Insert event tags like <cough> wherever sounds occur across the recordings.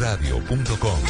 bluradio.com.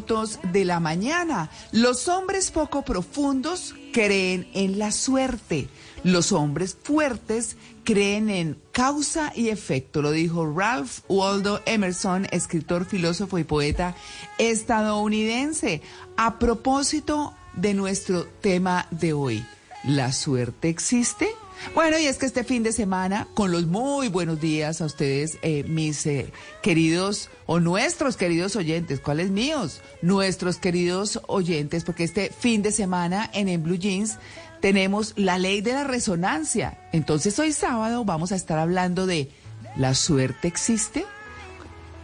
de la mañana. Los hombres poco profundos creen en la suerte. Los hombres fuertes creen en causa y efecto. Lo dijo Ralph Waldo Emerson, escritor, filósofo y poeta estadounidense. A propósito de nuestro tema de hoy, ¿la suerte existe? Bueno, y es que este fin de semana, con los muy buenos días a ustedes, eh, mis eh, queridos o nuestros queridos oyentes, ¿cuáles míos? Nuestros queridos oyentes, porque este fin de semana en En Blue Jeans tenemos la ley de la resonancia. Entonces hoy sábado vamos a estar hablando de ¿la suerte existe?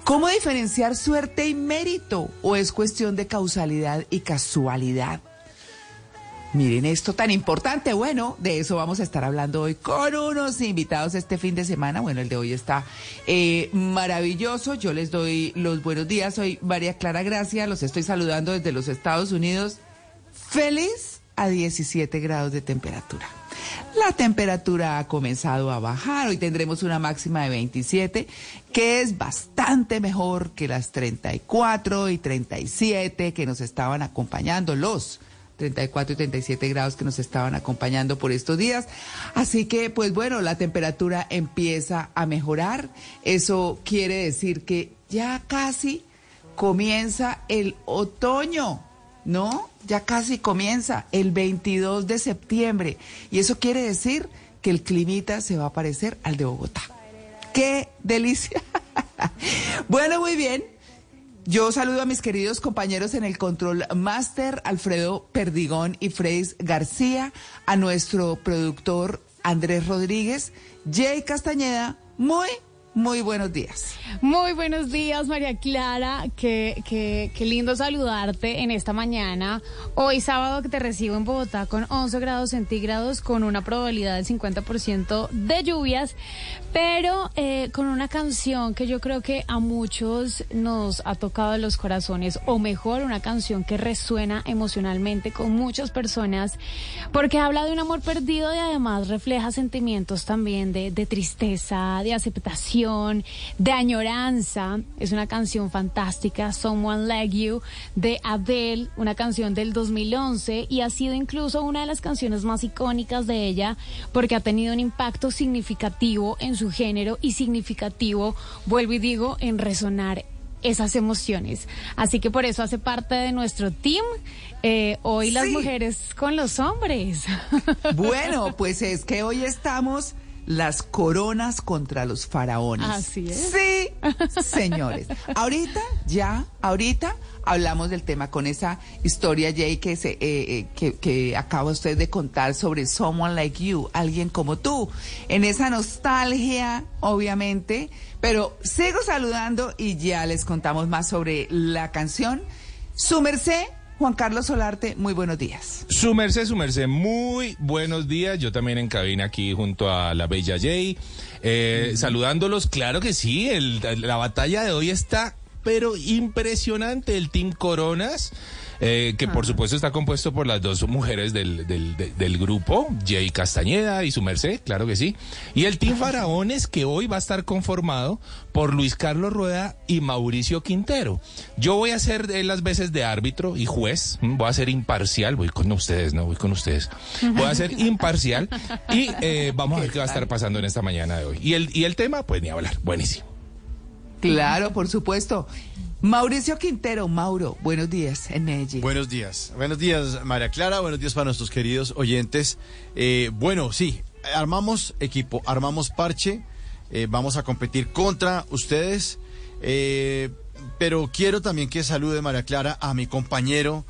¿Cómo diferenciar suerte y mérito? ¿O es cuestión de causalidad y casualidad? Miren esto tan importante. Bueno, de eso vamos a estar hablando hoy con unos invitados este fin de semana. Bueno, el de hoy está eh, maravilloso. Yo les doy los buenos días. Soy María Clara Gracia. Los estoy saludando desde los Estados Unidos. Feliz a 17 grados de temperatura. La temperatura ha comenzado a bajar. Hoy tendremos una máxima de 27, que es bastante mejor que las 34 y 37 que nos estaban acompañando los 34 y 37 grados que nos estaban acompañando por estos días. Así que, pues bueno, la temperatura empieza a mejorar. Eso quiere decir que ya casi comienza el otoño, ¿no? Ya casi comienza el 22 de septiembre. Y eso quiere decir que el climita se va a parecer al de Bogotá. ¡Qué delicia! <laughs> bueno, muy bien. Yo saludo a mis queridos compañeros en el control master, Alfredo Perdigón y Freis García, a nuestro productor Andrés Rodríguez, Jay Castañeda, muy muy buenos días. Muy buenos días, María Clara. Qué, qué, qué, lindo saludarte en esta mañana. Hoy sábado que te recibo en Bogotá con 11 grados centígrados, con una probabilidad del 50% de lluvias, pero eh, con una canción que yo creo que a muchos nos ha tocado los corazones, o mejor, una canción que resuena emocionalmente con muchas personas, porque habla de un amor perdido y además refleja sentimientos también de, de tristeza, de aceptación de añoranza. Es una canción fantástica, Someone Like You, de Adele, una canción del 2011 y ha sido incluso una de las canciones más icónicas de ella porque ha tenido un impacto significativo en su género y significativo, vuelvo y digo, en resonar esas emociones. Así que por eso hace parte de nuestro team. Eh, hoy las mujeres con los hombres. <laughs> Bueno, pues es que hoy estamos las coronas contra los faraones. Así es. Sí, señores. ahorita, ya, ahorita hablamos del tema con esa historia, Jay, que, se, eh, eh, que, que acaba usted de contar sobre Someone Like You, alguien como tú. En esa nostalgia, obviamente, pero sigo saludando y ya les contamos más sobre la canción. Su merced Juan Carlos Solarte, muy buenos días. Su merced, su merced, muy buenos días. Yo también en cabina aquí junto a la Bella Jay. Eh, saludándolos, claro que sí, la batalla de hoy está, pero impresionante. El Team Coronas eh, que por supuesto está compuesto por las dos mujeres del, del, grupo, Jay Castañeda y su merced, claro que sí, y el Team Faraones que hoy va a estar conformado por Luis Carlos Rueda y Mauricio Quintero. Yo voy a ser las veces de árbitro y juez, mm, voy a ser imparcial, voy con ustedes, no voy con ustedes, voy a ser imparcial y eh, vamos a ver qué va a estar pasando en esta mañana de hoy. Y el, y el tema, pues ni hablar, buenísimo. Claro, por supuesto. Mauricio Quintero, Mauro, buenos días en Medellín. Buenos días, buenos días María Clara, buenos días para nuestros queridos oyentes. Eh, bueno, sí, armamos equipo, armamos parche, eh, vamos a competir contra ustedes, eh, pero quiero también que salude María Clara a mi compañero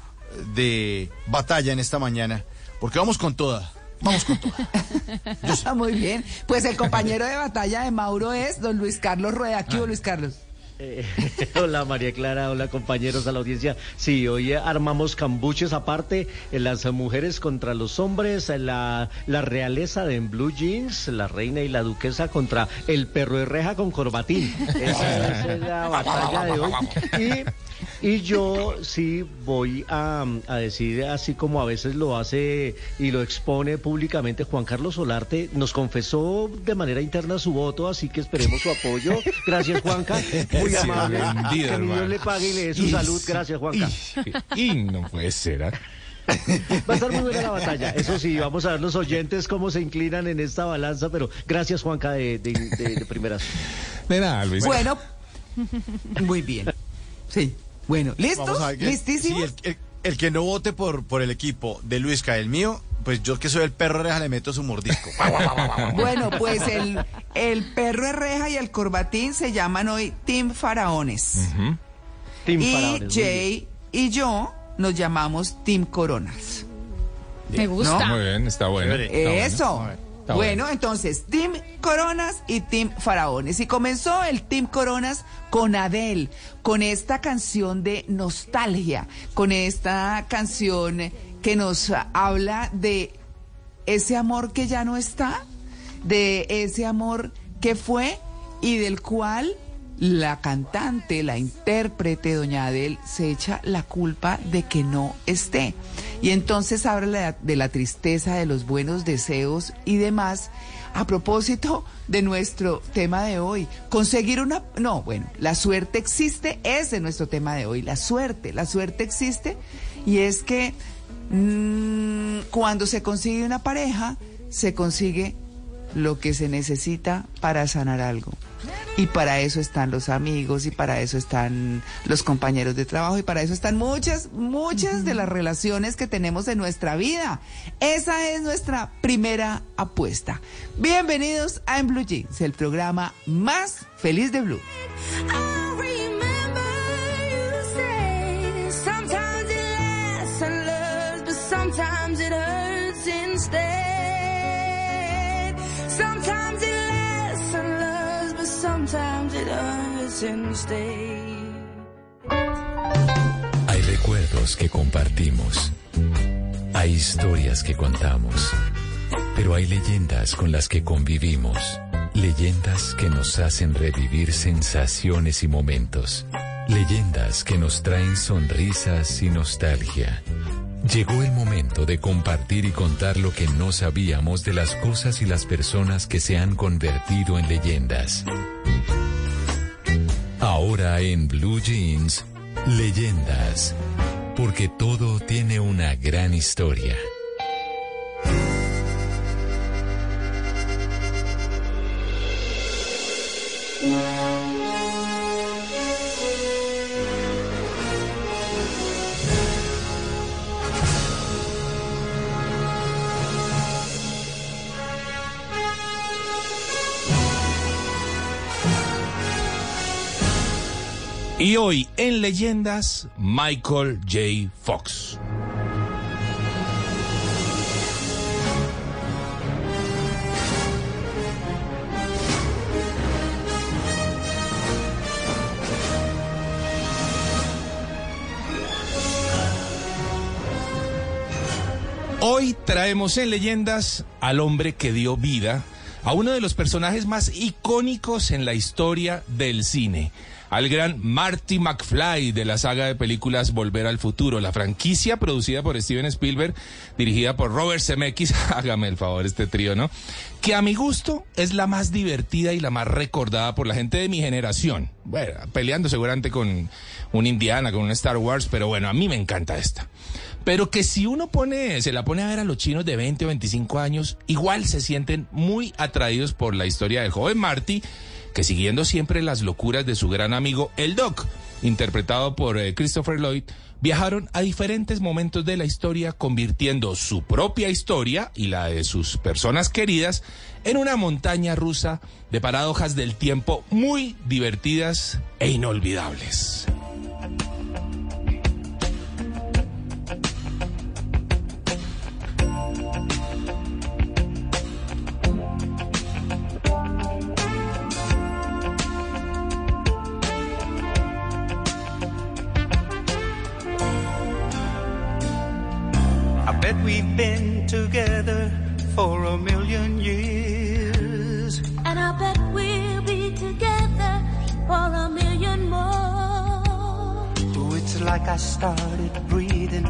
de batalla en esta mañana, porque vamos con toda. Vamos con toda. <laughs> Muy bien. Pues el compañero de batalla de Mauro es don Luis Carlos Rueda. ¿Qué Luis Carlos? Eh, <laughs> hola María Clara, hola compañeros a la audiencia. Sí, hoy armamos cambuches aparte, en las mujeres contra los hombres, la, la realeza de en Blue Jeans, la reina y la duquesa contra el perro de reja con corbatín. <laughs> Esa es la batalla de hoy. Y <laughs> y yo sí voy a, decir, así como a veces lo hace y lo expone públicamente Juan Carlos Solarte, nos confesó de manera interna su voto, así que esperemos su apoyo. Gracias, Juanca. Muy amable. que Dios le pague y le dé su salud. Gracias, Juanca. Y, no puede ser. ¿ah? Va a estar muy buena la batalla. Eso sí, vamos a ver los oyentes cómo se inclinan en esta balanza, pero gracias, Juanca, de, de, de, primeras. De nada, Luis. Bueno, muy bien. Sí. Bueno, ¿listo? ¿Listísimo? el, que no vote por, por el equipo de Luisca, el mío, pues yo que soy el perro reja le meto su mordisco. <laughs> bueno, pues el, el perro de reja y el corbatín se llaman hoy Team Faraones. y Jay y yo nos llamamos Team Coronas. Me gusta. Muy bien, está bueno. Eso bueno, entonces, Team Coronas y Team Faraones. Y comenzó el Team Coronas con Adele, con esta canción de nostalgia, con esta canción que nos habla de ese amor que ya no está, de ese amor que fue y del cual la cantante, la intérprete, doña Adele, se echa la culpa de que no esté. Y entonces habla de la tristeza, de los buenos deseos y demás. A propósito de nuestro tema de hoy, conseguir una... No, bueno, la suerte existe, ese es nuestro tema de hoy, la suerte, la suerte existe y es que mm, cuando se consigue una pareja, se consigue lo que se necesita para sanar algo. Y para eso están los amigos y para eso están los compañeros de trabajo y para eso están muchas, muchas de las relaciones que tenemos en nuestra vida. Esa es nuestra primera apuesta. Bienvenidos a En Blue Jeans, el programa más feliz de Blue. Hay recuerdos que compartimos. Hay historias que contamos. Pero hay leyendas con las que convivimos. Leyendas que nos hacen revivir sensaciones y momentos. Leyendas que nos traen sonrisas y nostalgia. Llegó el momento de compartir y contar lo que no sabíamos de las cosas y las personas que se han convertido en leyendas. Ahora en Blue Jeans, leyendas. Porque todo tiene una gran historia. Y hoy en Leyendas, Michael J. Fox. Hoy traemos en Leyendas al hombre que dio vida a uno de los personajes más icónicos en la historia del cine, al gran Marty McFly de la saga de películas Volver al Futuro, la franquicia producida por Steven Spielberg, dirigida por Robert Zemeckis, <laughs> hágame el favor este trío, ¿no? Que a mi gusto es la más divertida y la más recordada por la gente de mi generación. Bueno, peleando seguramente con un Indiana, con un Star Wars, pero bueno, a mí me encanta esta. Pero que si uno pone, se la pone a ver a los chinos de 20 o 25 años, igual se sienten muy atraídos por la historia del joven Marty, que siguiendo siempre las locuras de su gran amigo el Doc, interpretado por eh, Christopher Lloyd, viajaron a diferentes momentos de la historia, convirtiendo su propia historia y la de sus personas queridas en una montaña rusa de paradojas del tiempo muy divertidas e inolvidables. I bet we've been together for a million years. And I bet we'll be together for a million more. Oh, it's like I started breathing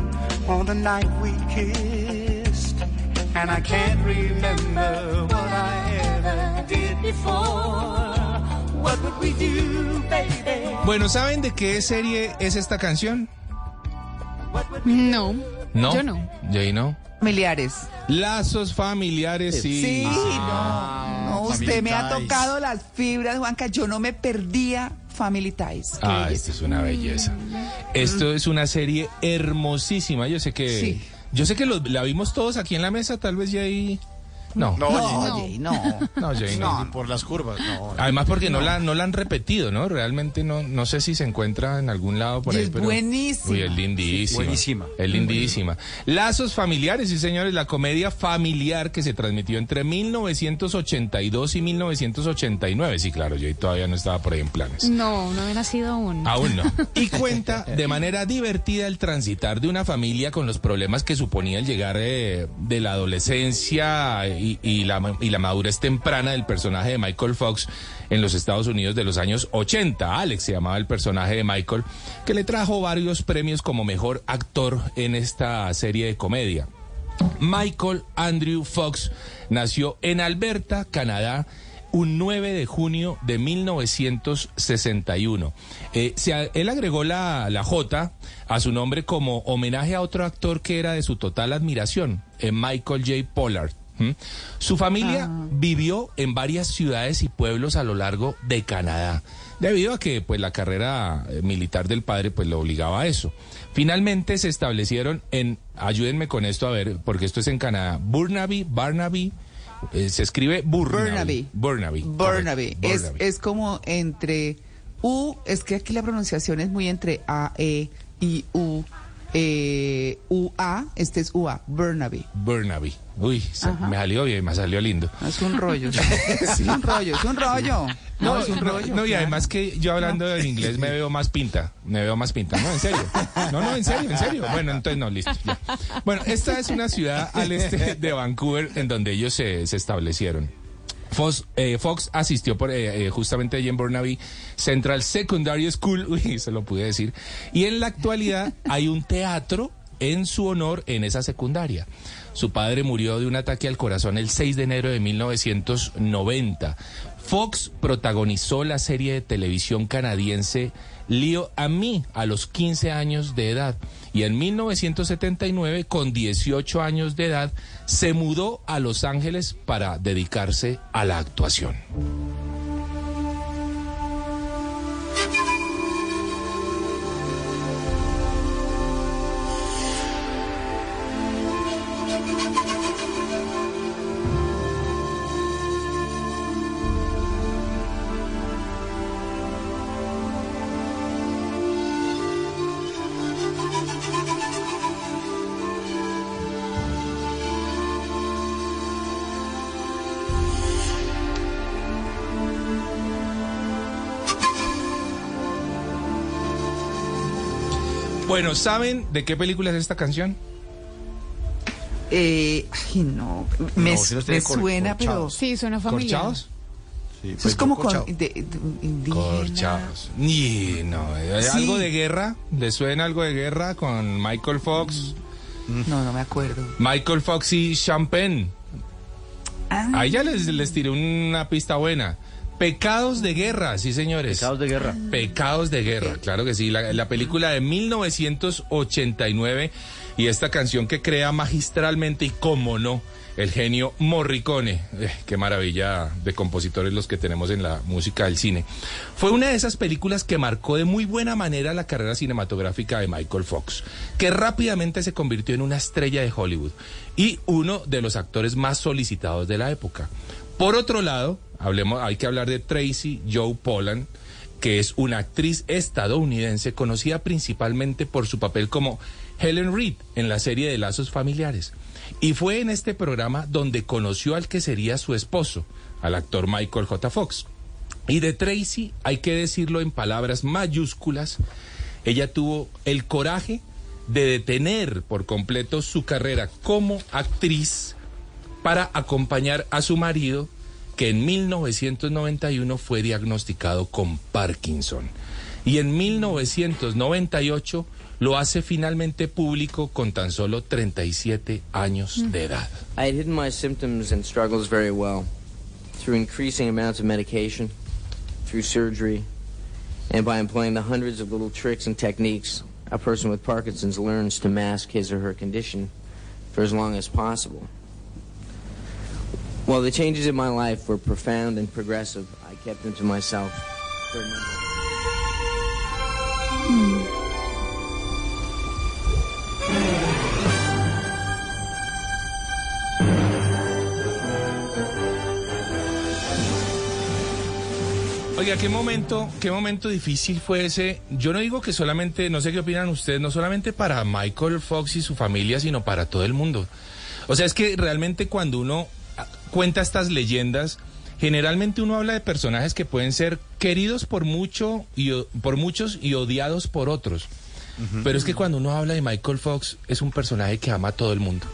on the night we kissed. And I can't remember what I ever did before. What would we do, baby? Bueno, ¿saben de qué serie es esta canción? No, ¿No? yo no. Jay, no. Familiares. Lazos familiares, sí. Sí, Ah, no. No, usted Family me ha tocado las fibras, Juanca. Yo no me perdía Family Ties. Ah, belleza. esto es una belleza. Esto es una serie hermosísima. Yo sé que. Sí. Yo sé que lo- la vimos todos aquí en la mesa, tal vez ya ahí. No. No, No, Jay, no. No, Jay, no. por las curvas, no. Además porque no. la no la han repetido, ¿no? Realmente no no sé si se encuentra en algún lado por Y ahí, es pero buenísima. Uy, es lindísima. buenísima. Es lindísima. Lazos familiares, sí, señores, la comedia familiar que se transmitió entre 1982 y 1989. Sí, claro, Jay todavía no estaba por ahí en planes. No, no había nacido aún. Aún no. <laughs> Y cuenta de manera divertida el transitar de una familia con los problemas que suponía el llegar eh, de la adolescencia y, la, madurez temprana del personaje de Michael Fox en los Estados Unidos de los años 80. Alex se llamaba el personaje de Michael, que le trajo varios premios como mejor actor en esta serie de comedia. Michael Andrew Fox nació en Alberta, Canadá, un 9 de junio de 1961. Eh, se él agregó la, la J a su nombre como homenaje a otro actor que era de su total admiración, eh, Michael J. Pollard. ¿M? Su familia vivió en varias ciudades y pueblos a lo largo de Canadá, debido a que pues la carrera eh, militar del padre pues lo obligaba a eso. Finalmente se establecieron en, ayúdenme con esto a ver, porque esto es en Canadá, Burnaby, Barnaby, eh, se escribe Burnaby. Burnaby. Burnaby. Es, es como entre U, es que aquí la pronunciación es muy entre A, E, I, U. eh, UA, este es UA, Burnaby. Burnaby. Uy, me salió bien, me salió lindo. <laughs> Es un rollo. Es un rollo, es un rollo. No, es un no, rollo. no, y además que yo hablando en inglés me veo más pinta, me veo más pinta, no, en serio. No, no, en serio, en serio. Bueno, entonces no, listo. ya. Bueno, esta es una ciudad al este de Vancouver en donde ellos se, se establecieron. Fox, eh, Fox asistió por, eh, eh, justamente allí en Burnaby Central Secondary School, <laughs> uy, se lo pude decir, y en la actualidad hay un teatro en su honor en esa secundaria. Su padre murió de un ataque al corazón el 6 de enero de 1990. Fox protagonizó la serie de televisión canadiense Lío a mí a los 15 años de edad y en 1979 con 18 años de edad se mudó a Los Ángeles para dedicarse a la actuación. Bueno, ¿saben de qué película es esta canción? Eh, ay, no. Me, No, si los tiene me cor- suena, pero. Sí, suena familiar. ¿Corchados? Sí, Eso pues es como con. de- de- indígena. Corchados. Ni, no, ¿hay Sí. ¿algo de guerra? ¿Le suena algo de guerra con Michael Fox? No, no me acuerdo. Michael Fox y Champagne. Ah, Ahí ya les, les tiré una pista buena. Pecados de guerra, sí señores. Pecados de guerra. Pecados de guerra, claro que sí. La, la película de 1989 y esta canción que crea magistralmente y como no, el genio Morricone. Eh, qué maravilla de compositores los que tenemos en la música del cine. Fue una de esas películas que marcó de muy buena manera la carrera cinematográfica de Michael Fox, que rápidamente se convirtió en una estrella de Hollywood y uno de los actores más solicitados de la época. Por otro lado, hablemos, hay que hablar de Tracy Joe Poland, que es una actriz estadounidense conocida principalmente por su papel como Helen Reed en la serie de Lazos Familiares. Y fue en este programa donde conoció al que sería su esposo, al actor Michael J. Fox. Y de Tracy, hay que decirlo en palabras mayúsculas, ella tuvo el coraje de detener por completo su carrera como actriz para acompañar a su marido, que en 1991 fue diagnosticado con Parkinson. Y en 1998 lo hace finalmente público con tan solo 37 años de edad. I had hidden my symptoms and struggles very well through increasing amounts of medication, through surgery, and by employing the hundreds of little tricks and techniques a person with Parkinson's learns to mask his or her condition for as long as possible. While the changes in my life were profound and progressive, I kept them to myself for a number Oiga, qué momento, qué momento difícil fue ese. Yo no digo que solamente, no sé qué opinan ustedes, no solamente para Michael Fox y su familia, sino para todo el mundo. O sea, es que realmente cuando uno cuenta estas leyendas, generalmente uno habla de personajes que pueden ser queridos por mucho y por muchos y odiados por otros. Pero es que cuando uno habla de Michael Fox, es un personaje que ama a todo el mundo.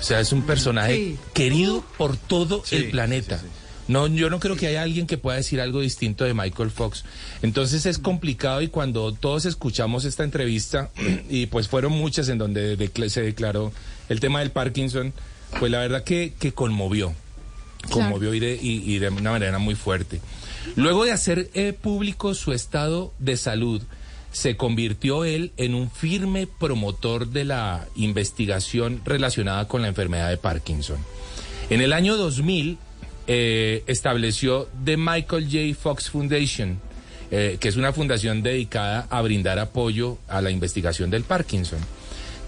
O sea, es un personaje Sí. querido por todo Sí, el planeta. sí. No, yo no creo que haya alguien que pueda decir algo distinto de Michael Fox. Entonces es complicado y cuando todos escuchamos esta entrevista, <clears throat> y pues fueron muchas en donde se declaró el tema del Parkinson, pues la verdad que, que conmovió. Conmovió y de, y- y de una manera muy fuerte. Luego de hacer eh, público su estado de salud, se convirtió él en un firme promotor de la investigación relacionada con la enfermedad de Parkinson. En el año 2000 eh, estableció The Michael J. Fox Foundation, eh, que es una fundación dedicada a brindar apoyo a la investigación del Parkinson,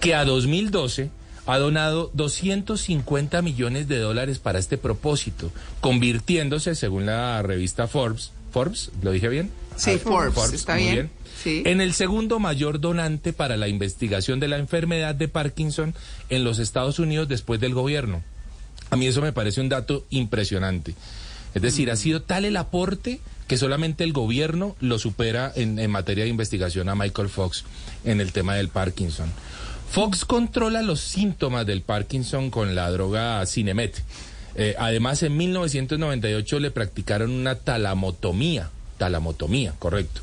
que a 2012 ha donado 250 millones de dólares para este propósito, convirtiéndose, según la revista Forbes, Forbes, ¿lo dije bien? Sí, Ah, Forbes, está muy bien. Sí. En el segundo mayor donante para la investigación de la enfermedad de Parkinson en los Estados Unidos después del gobierno. A mí eso me parece un dato impresionante. Es decir, ha sido tal el aporte que solamente el gobierno lo supera en, en materia de investigación a Michael Fox en el tema del Parkinson. Fox controla los síntomas del Parkinson con la droga Cinemet. Eh, además, en 1998 le practicaron una talamotomía. Talamotomía, correcto.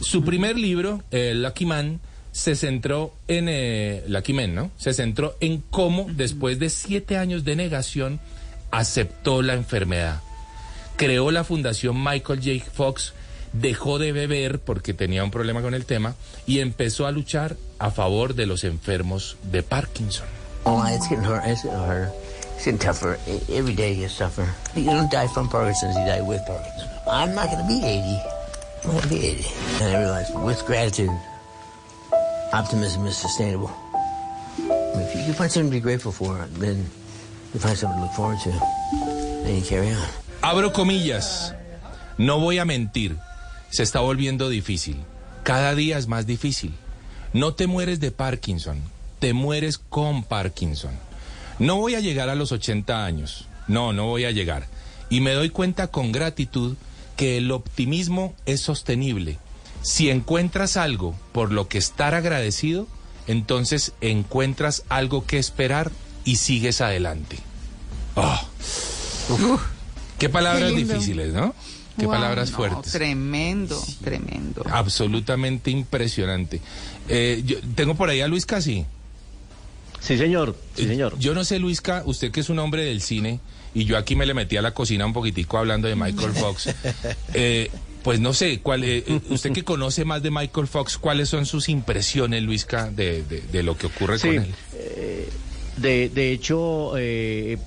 Su primer libro, eh, Lucky Man, se centró en eh, Lucky Man, ¿no? Se centró en cómo, después de siete años de negación, aceptó la enfermedad. Creó la fundación Michael J. Fox, dejó de beber porque tenía un problema con el tema y empezó a luchar a favor de los enfermos de Parkinson. Oh, it's getting hard. It's getting harder. It's getting tougher. E- Every day gets tougher. You don't die from Parkinson's, you die with Parkinson's. I'm not going to be 80. I'm going to be 80. And I realized with gratitude, optimism is sustainable. If you can find something to be grateful for, then you find something to look forward to. And you carry on. Abro comillas. No voy a mentir. Se está volviendo difícil. Cada día es más difícil. No te mueres de Parkinson. Te mueres con Parkinson. No voy a llegar a los 80 años. No, no voy a llegar. Y me doy cuenta con gratitud que el optimismo es sostenible. Si encuentras algo por lo que estar agradecido, entonces encuentras algo que esperar y sigues adelante. Ah. Qué palabras Qué difíciles, ¿no? Qué Wow, palabras no, fuertes. Tremendo, tremendo. Absolutamente impresionante. Eh, yo, tengo por ahí a Luis Casi. Sí, señor. Sí, señor. Yo no sé, Luisca, usted que es un hombre del cine, y yo aquí me le metí a la cocina un poquitico hablando de Michael <laughs> Fox. Eh, pues no sé, cuál, eh, eh, usted que conoce más de Michael Fox, ¿cuáles son sus impresiones, Luisca, de, de, de lo que ocurre Sí, con él? De, de hecho, eh,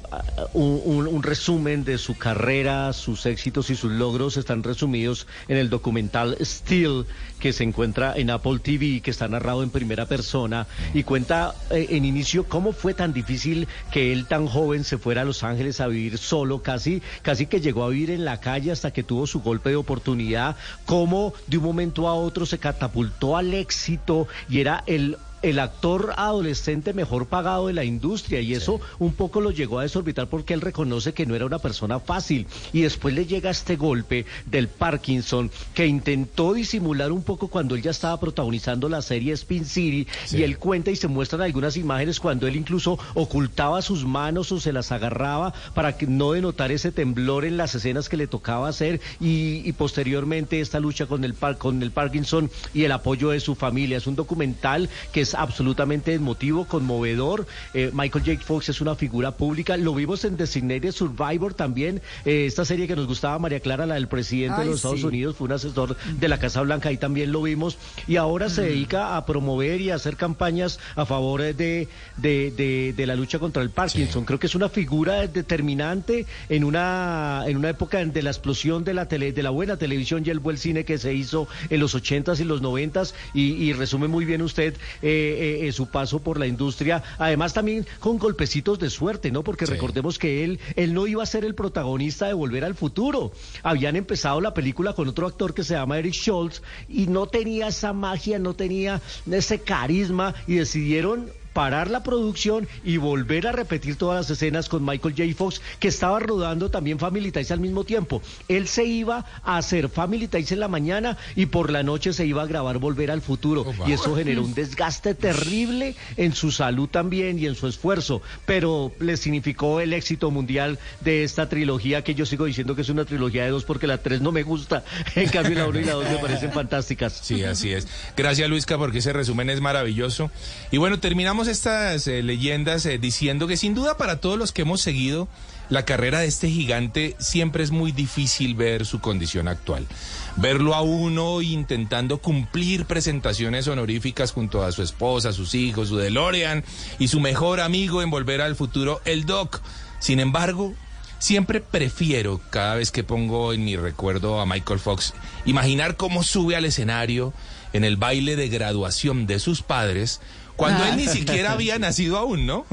un resumen de su carrera, sus éxitos y sus logros están resumidos en el documental Still, que se encuentra en Apple TV, que está narrado en primera persona y cuenta eh, en inicio cómo fue tan difícil que él tan joven se fuera a Los Ángeles a vivir solo, casi, casi que llegó a vivir en la calle hasta que tuvo su golpe de oportunidad, cómo de un momento a otro se catapultó al éxito y era el el actor adolescente mejor pagado de la industria y eso un poco lo llegó a desorbitar porque él reconoce que no era una persona fácil. Y después le llega este golpe del Parkinson que intentó disimular un poco cuando él ya estaba protagonizando la serie Spin City y él cuenta y se muestran algunas imágenes cuando él incluso ocultaba sus manos o se las agarraba para que no denotar ese temblor en las escenas que le tocaba hacer. Y, y posteriormente esta lucha con el, par- con el Parkinson y el apoyo de su familia. Es un documental que es absolutamente emotivo, conmovedor. Eh, Michael J. Fox es una figura pública. Lo vimos en Designated Survivor también. Eh, esta serie que nos gustaba, María Clara, la del presidente Ay, de los Estados. Unidos, fue un asesor de la Casa Blanca, ahí también lo vimos. Y ahora se dedica a promover y a hacer campañas a favor de, de, de- de la lucha contra el Parkinson. Creo que es una figura determinante en una, en una época de la explosión de la, tele, de la buena televisión y el buen cine que se hizo en los 80s y los 90s. Y, y resume muy bien usted eh, eh, eh, su paso por la industria. Además, también con golpecitos de suerte, ¿no? Porque Sí. recordemos que él, él no iba a ser el protagonista de Volver al Futuro. Habían empezado la película con otro actor que se llama Eric Schultz y no tenía esa magia, no tenía ese carisma y decidieron parar la producción y volver a repetir todas las escenas con Michael J. Fox, que estaba rodando también Family Ties al mismo tiempo. Él se iba a hacer Family Ties en la mañana y por la noche se iba a grabar Volver al Futuro. Oh, y eso generó un desgaste terrible en su salud también y en su esfuerzo, pero le significó el éxito mundial de esta trilogía, que yo sigo diciendo que es una trilogía de dos porque la tres no me gusta, <laughs> en cambio la uno y la dos me parecen fantásticas. Sí, así es. Gracias, Luisca, porque ese resumen es maravilloso. Y bueno, terminamos estas eh, leyendas eh, diciendo que sin duda para todos los que hemos seguido la carrera de este gigante siempre es muy difícil ver su condición actual. Verlo a uno intentando cumplir presentaciones honoríficas junto a su esposa, sus hijos, su DeLorean y su mejor amigo en Volver al Futuro, el Doc. Sin embargo, Siempre prefiero, cada vez que pongo en mi recuerdo a Michael Fox, imaginar cómo sube al escenario en el baile de graduación de sus padres, cuando él ni siquiera <laughs> había nacido aún, ¿no?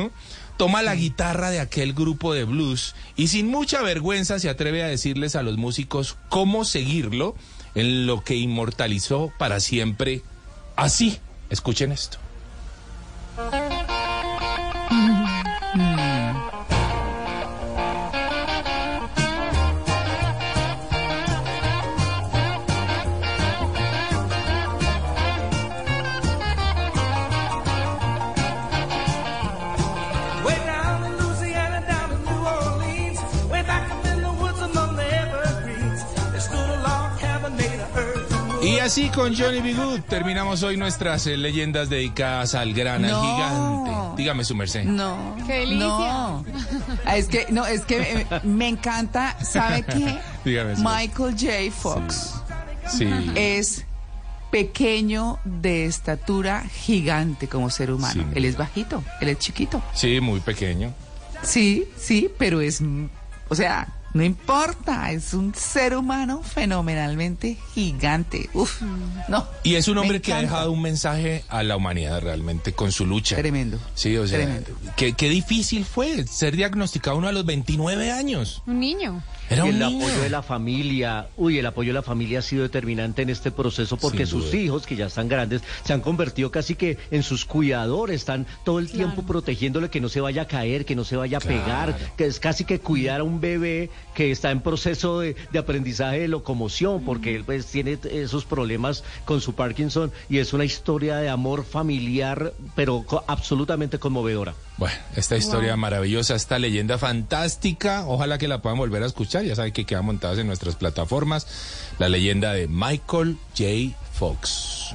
toma la guitarra de aquel grupo de blues y sin mucha vergüenza se atreve a decirles a los músicos cómo seguirlo en lo que inmortalizó para siempre así. Escuchen esto. Así con Johnny B. Good terminamos hoy nuestras eh, leyendas dedicadas al gran, al No. gigante. Dígame su merced. No. ¡Qué delicia! No. Ah, Es que, no, es que eh, me encanta, ¿sabe qué? <laughs> Dígame su merced. Michael J. Fox Sí. es pequeño de estatura gigante como ser humano. Sí. Él es bajito, él es chiquito. Sí, muy pequeño. Sí, sí, pero es, mm, o sea, no importa, es un ser humano fenomenalmente gigante. Uf, no. Y es un hombre que ha dejado un mensaje a la humanidad realmente con su lucha. Tremendo. Sí, o sea, Tremendo. qué, qué difícil fue ser diagnosticado uno a los 29 años. Un niño. Era un el niño. apoyo de la familia, uy, el apoyo de la familia ha sido determinante en este proceso porque sus hijos, que ya están grandes, se han convertido casi que en sus cuidadores, están todo el tiempo protegiéndole que no se vaya a caer, que no se vaya a pegar, que es casi que cuidar a un bebé que está en proceso de, de aprendizaje de locomoción, porque él pues tiene esos problemas con su Parkinson y es una historia de amor familiar, pero co- absolutamente conmovedora. Bueno, esta historia maravillosa, esta leyenda fantástica, ojalá que la puedan volver a escuchar, ya saben que quedan montadas en nuestras plataformas, la leyenda de Michael J. Fox.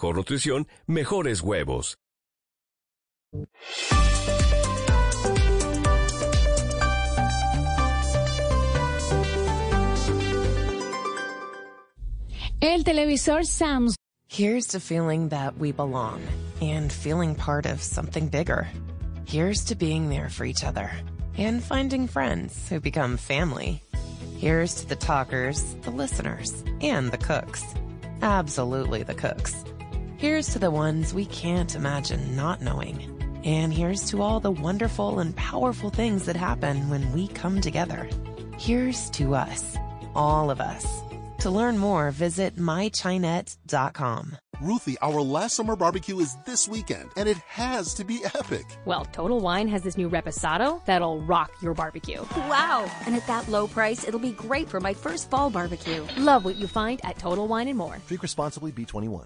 nutrición, mejores huevos. El televisor Samsung. Here's to feeling that we belong and feeling part of something bigger. Here's to being there for each other and finding friends who become family. Here's to the talkers, the listeners, and the cooks. Absolutely the cooks. Here's to the ones we can't imagine not knowing. And here's to all the wonderful and powerful things that happen when we come together. Here's to us, all of us. To learn more, visit mychinet.com. Ruthie, our last summer barbecue is this weekend, and it has to be epic. Well, Total Wine has this new reposado that'll rock your barbecue. Wow! And at that low price, it'll be great for my first fall barbecue. Love what you find at Total Wine and More. Drink responsibly, B21.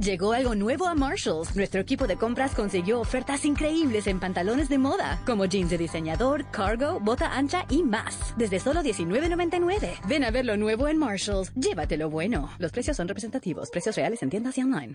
Llegó algo nuevo a Marshalls. Nuestro equipo de compras consiguió ofertas increíbles en pantalones de moda, como jeans de diseñador, cargo, bota ancha y más. Desde solo $19.99. Ven a ver lo nuevo en Marshalls. Llévate lo bueno. Los precios son representativos. Precios reales en tiendas y online.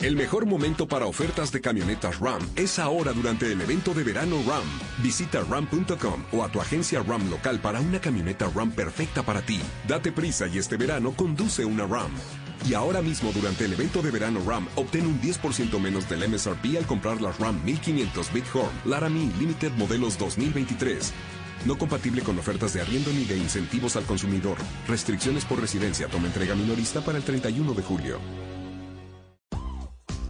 El mejor momento para ofertas de camionetas RAM es ahora durante el evento de verano RAM. Visita ram.com o a tu agencia RAM local para una camioneta RAM perfecta para ti. Date prisa y este verano conduce una RAM. Y ahora mismo durante el evento de verano RAM, obtén un 10% menos del MSRP al comprar las RAM 1500 Bighorn Laramie Limited modelos 2023. No compatible con ofertas de arriendo ni de incentivos al consumidor. Restricciones por residencia. Toma entrega minorista para el 31 de julio.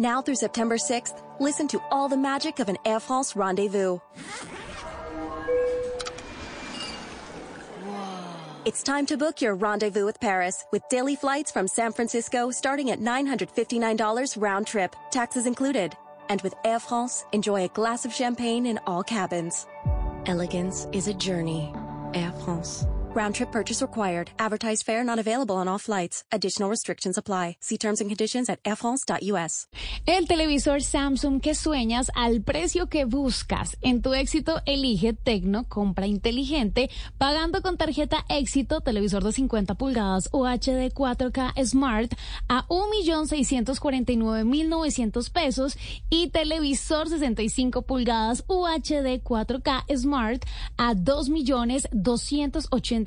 Now through September 6th, listen to all the magic of an Air France rendezvous. It's time to book your rendezvous with Paris with daily flights from San Francisco starting at $959 round trip, taxes included. And with Air France, enjoy a glass of champagne in all cabins. Elegance is a journey. Air France. Round trip purchase required. Advertised fare not available on all flights. Additional restrictions apply. See terms and conditions at. El televisor Samsung que sueñas al precio que buscas. En tu éxito elige Tecno, compra inteligente, pagando con tarjeta éxito, televisor de 50 pulgadas UHD 4K Smart a 1.649.900 pesos y televisor 65 pulgadas UHD 4K Smart a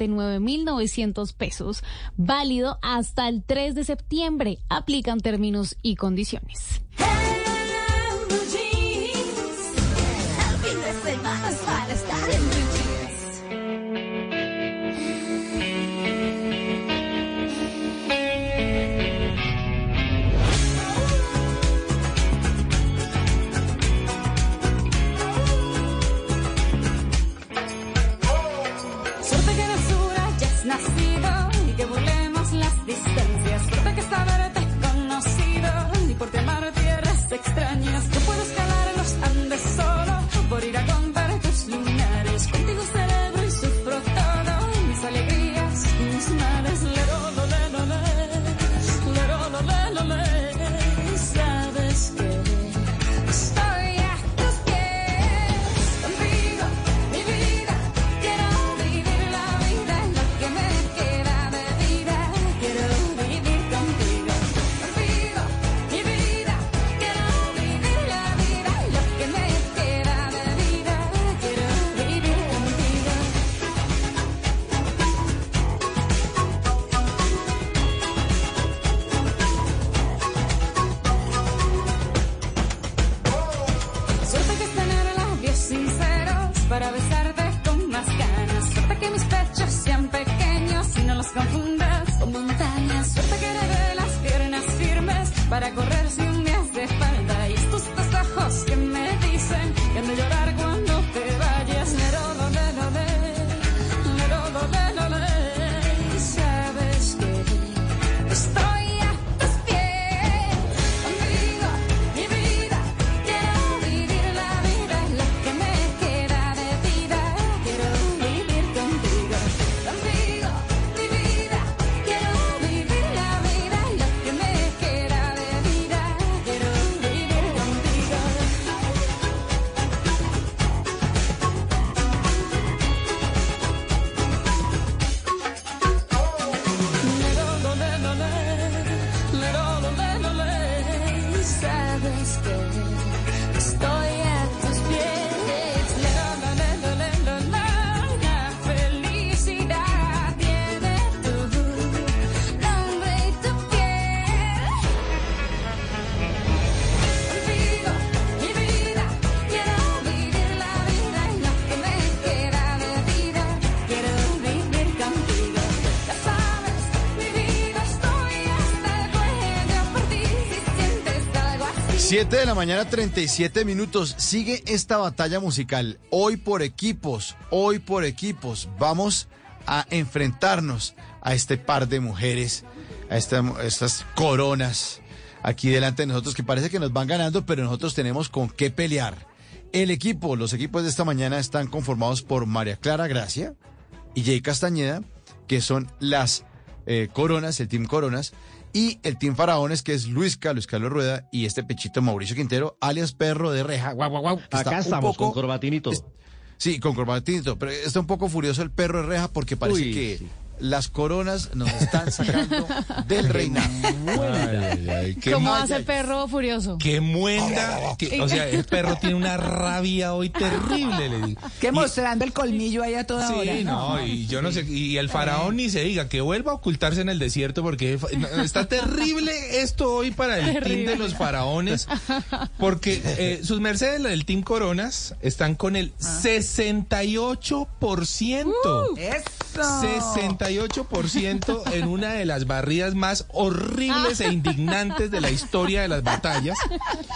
2.289.900 pesos. Válido hasta el 3 de septiembre. Aplican términos y condiciones. Extrañas. Confundas con montañas. Suerte que heredé las piernas firmes para correr 7 de la mañana, 37 minutos. Sigue esta batalla musical. Hoy por equipos, hoy por equipos. Vamos a enfrentarnos a este par de mujeres, a esta- a estas coronas aquí delante de nosotros que parece que nos van ganando, pero nosotros tenemos con qué pelear. El equipo, los equipos de esta mañana están conformados por María Clara Gracia y Jay Castañeda, que son las eh, coronas, el team coronas, y el team faraones, que es Luisca, Luis Carlos Rueda, y este pechito Mauricio Quintero, alias perro de reja, guau, guau, guau. está Acá un estamos poco- con todo. Sí, con corbatinito, pero está un poco furioso el perro de reja porque parece Uy, que sí. Las coronas nos están sacando <laughs> del reinado. Ay, ay, qué ¿Cómo hace el perro furioso? Qué muenda. <laughs> que- o sea, el perro tiene una rabia hoy terrible, le digo. Que Y- mostrando el colmillo ahí a toda hora. Sí, no, y yo no sé, y el faraón ni se diga, que vuelva a ocultarse en el desierto porque no, está terrible esto hoy para el team de los faraones, porque eh, sus mercedes, la del team Coronas, están con el 68%. Eso. 68% en una de las barridas más horribles e indignantes de la historia de las batallas.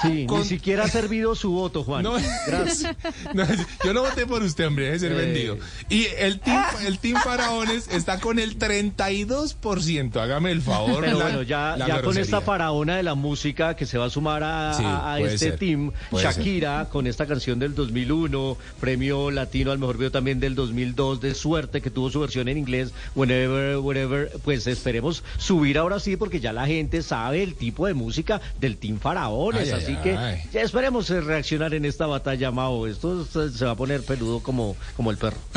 Sí, Con- ni siquiera ha servido su voto, Juan. No, Gracias. <laughs> no, yo no voté por usted, hombre, debe ser Eh. vendido. Y el team, el team Faraones está con el 32%. Hágame el favor. Pero la- bueno, ya, la ya con esta faraona de la música que se va a sumar a, Sí, a- este ser, team, puede ser. Shakira, con esta canción del 2001, premio latino al mejor video también del 2002, de suerte que tuvo su versión en inglés, whenever, wherever, pues esperemos subir ahora sí, porque ya la gente sabe el tipo de música del team Faraones, Ay, ay, así que ay. ya esperemos eh, reaccionar en esta batalla, Mao. Esto se va a poner peludo como, como el perro. <laughs>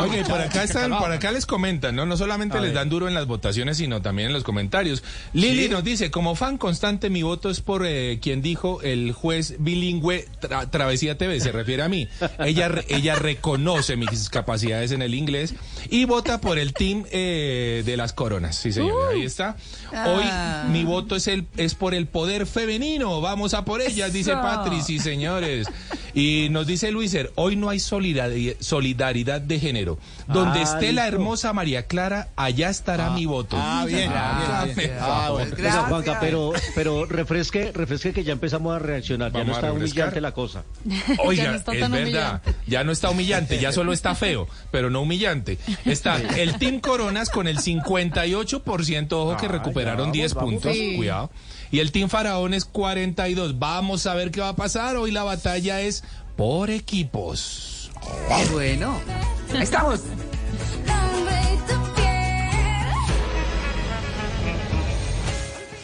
Oye, por acá están, por acá les comentan, ¿no? No solamente les dan duro en las votaciones, sino también en los comentarios. Lili ¿Sí? nos dice, como fan constante, mi voto es por eh, quien dijo el juez bilingüe Tra- Travesía TV, se refiere a mí. Ella, ella reconoce mis capacidades en el inglés y vota por el team eh, de las coronas. Sí, señor, ahí está. Hoy Ah. mi voto es el es por el poder femenino. Vamos a por ellas, dice Eso. Patri, sí, señores. Y nos dice Luiser, hoy no hay solidari- solidaridad de género. Donde Ah, esté la hermosa María Clara, allá estará mi voto. ah, bien, Hágame bien, Ah. Oiga, Gracias. Juanca, pero, pero refresque, refresque que ya empezamos a reaccionar, ya no está humillante la cosa. Oiga, Ya no está es tan verdad, humillante. ya no está humillante, ya solo está feo, <laughs> pero no humillante. Está <laughs> el Team Coronas con el 58%, ojo que Ah, recuperaron ya, 10 vamos, puntos, Sí. cuidado. Y el Team Faraones 42. Vamos a ver qué va a pasar. Hoy la batalla es por equipos. Bueno, ahí estamos.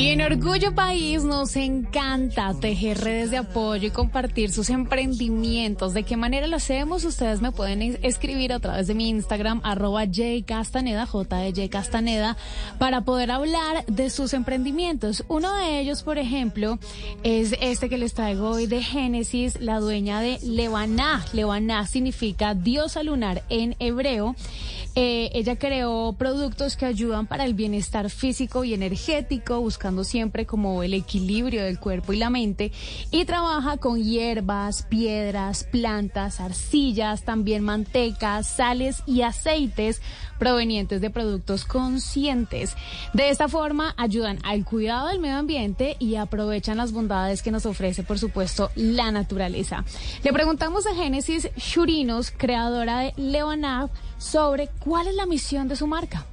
Y en Orgullo País nos encanta tejer redes de apoyo y compartir sus emprendimientos. ¿De qué manera lo hacemos? Ustedes me pueden es- escribir a través de mi Instagram, arroba jcastaneda, J Castaneda, para poder hablar de sus emprendimientos. Uno de ellos, por ejemplo, es este que les traigo hoy de Génesis, la dueña de Levaná. Levaná significa diosa lunar en hebreo. Eh, ella creó productos que ayudan para el bienestar físico y energético, buscando siempre como el equilibrio del cuerpo y la mente. Y trabaja con hierbas, piedras, plantas, arcillas, también mantecas, sales y aceites provenientes de productos conscientes. De esta forma ayudan al cuidado del medio ambiente y aprovechan las bondades que nos ofrece, por supuesto, la naturaleza. Le preguntamos a Génesis Churinos, creadora de Leonab, sobre cuál es la misión de su marca.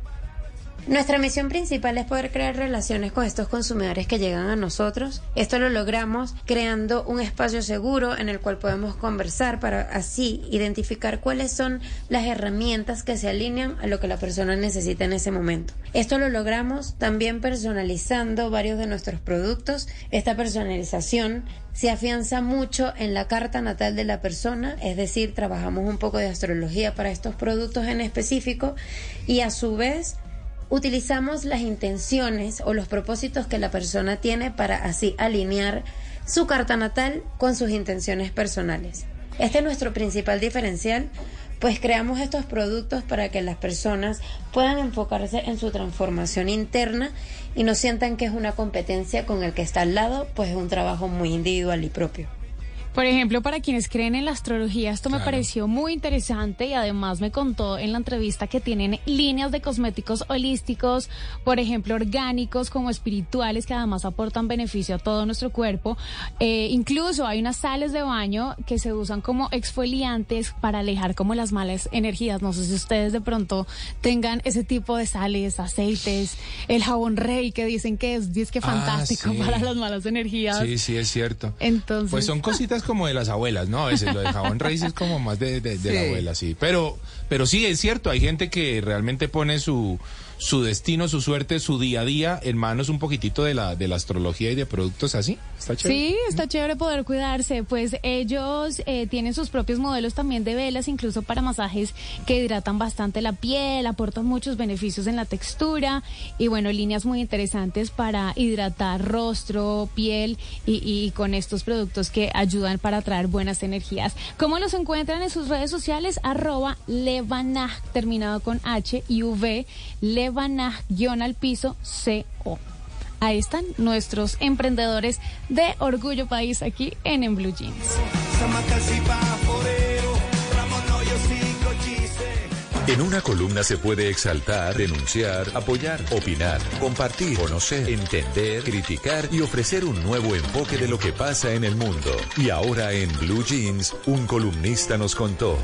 Nuestra misión principal es poder crear relaciones con estos consumidores que llegan a nosotros. Esto lo logramos creando un espacio seguro en el cual podemos conversar para así identificar cuáles son las herramientas que se alinean a lo que la persona necesita en ese momento. Esto lo logramos también personalizando varios de nuestros productos. Esta personalización se afianza mucho en la carta natal de la persona, es decir, trabajamos un poco de astrología para estos productos en específico y a su vez utilizamos las intenciones o los propósitos que la persona tiene para así alinear su carta natal con sus intenciones personales. Este es nuestro principal diferencial pues creamos estos productos para que las personas puedan enfocarse en su transformación interna y no sientan que es una competencia con el que está al lado, pues es un trabajo muy individual y propio. Por ejemplo, para quienes creen en la astrología, esto me pareció muy interesante y además me contó en la entrevista que tienen líneas de cosméticos holísticos, por ejemplo, orgánicos como espirituales que además aportan beneficio a todo nuestro cuerpo. Eh, incluso hay unas sales de baño que se usan como exfoliantes para alejar como las malas energías. No sé si ustedes de pronto tengan ese tipo de sales, aceites, el jabón rey que dicen que es, es que Ah, fantástico sí. <laughs> para las malas energías. Sí, sí, es cierto. Entonces, Pues son cositas como de las abuelas, ¿no? A veces lo de jabón raíz es como más de, de- de la abuela, sí. Pero, pero sí, es cierto, hay gente que realmente pone su, su destino, su suerte, su día a día en manos un poquitito de la, de la astrología y de productos así. Está chévere. Sí, está chévere poder cuidarse. Pues ellos eh, tienen sus propios modelos también de velas, incluso para masajes que hidratan bastante la piel, aportan muchos beneficios en la textura y bueno, líneas muy interesantes para hidratar rostro, piel y, con estos productos que ayudan para traer buenas energías. ¿Cómo los encuentran en sus redes sociales? Arroba Levanaj, terminado con H y V, Levanaj, guion al piso, CO. Ahí están nuestros emprendedores de Orgullo País aquí en, en Blue Jeans. En una columna se puede exaltar, denunciar, apoyar, opinar, compartir, conocer, entender, criticar y ofrecer un nuevo enfoque de lo que pasa en el mundo. Y ahora en Blue Jeans, un columnista nos contó.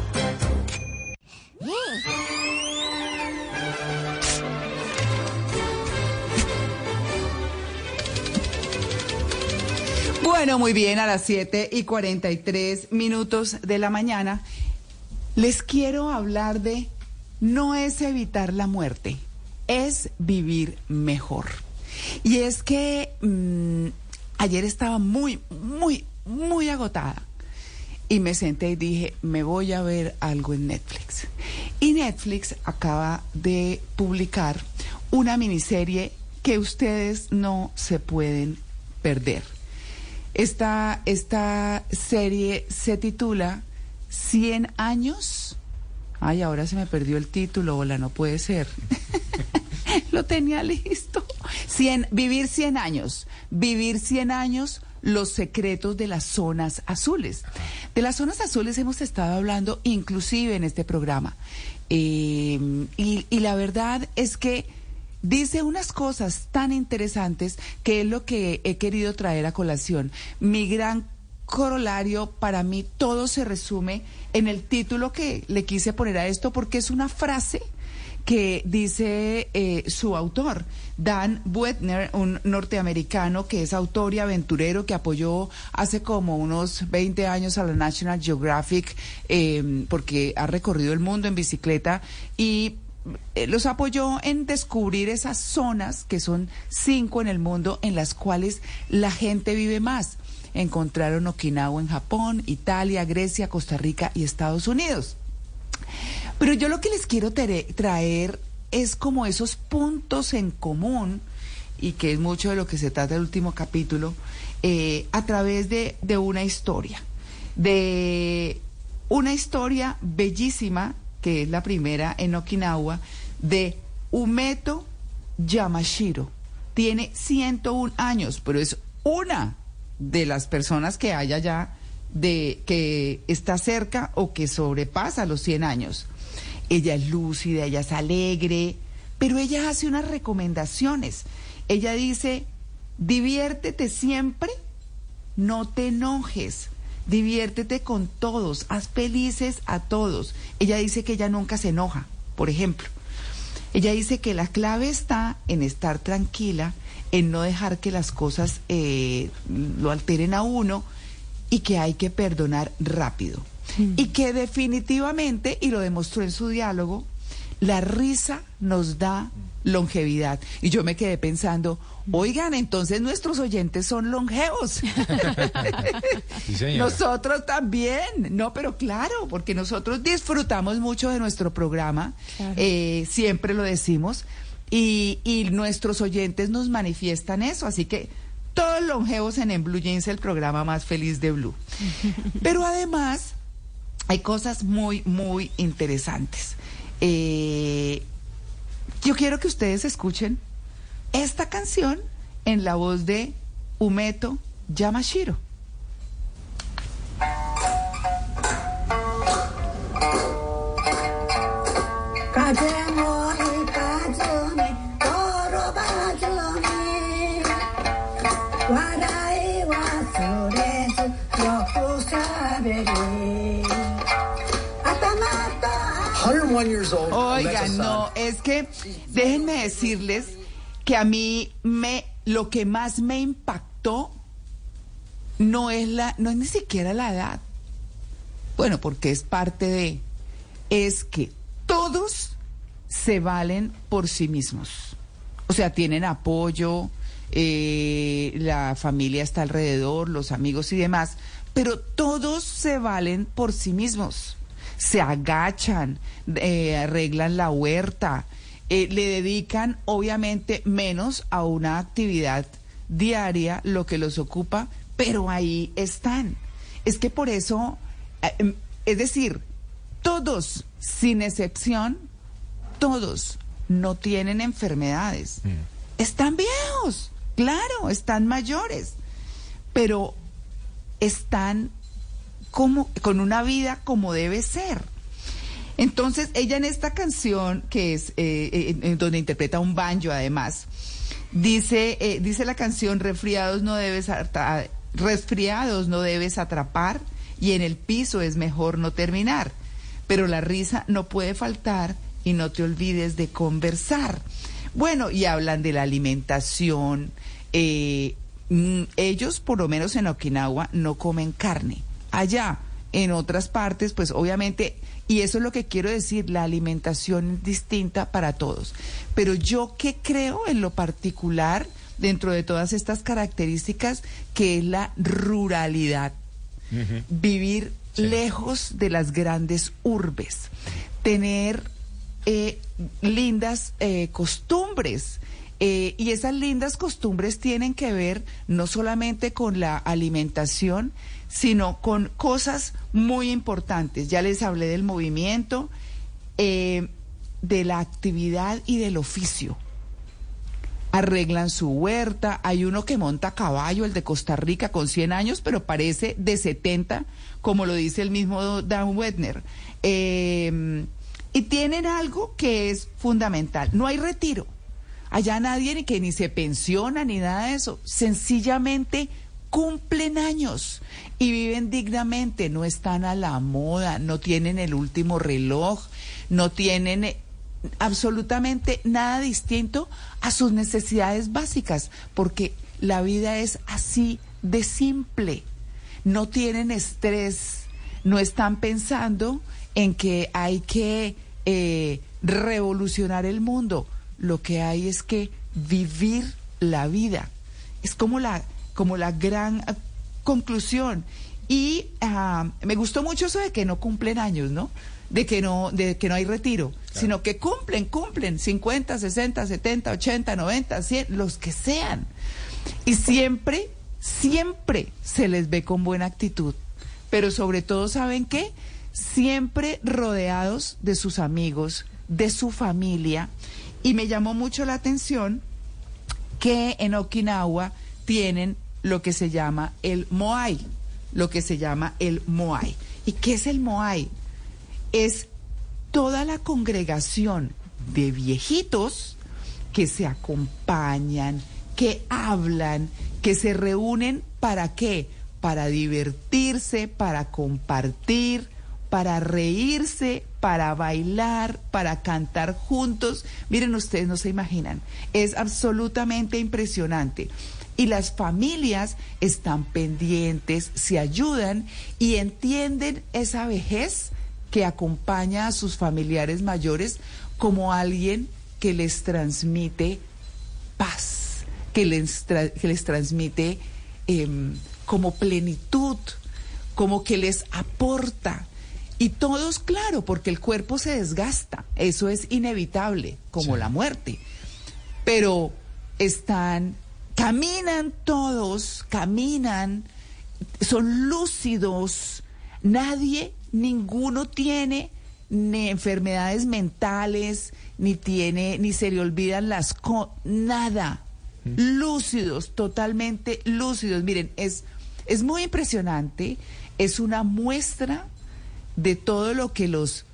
Bueno, muy bien, a las 7 y 43 minutos de la mañana les quiero hablar de no es evitar la muerte, es vivir mejor. Y es que mm, ayer estaba muy, muy, muy agotada y me senté y dije, me voy a ver algo en Netflix. Y Netflix acaba de publicar una miniserie que ustedes no se pueden perder. Esta, esta serie se titula 100 años. Ay, ahora se me perdió el título, hola, no puede ser. <laughs> Lo tenía listo. 100, vivir 100 años. Vivir 100 años, los secretos de las zonas azules. De las zonas azules hemos estado hablando inclusive en este programa. Eh, y, y la verdad es que dice unas cosas tan interesantes que es lo que he querido traer a colación. Mi gran corolario, para mí todo se resume en el título que le quise poner a esto porque es una frase que dice eh, su autor, Dan Buettner, un norteamericano que es autor y aventurero que apoyó hace como unos 20 años a la National Geographic eh, porque ha recorrido el mundo en bicicleta y los apoyó en descubrir esas zonas, que son cinco en el mundo, en las cuales la gente vive más. Encontraron Okinawa en Japón, Italia, Grecia, Costa Rica y Estados Unidos. Pero yo lo que les quiero traer es como esos puntos en común, y que es mucho de lo que se trata el último capítulo, eh, a través de, de una historia. De una historia bellísima, que es la primera en Okinawa, de Umeto Yamashiro. Tiene 101 años, pero es una de las personas que hay allá de que está cerca o que sobrepasa los 100 años. Ella es lúcida, ella es alegre, pero ella hace unas recomendaciones. Ella dice, diviértete siempre, no te enojes, diviértete con todos, haz felices a todos. Ella dice que ella nunca se enoja, por ejemplo. Ella dice que la clave está en estar tranquila, en no dejar que las cosas eh, lo alteren a uno y que hay que perdonar rápido. Y que definitivamente, y lo demostró en su diálogo, la risa nos da longevidad. Y yo me quedé pensando, oigan, entonces nuestros oyentes son longevos. Sí. <laughs> Nosotros también, no, pero claro, porque nosotros disfrutamos mucho de nuestro programa, Claro. eh, siempre lo decimos, y, y nuestros oyentes nos manifiestan eso, así que todos longevos en En Blue Jeans, el programa más feliz de Blue. <laughs> Pero además, hay cosas muy, muy interesantes. Eh, yo quiero que ustedes escuchen esta canción en la voz de Umeto Yamashiro. Oigan, no, es que déjenme decirles que a mí me lo que más me impactó no es la no es ni siquiera la edad. Bueno, porque es parte de es que todos se valen por sí mismos. O sea, tienen apoyo, eh, la familia está alrededor, los amigos y demás, pero todos se valen por sí mismos. Se agachan, eh, arreglan la huerta, eh, le dedican obviamente menos a una actividad diaria, lo que los ocupa, pero ahí están. Es que por eso, em, es decir, todos, sin excepción, todos no tienen enfermedades. Están viejos, claro, están mayores, pero están como, con una vida como debe ser. Entonces, ella en esta canción, que es eh, en, donde interpreta un banjo además, dice, eh, dice la canción, resfriados no debes resfriados no debes atrapar y en el piso es mejor no terminar. Pero la risa no puede faltar y no te olvides de conversar. Bueno, y hablan de la alimentación. Eh, mm, ellos, por lo menos en Okinawa, no comen carne. Allá, en otras partes, pues obviamente y eso es lo que quiero decir, la alimentación es distinta para todos. Pero yo que creo en lo particular, dentro de todas estas características, que es la ruralidad. Vivir lejos de las grandes urbes, tener eh, lindas eh, costumbres. Eh, y esas lindas costumbres tienen que ver no solamente con la alimentación, sino con cosas muy importantes. Ya les hablé del movimiento, eh, de la actividad y del oficio. Arreglan su huerta, hay uno que monta caballo, el de Costa Rica, con 100 años, pero parece de 70, como lo dice el mismo Dan Wedner. Eh, y tienen algo que es fundamental, no hay retiro. Allá nadie que ni se pensiona ni nada de eso, sencillamente cumplen años y viven dignamente, no están a la moda, no tienen el último reloj, no tienen eh, absolutamente nada distinto a sus necesidades básicas, porque la vida es así de simple. No tienen estrés, no están pensando en que hay que eh, revolucionar el mundo. Lo que hay es que vivir la vida. Es como la como la gran eh, conclusión. Y ah, me gustó mucho eso de que no cumplen años, ¿no? De que no, de que no hay retiro, sino que cumplen, cumplen 50, 60, 70, 80, 90, 100, los que sean. Y siempre, siempre se les ve con buena actitud. Pero sobre todo, ¿saben qué? Siempre rodeados de sus amigos, de su familia. Y me llamó mucho la atención que en Okinawa tienen lo que se llama el Moai, lo que se llama el Moai. ¿Y qué es el Moai? Es toda la congregación de viejitos que se acompañan, que hablan, que se reúnen para qué? Para divertirse, para compartir, para reírse, para bailar, para cantar juntos. Miren, ustedes no se imaginan, es absolutamente impresionante y las familias están pendientes, se ayudan y entienden esa vejez que acompaña a sus familiares mayores como alguien que les transmite paz, que les, que les transmite em, como plenitud, como que les aporta. Y todos, claro, porque el cuerpo se desgasta, eso es inevitable, como la muerte, pero están Caminan todos, caminan, son lúcidos, nadie ninguno tiene ni enfermedades mentales, ni tiene, ni se le olvidan las nada. Lúcidos, totalmente lúcidos. Miren, es, es muy impresionante, es una muestra de todo lo que los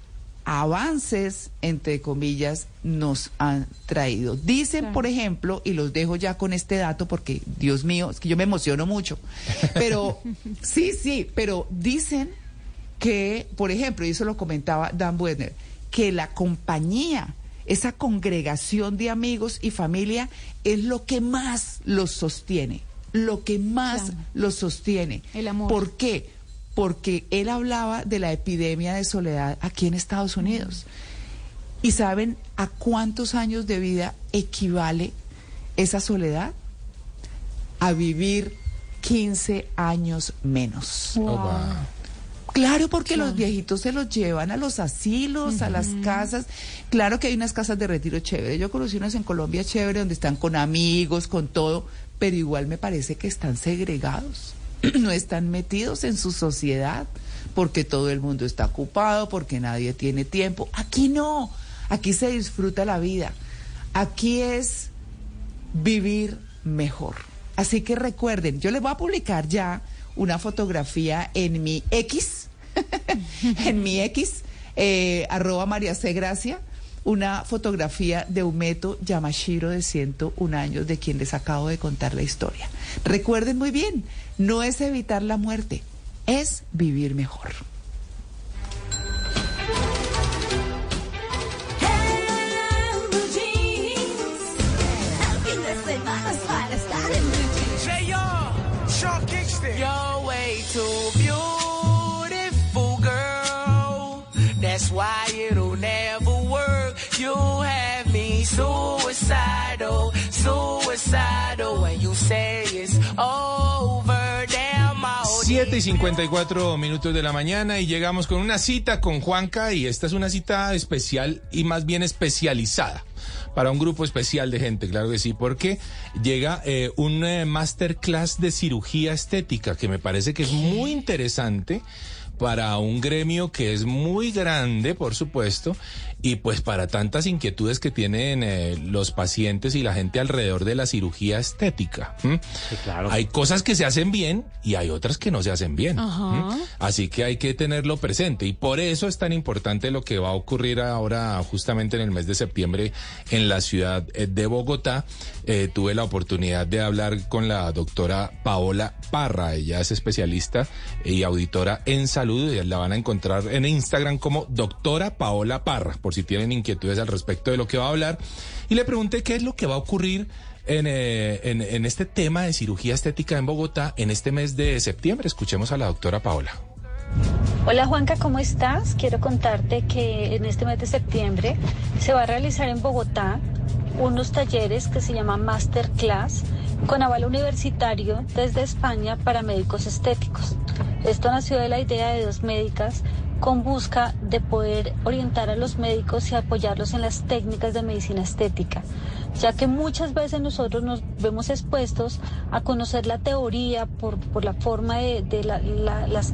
avances, entre comillas, nos han traído. Dicen, por ejemplo, y los dejo ya con este dato porque, Dios mío, es que yo me emociono mucho, pero <laughs> sí, sí, pero dicen que, por ejemplo, y eso lo comentaba Dan Buettner, que la compañía, esa congregación de amigos y familia es lo que más los sostiene, lo que más Claro. los sostiene. El amor. ¿Por qué? Porque él hablaba de la epidemia de soledad aquí en Estados Unidos. ¿Y saben a cuántos años de vida equivale esa soledad? A vivir 15 años menos. Oh, wow. Claro, porque los viejitos se los llevan a los asilos, a las casas. Claro que hay unas casas de retiro chévere. Yo conocí unas en Colombia chévere donde están con amigos, con todo, pero igual me parece que están segregados. <clears throat> no están metidos en su sociedad porque todo el mundo está ocupado, porque nadie tiene tiempo. Aquí no. Aquí se disfruta la vida. Aquí es vivir mejor. Así que recuerden, yo les voy a publicar ya una fotografía en mi X, <laughs> en mi X, eh, arroba María C. Gracia, una fotografía de Umeto Yamashiro de 101 años, de quien les acabo de contar la historia. Recuerden muy bien, no es evitar la muerte, es vivir mejor. You're way too beautiful, girl. That's why it'll never work. You have me suicidal, suicidal when you say it's over. Damn, my 7 y 54 minutos de la mañana y llegamos con una cita con Juanca y esta es una cita especial y más bien especializada para un grupo especial de gente, claro que sí, porque llega eh, un eh, masterclass de cirugía estética que me parece que es muy interesante para un gremio que es muy grande, por supuesto, y pues para tantas inquietudes que tienen eh, los pacientes y la gente alrededor de la cirugía estética. ¿m? Hay cosas que se hacen bien y hay otras que no se hacen bien. Así que hay que tenerlo presente y por eso es tan importante lo que va a ocurrir ahora justamente en el mes de septiembre en la ciudad eh, de Bogotá. Eh, tuve la oportunidad de hablar con la doctora Paola Parra. Ella es especialista y auditora en salud. Y La van a encontrar en Instagram como doctora Paola Parra, por si tienen inquietudes al respecto de lo que va a hablar. Y le pregunté qué es lo que va a ocurrir en, eh, en, en este tema de cirugía estética en Bogotá en este mes de septiembre. Escuchemos a la doctora Paola. Hola Juanca, ¿cómo estás? Quiero contarte que en este mes de septiembre se va a realizar en Bogotá unos talleres que se llaman Masterclass con aval universitario desde España para médicos estéticos. Esto nació de la idea de dos médicas con busca de poder orientar a los médicos y apoyarlos en las técnicas de medicina estética, ya que muchas veces nosotros nos vemos expuestos a conocer la teoría por, por la forma de, de la- la- las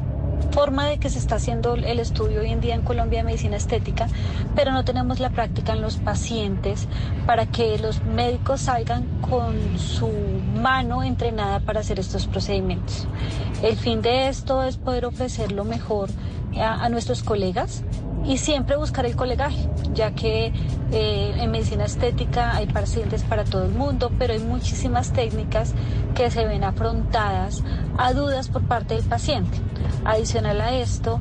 forma de que se está haciendo el estudio hoy en día en Colombia de medicina estética, pero no tenemos la práctica en los pacientes para que los médicos salgan con su mano entrenada para hacer estos procedimientos. El fin de esto es poder ofrecer lo mejor a, a nuestros colegas y siempre buscar el colegaje, ya que eh, en medicina estética hay pacientes para todo el mundo, pero hay muchísimas técnicas que se ven afrontadas a dudas por parte del paciente. Adicional a esto,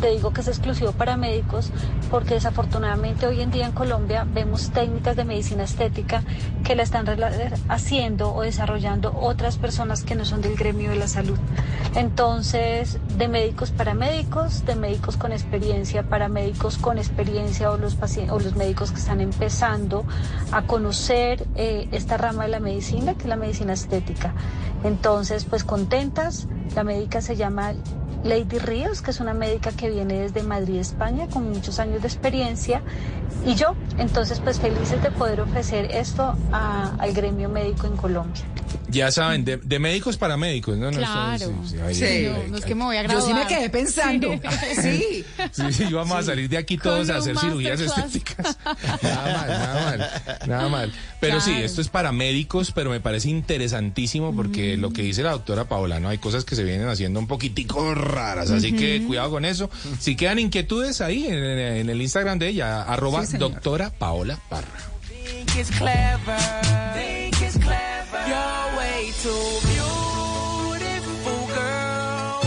te digo que es exclusivo para médicos porque desafortunadamente hoy en día en Colombia vemos técnicas de medicina estética que la están haciendo o desarrollando otras personas que no son del gremio de la salud. Entonces, de médicos para médicos, de médicos con experiencia para médicos con experiencia o los, o los médicos que están empezando a conocer eh, esta rama de la medicina, que es la medicina estética. Entonces, pues contentas, la médica se llama Lady Ríos, que es una médica que viene desde Madrid, España, con muchos años de experiencia, y yo, entonces, pues felices de poder ofrecer esto al gremio médico en Colombia. Ya saben, de, de médicos para médicos, ¿no? no Claro. sí, sí, ahí- Sí. ahí- No, no es que me voy a Yo sí me quedé pensando. Sí. <laughs> Sí, sí, vamos a salir de aquí todos Con a hacer cirugías estéticas. <laughs> Nada mal, nada mal, nada mal. Pero sí, esto es para médicos, pero me parece interesantísimo porque lo que dice la doctora Paola, ¿no? Hay cosas que se vienen haciendo un poquitico raras, así que cuidado con eso. Si quedan inquietudes ahí en, en el Instagram de ella, arroba doctora Paola Parra. that's clever. You're way too beautiful, girl.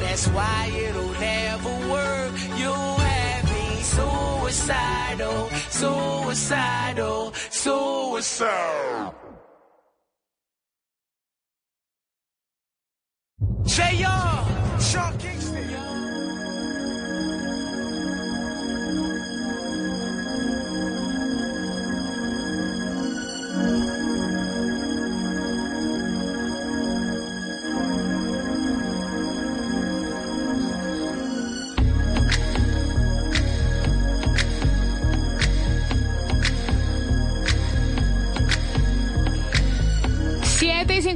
That's why it'll never work. You have me suicidal, suicidal, suicidal. JR, shocking.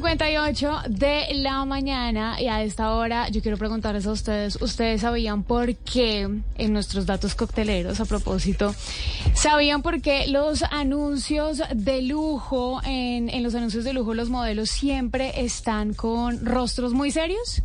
7.58 de la mañana y a esta hora yo quiero preguntarles a ustedes, ¿ustedes sabían por qué en nuestros datos cocteleros a propósito, sabían por qué los anuncios de lujo, en, en los anuncios de lujo los modelos siempre están con rostros muy serios?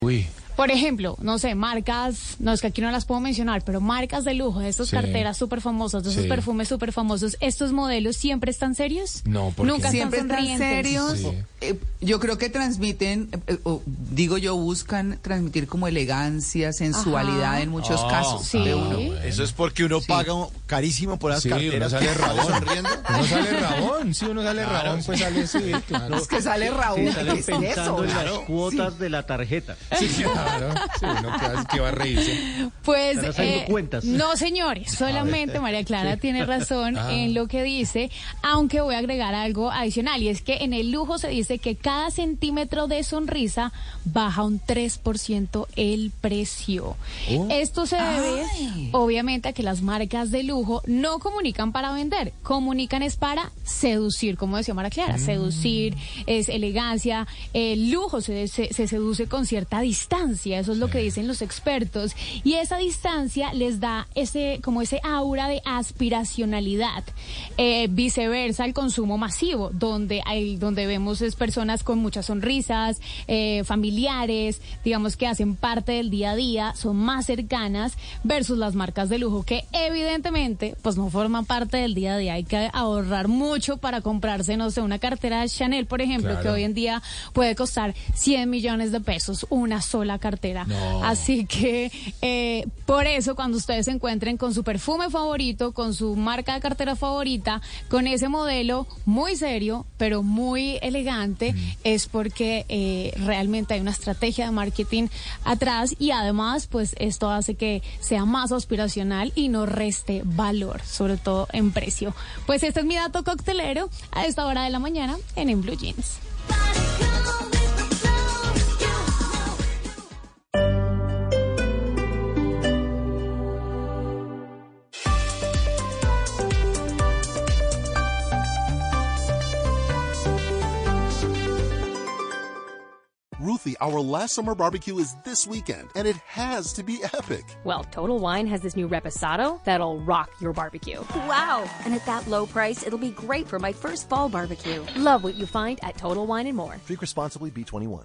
Uy. Por ejemplo, no sé, marcas, no es que aquí no las puedo mencionar, pero marcas de lujo, de estas Sí. carteras súper famosas, de esos Sí. perfumes súper famosos, ¿estos modelos siempre están serios? No, ¿por qué? Nunca Siempre están están serios. Sí. Eh, yo creo que transmiten, eh, o digo yo, buscan transmitir como elegancia, sensualidad Ajá. en muchos Ah, casos Sí. de uno. Eso es porque uno Sí. paga carísimo por las Sí, uno carteras. sale rabón. sonriendo. Uno sale rabón, sí, uno sale Claro, rabón, pues sale, sí, <laughs> claro. Es que sale ¿qué es pensando eso? en las cuotas de la tarjeta. Sí, claro. <laughs> Sí, uno que, va a reírse. Pues haciendo cuentas. no, señores, <laughs> solamente María Clara tiene razón Ah. en lo que dice, aunque voy a agregar algo adicional, y es que en el lujo se dice que cada centímetro de sonrisa baja un 3% el precio. Oh. Esto se debe, obviamente, a que las marcas de lujo no comunican para vender, comunican es para seducir, como decía María Clara, Mm. seducir es elegancia, el lujo se, se- se seduce con cierta distancia, eso es lo que dicen los expertos, y esa distancia les da ese, como ese aura de aspiracionalidad. Eh, viceversa, el consumo masivo, donde hay, donde vemos es personas con muchas sonrisas, eh, familiares, digamos que hacen parte del día a día, son más cercanas, versus las marcas de lujo que evidentemente pues no forman parte del día a día. Hay que ahorrar mucho para comprarse, no sé, una cartera Chanel, por ejemplo, Claro. que hoy en día puede costar 100 millones de pesos una sola cartera. No. Así que eh, por eso cuando ustedes se encuentren con su perfume favorito, con su marca de cartera favorita, con ese modelo muy serio, pero muy elegante, es porque eh, realmente hay una estrategia de marketing atrás y además pues esto hace que sea más aspiracional y no reste valor, sobre todo en precio. Pues este es mi dato coctelero a esta hora de la mañana en En Blue Jeans. Ruthie, our last summer barbecue is this weekend, and it has to be epic. Well, Total Wine has this new reposado that'll rock your barbecue. Wow. And at that low price, it'll be great for my first fall barbecue. Love what you find at Total Wine and More. Drink responsibly, B21.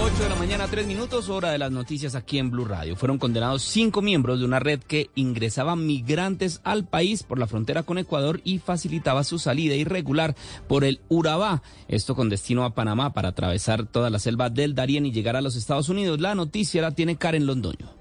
8 de la mañana, 3 minutos, hora de las noticias aquí en Blue Radio. Fueron condenados cinco miembros de una red que ingresaba migrantes al país por la frontera con Ecuador y facilitaba su salida irregular por el Urabá. Esto con destino a Panamá para atravesar toda la selva del Darién y llegar a los Estados Unidos. La noticia la tiene Karen Londoño.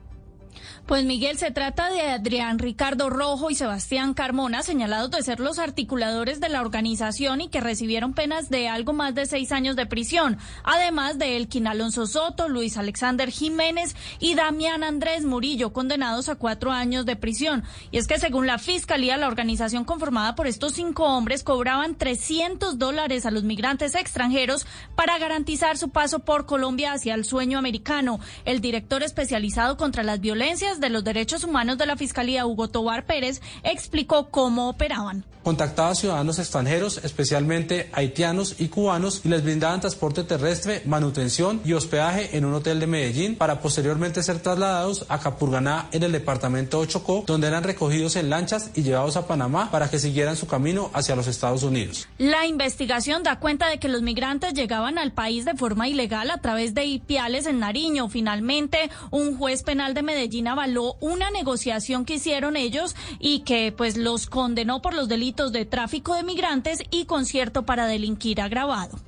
Pues Miguel, se trata de Adrián Ricardo Rojo y Sebastián Carmona, señalados de ser los articuladores de la organización y que recibieron penas de algo más de seis años de prisión, además de Elkin Alonso Soto, Luis Alexander Jiménez y Damián Andrés Murillo, condenados a cuatro años de prisión. Y es que según la Fiscalía, la organización conformada por estos cinco hombres cobraban 300 dólares a los migrantes extranjeros para garantizar su paso por Colombia hacia el sueño americano. El director especializado contra las violencias de los Derechos Humanos de la Fiscalía, Hugo Tobar Pérez, explicó cómo operaban. Contactaba a ciudadanos extranjeros, especialmente haitianos y cubanos, y les brindaban transporte terrestre, manutención y hospedaje en un hotel de Medellín para posteriormente ser trasladados a Capurganá en el departamento de Chocó, donde eran recogidos en lanchas y llevados a Panamá para que siguieran su camino hacia los Estados Unidos. La investigación da cuenta de que los migrantes llegaban al país de forma ilegal a través de Ipiales en Nariño. Finalmente, un juez penal de Medellín avaló una negociación que hicieron ellos y que pues los condenó por los delitos de tráfico de migrantes y concierto para delinquir agravado.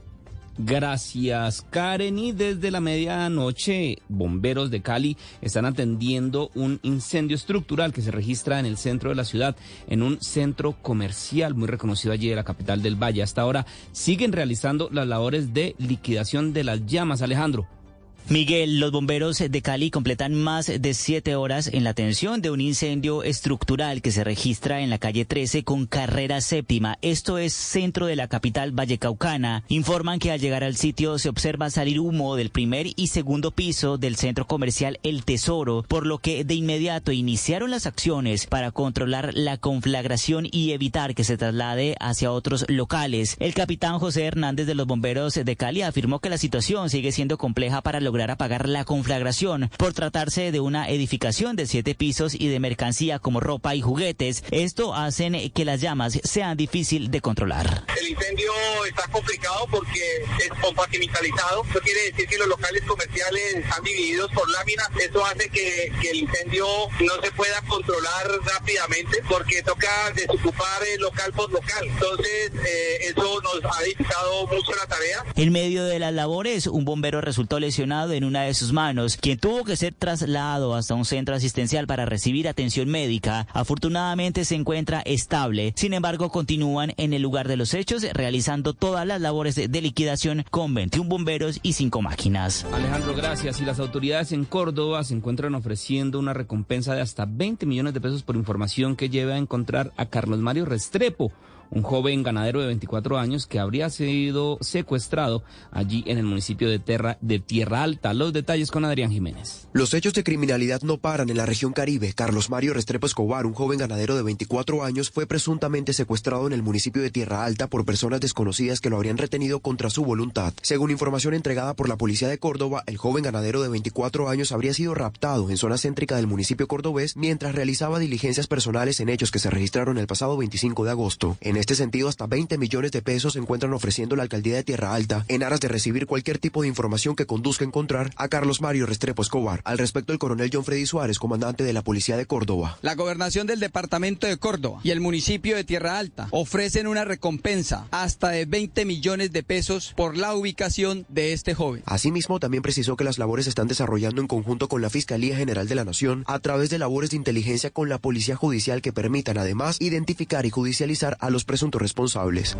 Gracias, Karen. Y desde la medianoche, bomberos de Cali están atendiendo un incendio estructural que se registra en el centro de la ciudad, en un centro comercial muy reconocido allí de la capital del Valle. Hasta ahora siguen realizando las labores de liquidación de las llamas. Alejandro. Miguel, los bomberos de Cali completan más de siete horas en la atención de un incendio estructural que se registra en la calle 13 con carrera séptima. Esto es centro de la capital vallecaucana. Informan que al llegar al sitio se observa salir humo del primer y segundo piso del centro comercial El Tesoro, por lo que de inmediato iniciaron las acciones para controlar la conflagración y evitar que se traslade hacia otros locales. El capitán José Hernández de los bomberos de Cali afirmó que la situación sigue siendo compleja para lograr apagar la conflagración por tratarse de una edificación de siete pisos y de mercancía como ropa y juguetes. Esto hacen que las llamas sean difícil de controlar. El incendio está complicado porque es compartimentalizado. Eso quiere decir que los locales comerciales están divididos por láminas. Eso hace que, que el incendio no se pueda controlar rápidamente porque toca desocupar el local por local. Entonces, eh, eso nos ha dificultado mucho la tarea. En medio de las labores, un bombero resultó lesionado en una de sus manos, quien tuvo que ser trasladado hasta un centro asistencial para recibir atención médica. Afortunadamente se encuentra estable. Sin embargo, continúan en el lugar de los hechos realizando todas las labores de, liquidación con 21 bomberos y 5 máquinas. Alejandro, gracias. Y las autoridades en Córdoba se encuentran ofreciendo una recompensa de hasta 20 millones de pesos por información que lleve a encontrar a Carlos Mario Restrepo un joven ganadero de 24 años que habría sido secuestrado allí en el municipio de, Terra, de Tierra Alta. Los detalles con Adrián Jiménez. Los hechos de criminalidad no paran en la región Caribe. Carlos Mario Restrepo Escobar, un joven ganadero de 24 años, fue presuntamente secuestrado en el municipio de Tierra Alta por personas desconocidas que lo habrían retenido contra su voluntad. Según información entregada por la policía de Córdoba, el joven ganadero de 24 años habría sido raptado en zona céntrica del municipio cordobés mientras realizaba diligencias personales en hechos que se registraron el pasado 25 de agosto. Este sentido, hasta 20 millones de pesos se encuentran ofreciendo la alcaldía de Tierra Alta en aras de recibir cualquier tipo de información que conduzca a encontrar a Carlos Mario Restrepo Escobar. Al respecto, el coronel John Freddy Suárez, comandante de la policía de Córdoba. La gobernación del departamento de Córdoba y el municipio de Tierra Alta ofrecen una recompensa hasta de 20 millones de pesos por la ubicación de este joven. Asimismo, también precisó que las labores se están desarrollando en conjunto con la Fiscalía General de la Nación a través de labores de inteligencia con la Policía Judicial que permitan además identificar y judicializar a los presuntos responsables.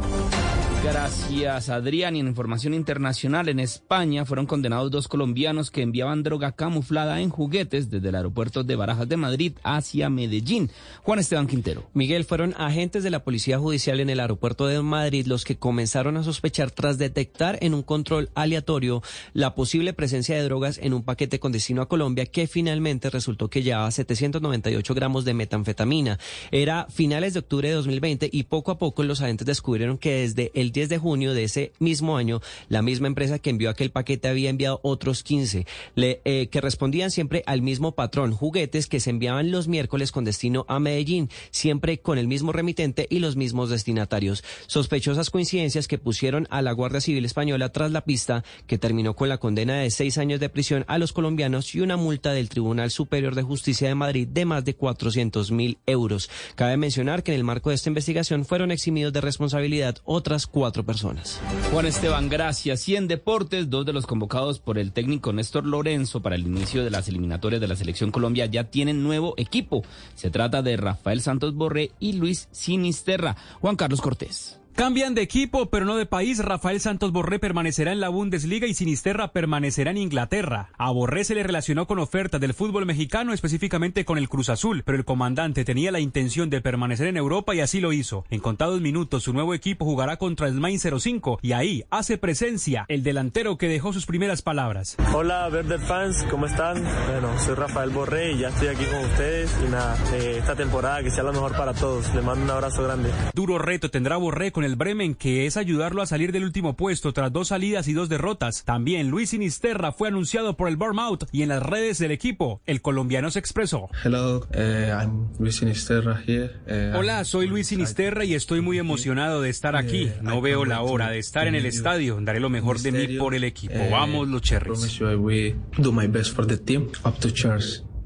Gracias, Adrián. Y en información internacional, en España fueron condenados dos colombianos que enviaban droga camuflada en juguetes desde el aeropuerto de Barajas de Madrid hacia Medellín. Juan Esteban Quintero. Miguel, fueron agentes de la Policía Judicial en el aeropuerto de Madrid los que comenzaron a sospechar tras detectar en un control aleatorio la posible presencia de drogas en un paquete con destino a Colombia que finalmente resultó que llevaba 798 gramos de metanfetamina. Era finales de octubre de 2020 y poco a poco los agentes descubrieron que desde el el 10 de junio de ese mismo año, la misma empresa que envió aquel paquete había enviado otros 15, le, eh, que respondían siempre al mismo patrón, juguetes que se enviaban los miércoles con destino a Medellín, siempre con el mismo remitente y los mismos destinatarios. Sospechosas coincidencias que pusieron a la Guardia Civil Española tras la pista, que terminó con la condena de seis años de prisión a los colombianos y una multa del Tribunal Superior de Justicia de Madrid de más de 400 mil euros. Cabe mencionar que en el marco de esta investigación fueron eximidos de responsabilidad otras cuatro personas. Juan Esteban, gracias. Y en deportes, dos de los convocados por el técnico Néstor Lorenzo para el inicio de las eliminatorias de la Selección Colombia ya tienen nuevo equipo. Se trata de Rafael Santos Borré y Luis Sinisterra. Juan Carlos Cortés. Cambian de equipo, pero no de país. Rafael Santos Borré permanecerá en la Bundesliga y Sinisterra permanecerá en Inglaterra. A Borré se le relacionó con ofertas del fútbol mexicano, específicamente con el Cruz Azul, pero el comandante tenía la intención de permanecer en Europa y así lo hizo. En contados minutos, su nuevo equipo jugará contra el Main 05 y ahí hace presencia el delantero que dejó sus primeras palabras. Hola, Verde fans, ¿cómo están? Bueno, soy Rafael Borré y ya estoy aquí con ustedes y nada, eh, esta temporada que sea la mejor para todos. Les mando un abrazo grande. Duro reto tendrá Borré con el Bremen, que es ayudarlo a salir del último puesto tras dos salidas y dos derrotas. También Luis Sinisterra fue anunciado por el Bournemouth y en las redes del equipo, el colombiano se expresó. Hello, eh, I'm Luis Sinisterra here. Eh, Hola, soy Luis Sinisterra y estoy muy emocionado de estar aquí. No veo la hora de estar en el estadio. Daré lo mejor de mí por el equipo. Eh, Vamos los Cherries.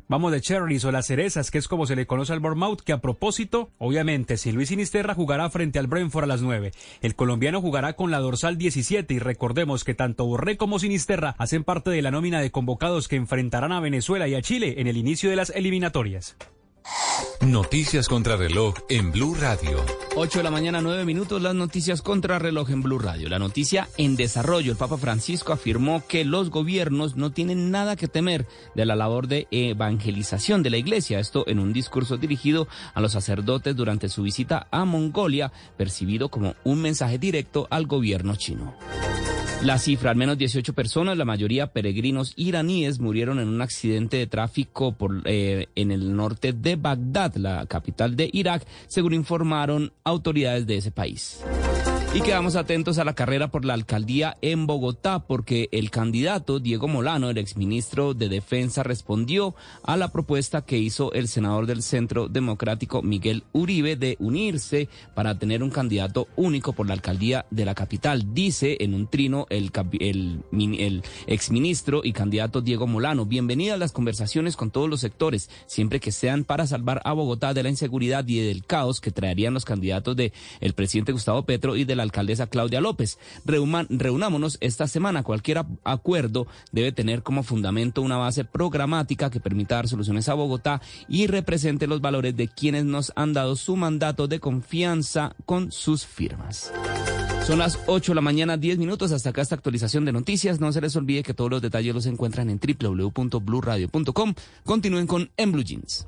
Vamos de Cherries o las cerezas, que es como se le conoce al Bournemouth, que a propósito, obviamente, si Luis Sinisterra jugará frente al Brentford a las 9. El colombiano jugará con la dorsal 17 y recordemos que tanto Borré como Sinisterra hacen parte de la nómina de convocados que enfrentarán a Venezuela y a Chile en el inicio de las eliminatorias. Noticias contra reloj en Blue Radio. 8 de la mañana, 9 minutos, las noticias contra reloj en Blue Radio. La noticia en desarrollo. El Papa Francisco afirmó que los gobiernos no tienen nada que temer de la labor de evangelización de la iglesia. Esto en un discurso dirigido a los sacerdotes durante su visita a Mongolia, percibido como un mensaje directo al gobierno chino. La cifra, al menos 18 personas, la mayoría peregrinos iraníes, murieron en un accidente de tráfico eh, en el norte de Bagdad, la capital de Irak, según informaron autoridades de ese país. Y quedamos atentos a la carrera por la alcaldía en Bogotá porque el candidato Diego Molano, el exministro de Defensa, respondió a la propuesta que hizo el senador del Centro Democrático Miguel Uribe de unirse para tener un candidato único por la alcaldía de la capital. Dice en un trino el, el, el exministro y candidato Diego Molano, bienvenida a las conversaciones con todos los sectores, siempre que sean para salvar a Bogotá de la inseguridad y del caos que traerían los candidatos de el presidente Gustavo Petro y de la alcaldesa Claudia López. Reunámonos esta semana. Cualquier acuerdo debe tener como fundamento una base programática que permita dar soluciones a Bogotá y represente los valores de quienes nos han dado su mandato de confianza con sus firmas. Son las 8 de la mañana, 10 minutos. Hasta acá esta actualización de noticias. No se les olvide que todos los detalles los encuentran en www.bluradio.com. Continúen con En Blue Jeans.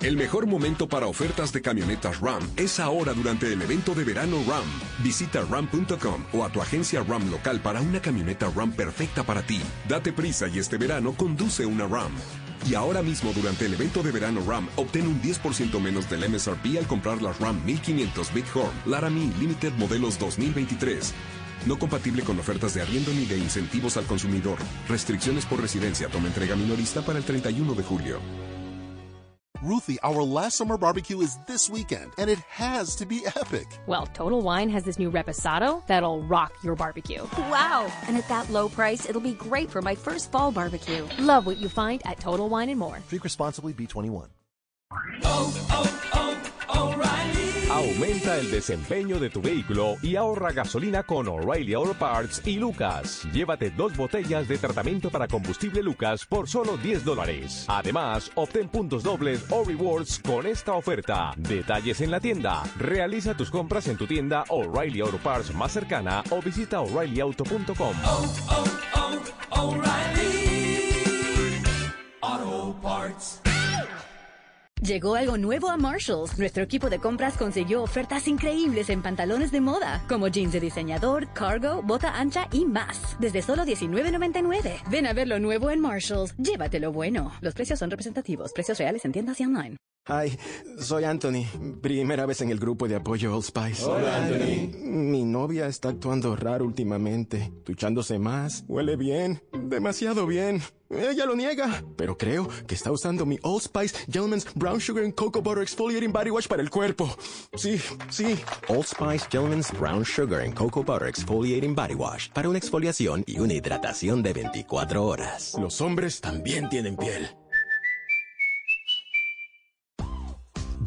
El mejor momento para ofertas de camionetas RAM es ahora durante el evento de verano RAM. Visita ram.com o a tu agencia RAM local para una camioneta RAM perfecta para ti. Date prisa y este verano conduce una RAM. Y ahora mismo durante el evento de verano RAM, obtén un 10% menos del MSRP al comprar las RAM 1500 Bighorn Laramie Limited modelos 2023. No compatible con ofertas de arriendo ni de incentivos al consumidor. Restricciones por residencia. Toma entrega minorista para el 31 de julio. Ruthie, our last summer barbecue is this weekend, and it has to be epic. Well, Total Wine has this new reposado that'll rock your barbecue. Wow! And at that low price, it'll be great for my first fall barbecue. Love what you find at Total Wine and More. Drink responsibly, B21. Aumenta el desempeño de tu vehículo y ahorra gasolina con O'Reilly Auto Parts y Lucas. Llévate dos botellas de tratamiento para combustible Lucas por solo 10 dólares. Además, obtén puntos dobles o rewards con esta oferta. Detalles en la tienda. Realiza tus compras en tu tienda O'Reilly Auto Parts más cercana o visita o'ReillyAuto.com. Llegó algo nuevo a Marshalls. Nuestro equipo de compras consiguió ofertas increíbles en pantalones de moda, como jeans de diseñador, cargo, bota ancha y más. Desde solo $19.99. Ven a ver lo nuevo en Marshalls. Llévatelo bueno. Los precios son representativos. Precios reales en tiendas y online. Hi, soy Anthony. Primera vez en el grupo de apoyo Old Spice. Hola, Anthony. Mi novia está actuando raro últimamente, duchándose más, huele bien, demasiado bien. Ella lo niega, pero creo que está usando mi Old Spice Gentleman's Brown Sugar and Cocoa Butter Exfoliating Body Wash para el cuerpo. Sí, sí. Old Spice Gentleman's Brown Sugar and Cocoa Butter Exfoliating Body Wash para una exfoliación y una hidratación de 24 horas. Los hombres también tienen piel.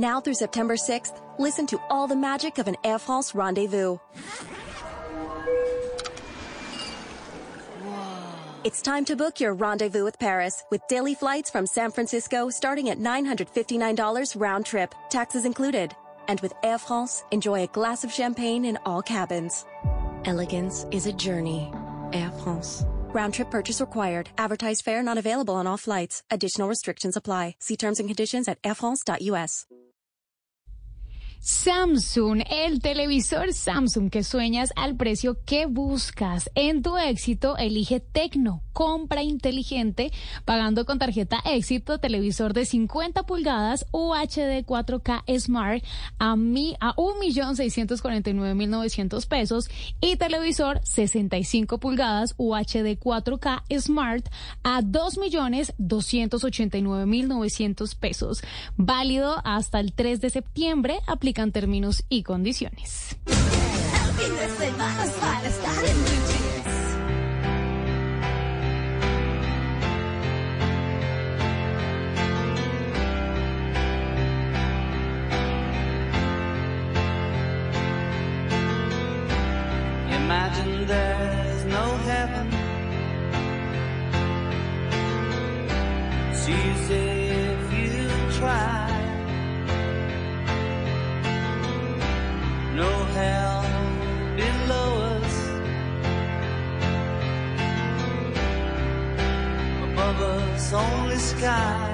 Now through September 6th, listen to all the magic of an Air France rendezvous. It's time to book your rendezvous with Paris with daily flights from San Francisco starting at $959 round trip, taxes included. And with Air France, enjoy a glass of champagne in all cabins. Elegance is a journey. Air France. Round trip purchase required. Advertised fare not available on all flights. Additional restrictions apply. See terms and conditions at airfrance.us. Samsung, el televisor Samsung que sueñas al precio que buscas. En tu éxito, elige Tecno. Compra inteligente, pagando con tarjeta éxito, televisor de 50 pulgadas UHD 4K Smart a, mi, a 1.649.900 pesos y televisor 65 pulgadas UHD 4K Smart a 2.289.900 pesos. Válido hasta el 3 de septiembre. Aplican términos y condiciones. If you try. Above us, only sky.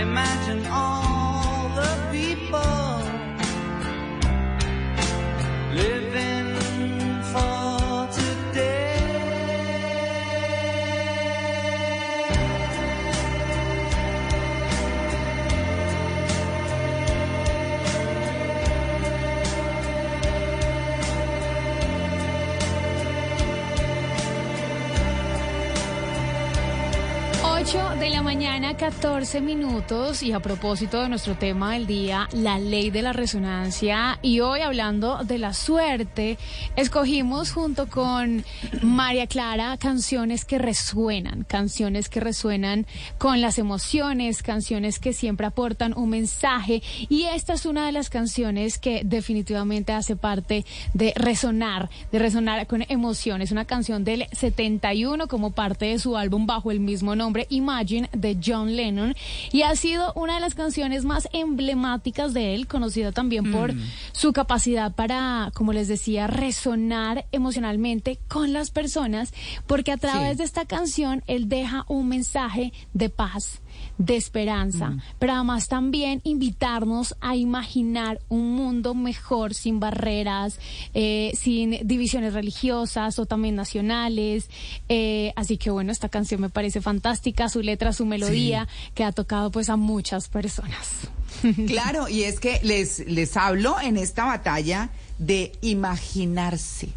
Imagine all the people living 8 de la mañana, 14 minutos. Y a propósito de nuestro tema del día, la ley de la resonancia. Y hoy hablando de la suerte, escogimos junto con María Clara canciones que resuenan, canciones que resuenan con las emociones, canciones que siempre aportan un mensaje. Y esta es una de las canciones que definitivamente hace parte de resonar, de resonar con emociones. Una canción del 71 como parte de su álbum bajo el mismo nombre Imagine, de John Lennon. Y ha sido una de las canciones más emblemáticas de él, conocida también por Mm. su capacidad para, como les decía, resonar emocionalmente con las personas, porque a través Sí. de esta canción él deja un mensaje de paz de esperanza, Mm. pero además también invitarnos a imaginar un mundo mejor, sin barreras, eh, sin divisiones religiosas o también nacionales. Eh, así que bueno, esta canción me parece fantástica, su letra, su melodía, que ha tocado pues a muchas personas. <laughs> Claro, y es que les, les hablo en esta batalla de imaginarse.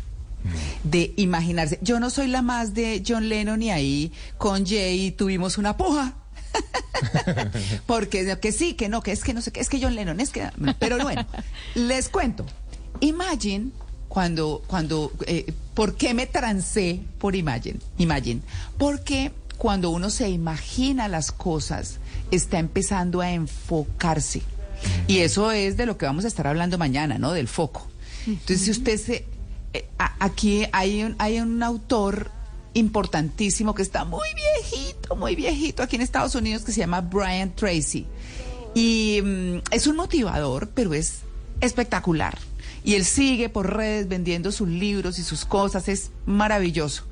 De imaginarse. Yo no soy la más de John Lennon y ahí con Jay tuvimos una puja. <laughs> Porque que sí, que no, que es que no sé qué, es que John Lennon, es que. Pero bueno, <laughs> les cuento. Imagine cuando, cuando, eh, ¿por qué me trancé por Imagine? Imagine. Porque cuando uno se imagina las cosas, está empezando a enfocarse. Y eso es de lo que vamos a estar hablando mañana, ¿no? Del foco. Entonces, si usted se... eh, aquí hay un, hay un autor importantísimo que está muy viejito, muy viejito aquí en Estados Unidos que se llama Brian Tracy. Y mm, es un motivador, pero es espectacular. Y él sigue por redes vendiendo sus libros y sus cosas, es maravilloso.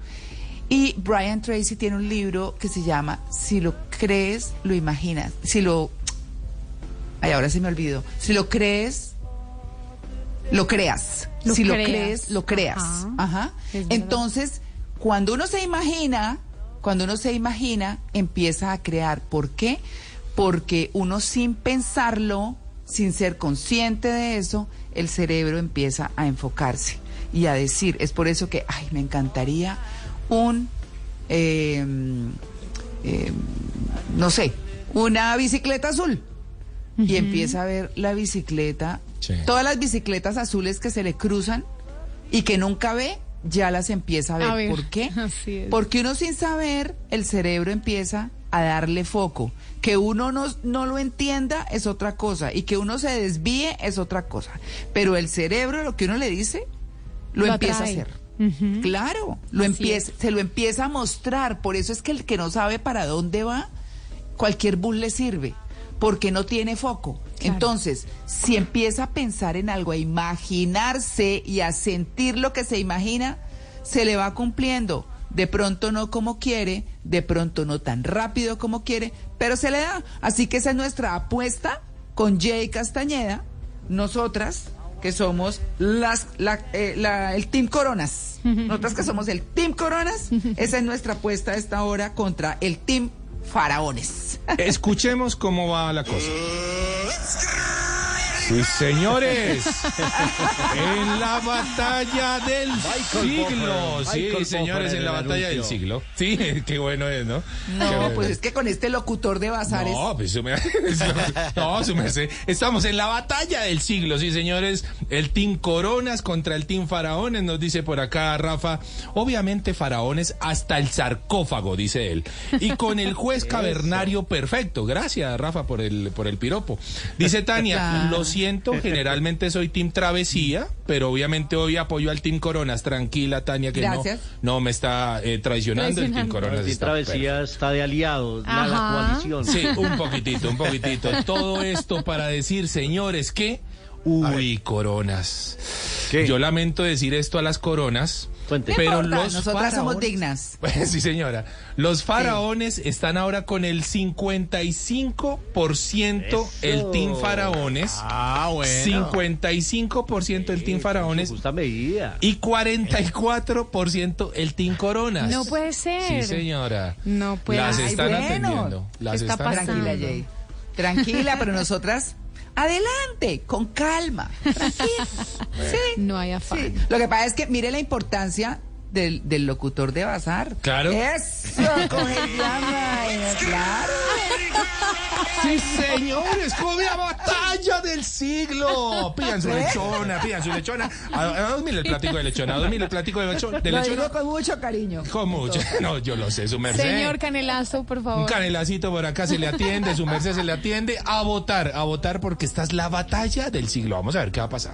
Y Brian Tracy tiene un libro que se llama Si lo crees, lo imaginas. Si lo... Ay, ahora se me olvidó. Si lo crees, lo creas. Lo si lo crees, lo creas. Ajá. Entonces, cuando uno se imagina, cuando uno se imagina, empieza a crear. ¿Por qué? Porque uno sin pensarlo, sin ser consciente de eso, el cerebro empieza a enfocarse y a decir. Es por eso que, ay, me encantaría un, eh, eh, no sé, una bicicleta azul. Y empieza a ver la bicicleta, todas las bicicletas azules que se le cruzan y que nunca ve, ya las empieza a ver. A ver, ¿Por qué? <laughs> así es. Porque uno sin saber, el cerebro empieza a darle foco. Que uno no, no lo entienda es otra cosa y que uno se desvíe es otra cosa. Pero el cerebro, lo que uno le dice, lo, Lo empieza atrae. a hacer. Claro, lo Así empieza, se lo empieza a mostrar. Por eso es que el que no sabe para dónde va, cualquier bus le sirve, porque no tiene foco. Entonces, si empieza a pensar en algo, a imaginarse y a sentir lo que se imagina, se le va cumpliendo. De pronto no como quiere, de pronto no tan rápido como quiere, pero se le da. Así que esa es nuestra apuesta con Jay Castañeda, nosotras que somos las, la- eh, la- el Team Coronas. <laughs> Nosotras que somos el Team Coronas, esa es nuestra apuesta a esta hora contra el Team Faraones. Escuchemos cómo va la cosa. <laughs> Sí, señores. en la batalla del siglo. Michael Sí, señores, en en la batalla del siglo. Sí, <laughs> qué bueno es, ¿no? No, bueno pues es. es que con este locutor de bazares. No, pues su <laughs> no, su merced. Estamos en la batalla del siglo, sí, señores. El Team Coronas contra el Team Faraones, nos dice por acá Rafa. Obviamente Faraones hasta el sarcófago, dice él. Y con el juez <laughs> cavernario perfecto. Gracias, Rafa, por el, por el piropo. Dice Tania, Claro. Siento, <laughs> generalmente soy Team Travesía, pero obviamente hoy apoyo al Team Coronas. Tranquila, Tania, que no, no me está eh, traicionando. El Team Coronas Y está Travesía está de aliados, la, la coalición. Sí, un <laughs> poquitito, un poquitito. Todo esto para decir, señores, que... Uy, coronas. Yo lamento decir esto a las coronas, Pero importa, los nosotras somos dignas. <laughs> Pues, sí, señora. Los faraones están ahora con el 55% el Team Faraones. Ah, bueno. 55% el Team Faraones. Justa medida. Y 44% el Team Coronas. No puede ser. Sí, señora. No puede Las ser. están bueno. atendiendo. Las ¿Qué está están pasando? Tranquila, Jay. Tranquila, pero nosotras, adelante, con calma. <laughs> Sí. No hay afán. Sí. Lo que pasa es que mire la importancia del, del locutor de bazar. Claro. Eso, <laughs> coge llama, claro. Sí, señores, con la batalla del siglo. ¿Eh? lechona, pidan su lechona. A, a dos mil el platico de lechona, a dos mil el platico de lechona. De Lo lechona. digo con mucho cariño. Con mucho. No, yo lo sé, su merced. Señor Canelazo, por favor. Un canelacito por acá se le atiende, su merced se le atiende. A votar, a votar porque esta es la batalla del siglo. Vamos a ver qué va a pasar.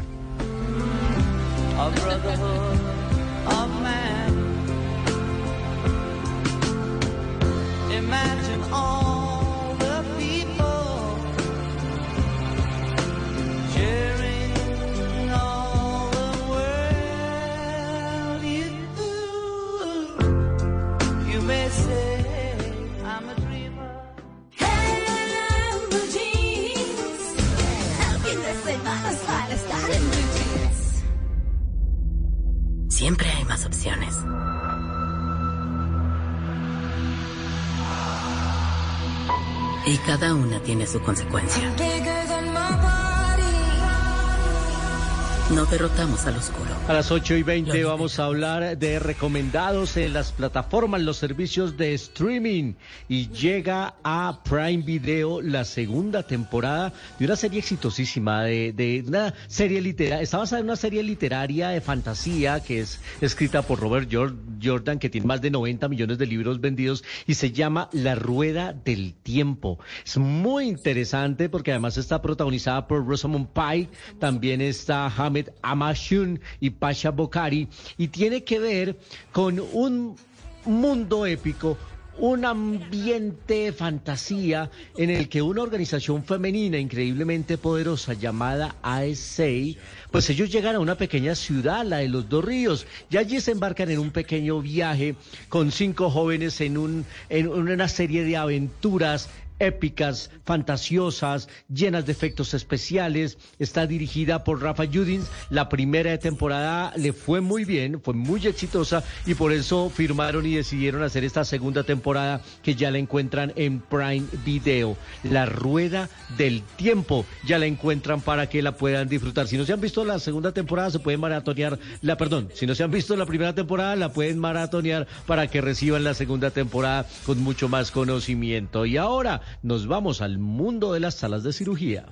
Siempre hay más opciones. Y cada una tiene su consecuencia. No derrotamos al oscuro. A las 8 y 20 vamos a hablar de recomendados en las plataformas, los servicios de streaming. Y llega a Prime Video la segunda temporada de una serie exitosísima, de, de una serie literaria. Está basada en una serie literaria de fantasía que es escrita por Robert Jor- Jordan, que tiene más de 90 millones de libros vendidos y se llama La Rueda del Tiempo. Es muy interesante porque además está protagonizada por Rosamund Pike, también está Hamed Amashun y Pasha Bokhari y tiene que ver con un mundo épico un ambiente de fantasía en el que una organización femenina increíblemente poderosa llamada ASA, pues ellos llegan a una pequeña ciudad, la de los dos ríos, y allí se embarcan en un pequeño viaje con cinco jóvenes en, un, en una serie de aventuras épicas, fantasiosas, llenas de efectos especiales. Está dirigida por Rafa Judins. La primera temporada le fue muy bien, fue muy exitosa y por eso firmaron y decidieron hacer esta segunda temporada que ya la encuentran en Prime Video. La Rueda del Tiempo. Ya la encuentran para que la puedan disfrutar. Si no se han visto la segunda temporada, se pueden maratonear la, perdón, si no se han visto la primera temporada, la pueden maratonear para que reciban la segunda temporada con mucho más conocimiento. Y ahora nos vamos al mundo de las salas de cirugía.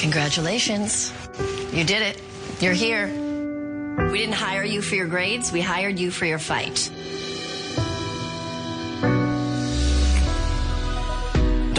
Congratulations. You did it. You're here. We didn't hire you for your grades, we hired you for your fight.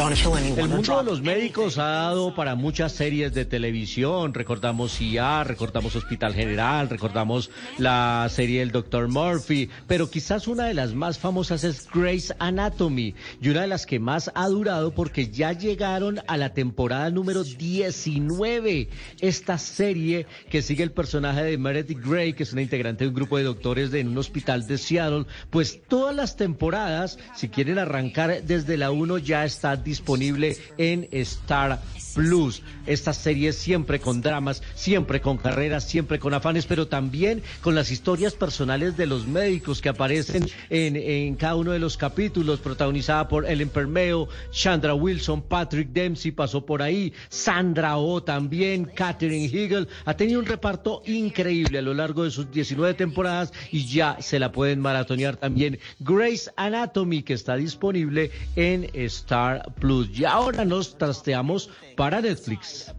El mundo de los médicos ha dado para muchas series de televisión. Recordamos IA, recordamos Hospital General, recordamos la serie del Dr. Murphy, pero quizás una de las más famosas es Grey's Anatomy y una de las que más ha durado porque ya llegaron a la temporada número 19. Esta serie que sigue el personaje de Meredith Grey, que es una integrante de un grupo de doctores de en un hospital de Seattle, pues todas las temporadas, si quieren arrancar desde la 1 ya está disponible en Star Plus. Esta serie siempre con dramas, siempre con carreras, siempre con afanes, pero también con las historias personales de los médicos que aparecen en, en cada uno de los capítulos, protagonizada por Ellen Permeo, Chandra Wilson, Patrick Dempsey pasó por ahí, Sandra Oh también, Katherine Hegel. Ha tenido un reparto increíble a lo largo de sus 19 temporadas y ya se la pueden maratonear también. Grace Anatomy, que está disponible en Star Plus. Y ahora nos trasteamos para Netflix.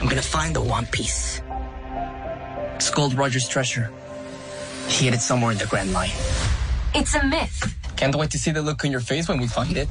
I'm gonna find the One Piece. It's Gold Roger's treasure. He hid it somewhere in the Grand Line. It's a myth. Can't wait to see the look on your face when we find it.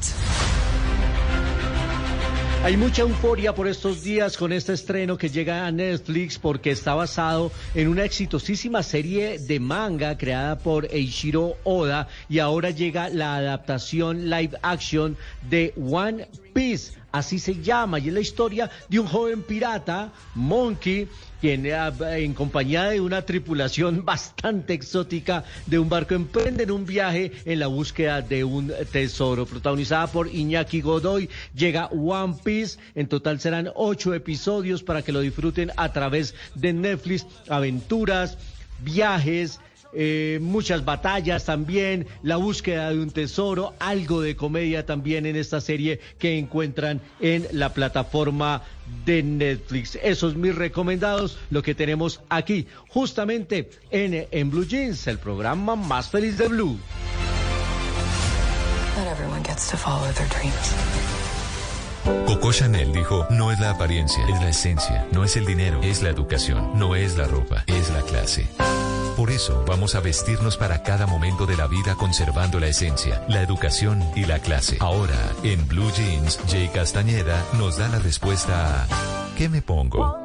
Hay mucha euforia por estos días con este estreno que llega a Netflix porque está basado en una exitosísima serie de manga creada por Eiichiro Oda y ahora llega la adaptación live action de One Piece, así se llama, y es la historia de un joven pirata, Monkey, quien en compañía de una tripulación <laughs> bastante exótica de un barco emprenden un viaje en la búsqueda de un tesoro. Protagonizada por Iñaki Godoy, llega One Piece. En total serán ocho episodios para que lo disfruten a través de Netflix. Aventuras, viajes. Eh, muchas batallas también, la búsqueda de un tesoro, algo de comedia también en esta serie que encuentran en la plataforma de Netflix. Esos mis recomendados, lo que tenemos aquí, justamente en, en Blue Jeans, el programa más feliz de Blue. Not everyone gets to follow their dreams. Coco Chanel dijo, no es la apariencia, es la esencia, no es el dinero, es la educación, no es la ropa, es la clase. Por eso vamos a vestirnos para cada momento de la vida conservando la esencia, la educación y la clase. Ahora, en Blue Jeans, Jay Castañeda nos da la respuesta a ¿qué me pongo?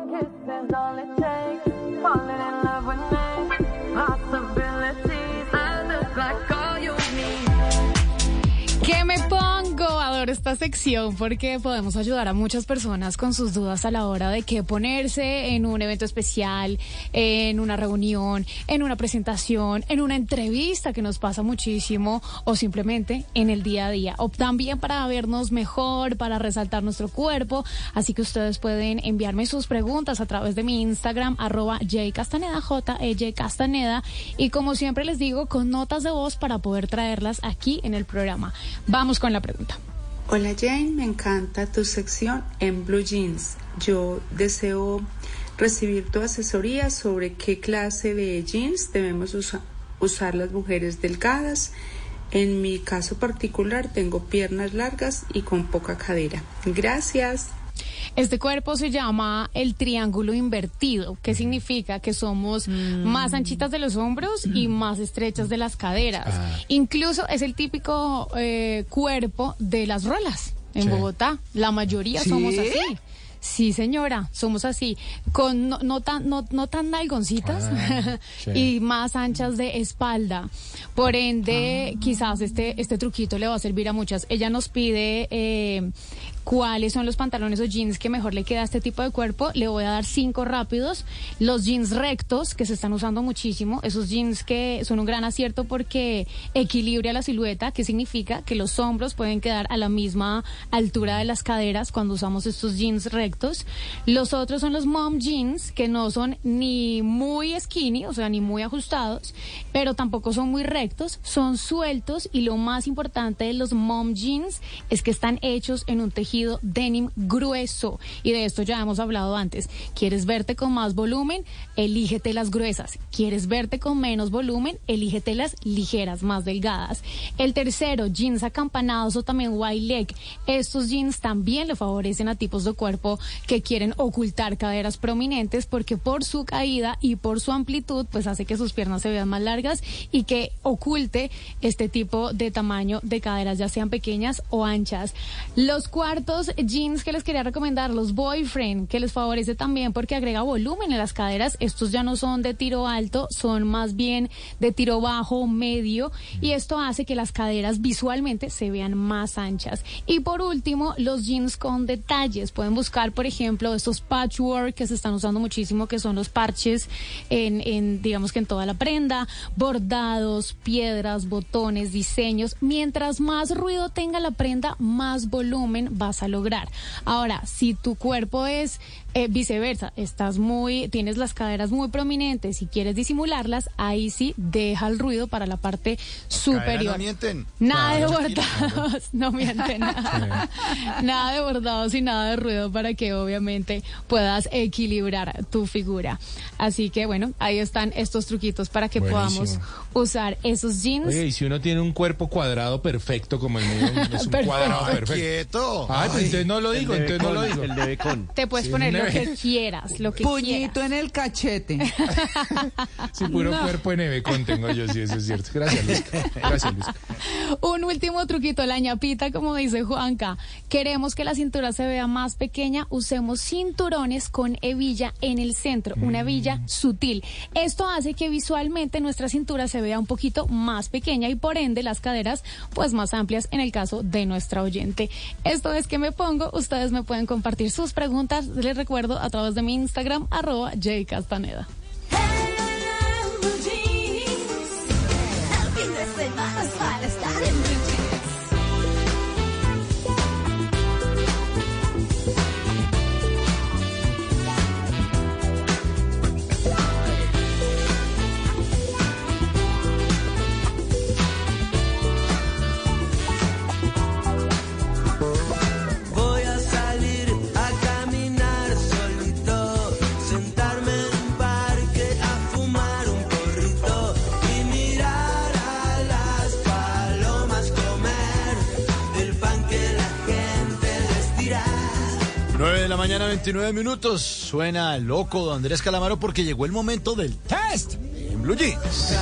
Esta sección porque podemos ayudar a muchas personas con sus dudas a la hora de qué ponerse en un evento especial, en una reunión, en una presentación, en una entrevista que nos pasa muchísimo o simplemente en el día a día. O también para vernos mejor, para resaltar nuestro cuerpo. Así que ustedes pueden enviarme sus preguntas a través de mi Instagram, arroba jcastaneda, j e Castaneda. Y como siempre les digo, con notas de voz para poder traerlas aquí en el programa. Vamos con la pregunta. Hola Jane, me encanta tu sección en Blue Jeans. Yo deseo recibir tu asesoría sobre qué clase de jeans debemos usa- usar las mujeres delgadas. En mi caso particular tengo piernas largas y con poca cadera. Gracias. Este cuerpo se llama el triángulo invertido, que significa que somos más anchitas de los hombros y más estrechas de las caderas. Incluso es el típico eh, cuerpo de las rolas en Sí. Bogotá. La mayoría ¿Sí? somos así. Sí, señora, somos así, con no, no tan no, no tan nalgoncitas Ah, <laughs> sí. y más anchas de espalda. Por ende, quizás este este truquito le va a servir a muchas. Ella nos pide eh, cuáles son los pantalones o jeans que mejor le queda a este tipo de cuerpo. Le voy a dar cinco rápidos. Los jeans rectos, que se están usando muchísimo. Esos jeans que son un gran acierto porque equilibra la silueta, que significa que los hombros pueden quedar a la misma altura de las caderas cuando usamos estos jeans rectos. Los otros son los mom jeans, que no son ni muy skinny, o sea, ni muy ajustados, pero tampoco son muy rectos, son sueltos y lo más importante de los mom jeans es que están hechos en un tejido denim grueso y de esto ya hemos hablado antes. ¿Quieres verte con más volumen? Elígete las gruesas. ¿Quieres verte con menos volumen? Elígete las ligeras, más delgadas. El tercero, jeans acampanados o también wide leg. Estos jeans también le favorecen a tipos de cuerpo que quieren ocultar caderas prominentes porque por su caída y por su amplitud pues hace que sus piernas se vean más largas y que oculte este tipo de tamaño de caderas ya sean pequeñas o anchas. Los cuartos jeans que les quería recomendar, los boyfriend, que les favorece también porque agrega volumen en las caderas. Estos ya no son de tiro alto, son más bien de tiro bajo, medio y esto hace que las caderas visualmente se vean más anchas. Y por último, los jeans con detalles. Pueden buscar, por ejemplo, estos patchwork que se están usando muchísimo, que son los parches en, en digamos que en toda la prenda, bordados, piedras, botones, diseños. Mientras más ruido tenga la prenda, más volumen vas a lograr. Ahora, si tu cuerpo es eh, viceversa, estás muy, tienes las caderas muy prominentes y quieres disimularlas, ahí sí deja el ruido para la parte superior. <laughs> no mienten. Nada de bordados, no mienten nada. Nada de bordados y nada de ruido para que obviamente puedas equilibrar tu figura. Así que bueno, ahí están estos truquitos para que Buenísimo. podamos usar esos jeans. Oye, y si uno tiene un cuerpo cuadrado perfecto como el mío, es un <laughs> Perfecto. cuadrado Ay, perfecto. quieto. Ay, pues entonces no lo digo, entonces no lo digo. el de Becón. Te puedes Sí, poner lo que quieras, lo que Puñito en el cachete. <laughs> Sí, puro No. cuerpo en Ebecón tengo yo, sí, eso es cierto. Gracias, Luis. Gracias, Luis. Un último truquito, la ñapita, como dice Juanca. Queremos que la cintura se vea más pequeña, usemos cinturones con hebilla en el centro, una hebilla sutil. Esto hace que visualmente nuestra cintura se vea un poquito más pequeña y por ende las caderas pues más amplias en el caso de nuestra oyente. Esto es que me pongo, ustedes me pueden compartir sus preguntas, les recuerdo a través de mi Instagram, arroba jcastaneda. 9 de la mañana, 29 minutos. Suena loco de Andrés Calamaro porque llegó el momento del test en Blue Jeans.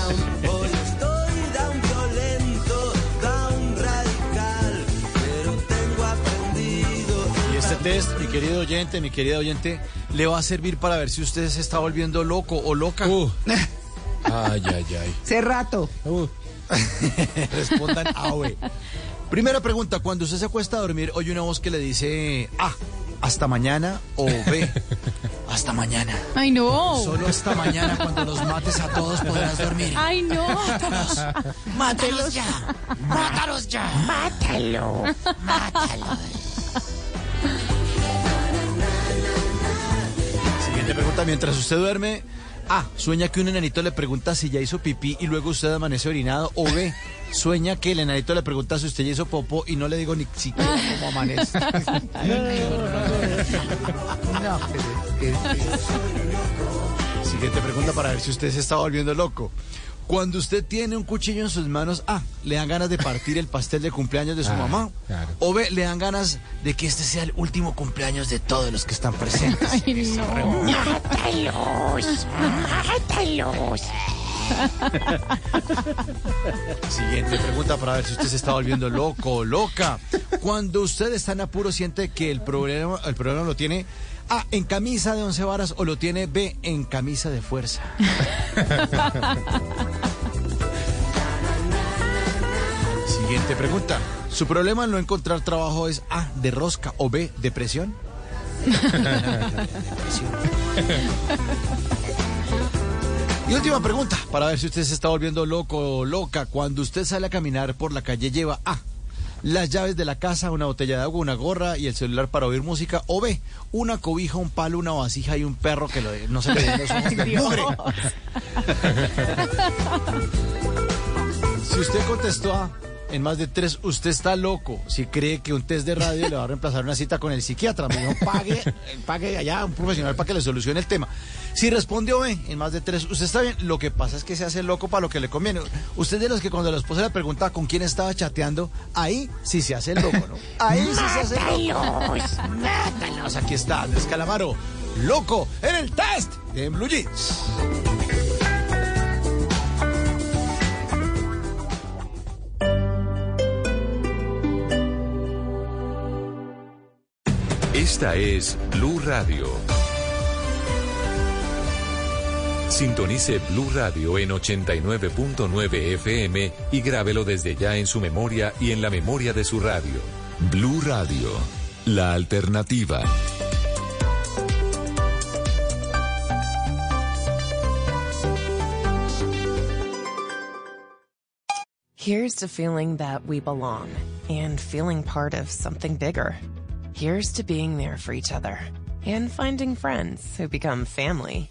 Hoy estoy down violento, down radical, pero tengo aprendido. Y este test, mi querido oyente, mi querida oyente, le va a servir para ver si usted se está volviendo loco o loca. <laughs> Ay, ay, ay. Hace rato. <laughs> Respondan A o B. Primera pregunta, cuando usted se acuesta a dormir, oye una voz que le dice A, hasta mañana o B, <laughs> hasta mañana. Ay, no. Solo hasta mañana cuando los mates a todos podrás dormir. Ay, no. Mátalos. Mátalos ya. Mátalos ya. Mátalo. Mátalos. Siguiente pregunta, mientras usted duerme, A, sueña que un enanito le pregunta si ya hizo pipí y luego usted amanece orinado o B, sueña que el enanito le pregunta si usted ya hizo popo y no le digo ni siquiera cómo amanece. No, Siguiente pregunta para ver si usted se está volviendo loco. Cuando usted tiene un cuchillo en sus manos, A, le dan ganas de partir el pastel de cumpleaños de su Ah, mamá. claro. O B, le dan ganas de que este sea el último cumpleaños de todos los que están presentes. Ay, no. ¡Mátalos! ¡Mátalos! Siguiente pregunta para ver si usted se está volviendo loco loca. Cuando usted está en apuro, siente que el problema, el problema lo tiene A, en camisa de once varas o lo tiene B, en camisa de fuerza. Siguiente pregunta. ¿Su problema al no encontrar trabajo es A, de rosca o B, depresión? <laughs> Y última pregunta, para ver si usted se está volviendo loco o loca. Cuando usted sale a caminar por la calle, lleva A. Las llaves de la casa, una botella de agua, una gorra y el celular para oír música. O B. Una cobija, un palo, una vasija y un perro que lo, no se le den los ojos de <laughs> Dios. mugre. Si usted contestó A en más de tres, usted está loco. Si cree que un test de radio le va a reemplazar una cita con el psiquiatra, mejor pague, pague allá a un profesional para que le solucione el tema. Si respondió B en más de tres, usted está bien. Lo que pasa es que se hace loco para lo que le conviene. Usted de los que cuando la esposa le pregunta con quién estaba chateando, ahí sí se hace loco, ¿no? Ahí sí se hace loco. Mátalos. Aquí está Andrés Calamaro, loco en el test de Blue Jeans. Esta es Blue Radio. Sintonice Blue Radio en 89.9 FM y grábelo desde ya en su memoria y en la memoria de su radio. Blue Radio, la alternativa. Here's to feeling that we belong and feeling part of something bigger. Here's to being there for each other and finding friends who become family.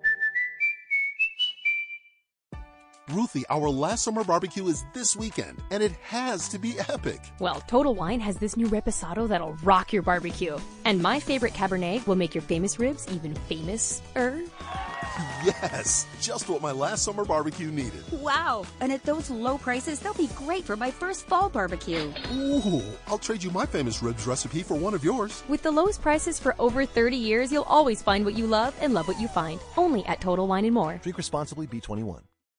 Ruthie, our last summer barbecue is this weekend, and it has to be epic. Well, Total Wine has this new reposado that'll rock your barbecue. And my favorite Cabernet will make your famous ribs even famous-er. Yes, just what my last summer barbecue needed. Wow. And at those low prices, they'll be great for my first fall barbecue. Ooh, I'll trade you my famous ribs recipe for one of yours. With the lowest prices for over 30 years, you'll always find what you love and love what you find. Only at Total Wine and More. Drink responsibly, B21.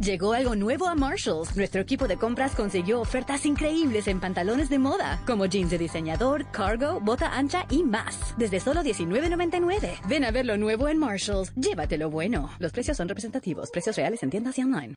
Llegó algo nuevo a Marshalls. Nuestro equipo de compras consiguió ofertas increíbles en pantalones de moda, como jeans de diseñador, cargo, bota ancha y más. Desde solo $19.99. Ven a ver lo nuevo en Marshalls. Llévatelo bueno. Los precios son representativos. Precios reales en tiendas y online.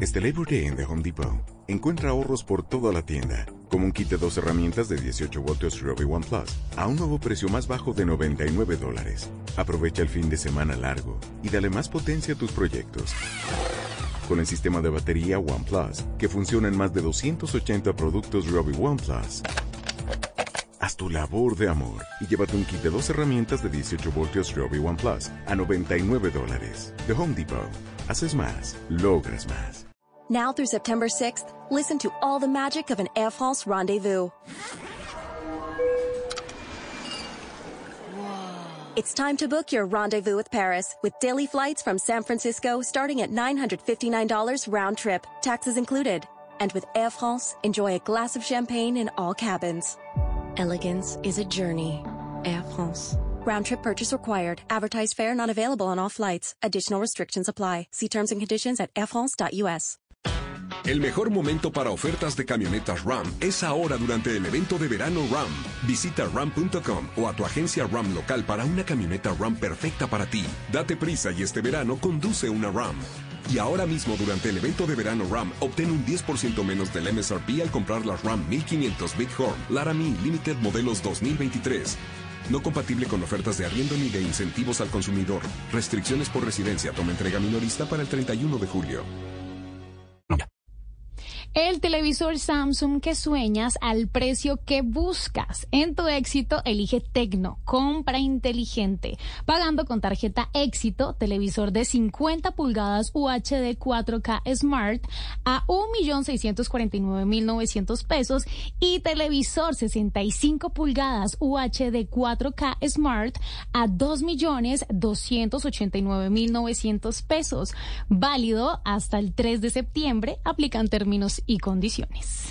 Este Labor Day en The Home Depot, encuentra ahorros por toda la tienda, como un kit de dos herramientas de 18 voltios Ryobi One Plus a un nuevo precio más bajo de 99 dólares. Aprovecha el fin de semana largo y dale más potencia a tus proyectos. Con el sistema de batería One Plus, que funciona en más de 280 productos Ryobi One Plus. Haz tu labor de amor y llévate un kit de dos herramientas de 18 voltios Ryobi One Plus a 99 dólares. The Home Depot. Haces más, logras más. Now through September 6th, listen to all the magic of an Air France rendezvous. It's time to book your rendezvous with Paris with daily flights from San Francisco starting at $959 round trip, taxes included. And with Air France, enjoy a glass of champagne in all cabins. Elegance is a journey. Air France. Round trip purchase required. Advertised fare not available on all flights. Additional restrictions apply. See terms and conditions at airfrance.us. El mejor momento para ofertas de camionetas RAM es ahora durante el evento de verano RAM. Visita ram.com o a tu agencia RAM local para una camioneta RAM perfecta para ti. Date prisa y este verano conduce una RAM. Y ahora mismo durante el evento de verano RAM, obtén un 10% menos del MSRP al comprar las RAM 1500 Bighorn Laramie Limited modelos 2023. No compatible con ofertas de arriendo ni de incentivos al consumidor. Restricciones por residencia. Toma entrega minorista para el 31 de julio. El televisor Samsung que sueñas al precio que buscas. En tu éxito, elige Tecno, compra inteligente. Pagando con tarjeta éxito, televisor de 50 pulgadas UHD 4K Smart a 1.649.900 pesos y televisor 65 pulgadas UHD 4K Smart a 2.289.900 pesos. Válido hasta el 3 de septiembre. Aplican términos y condiciones.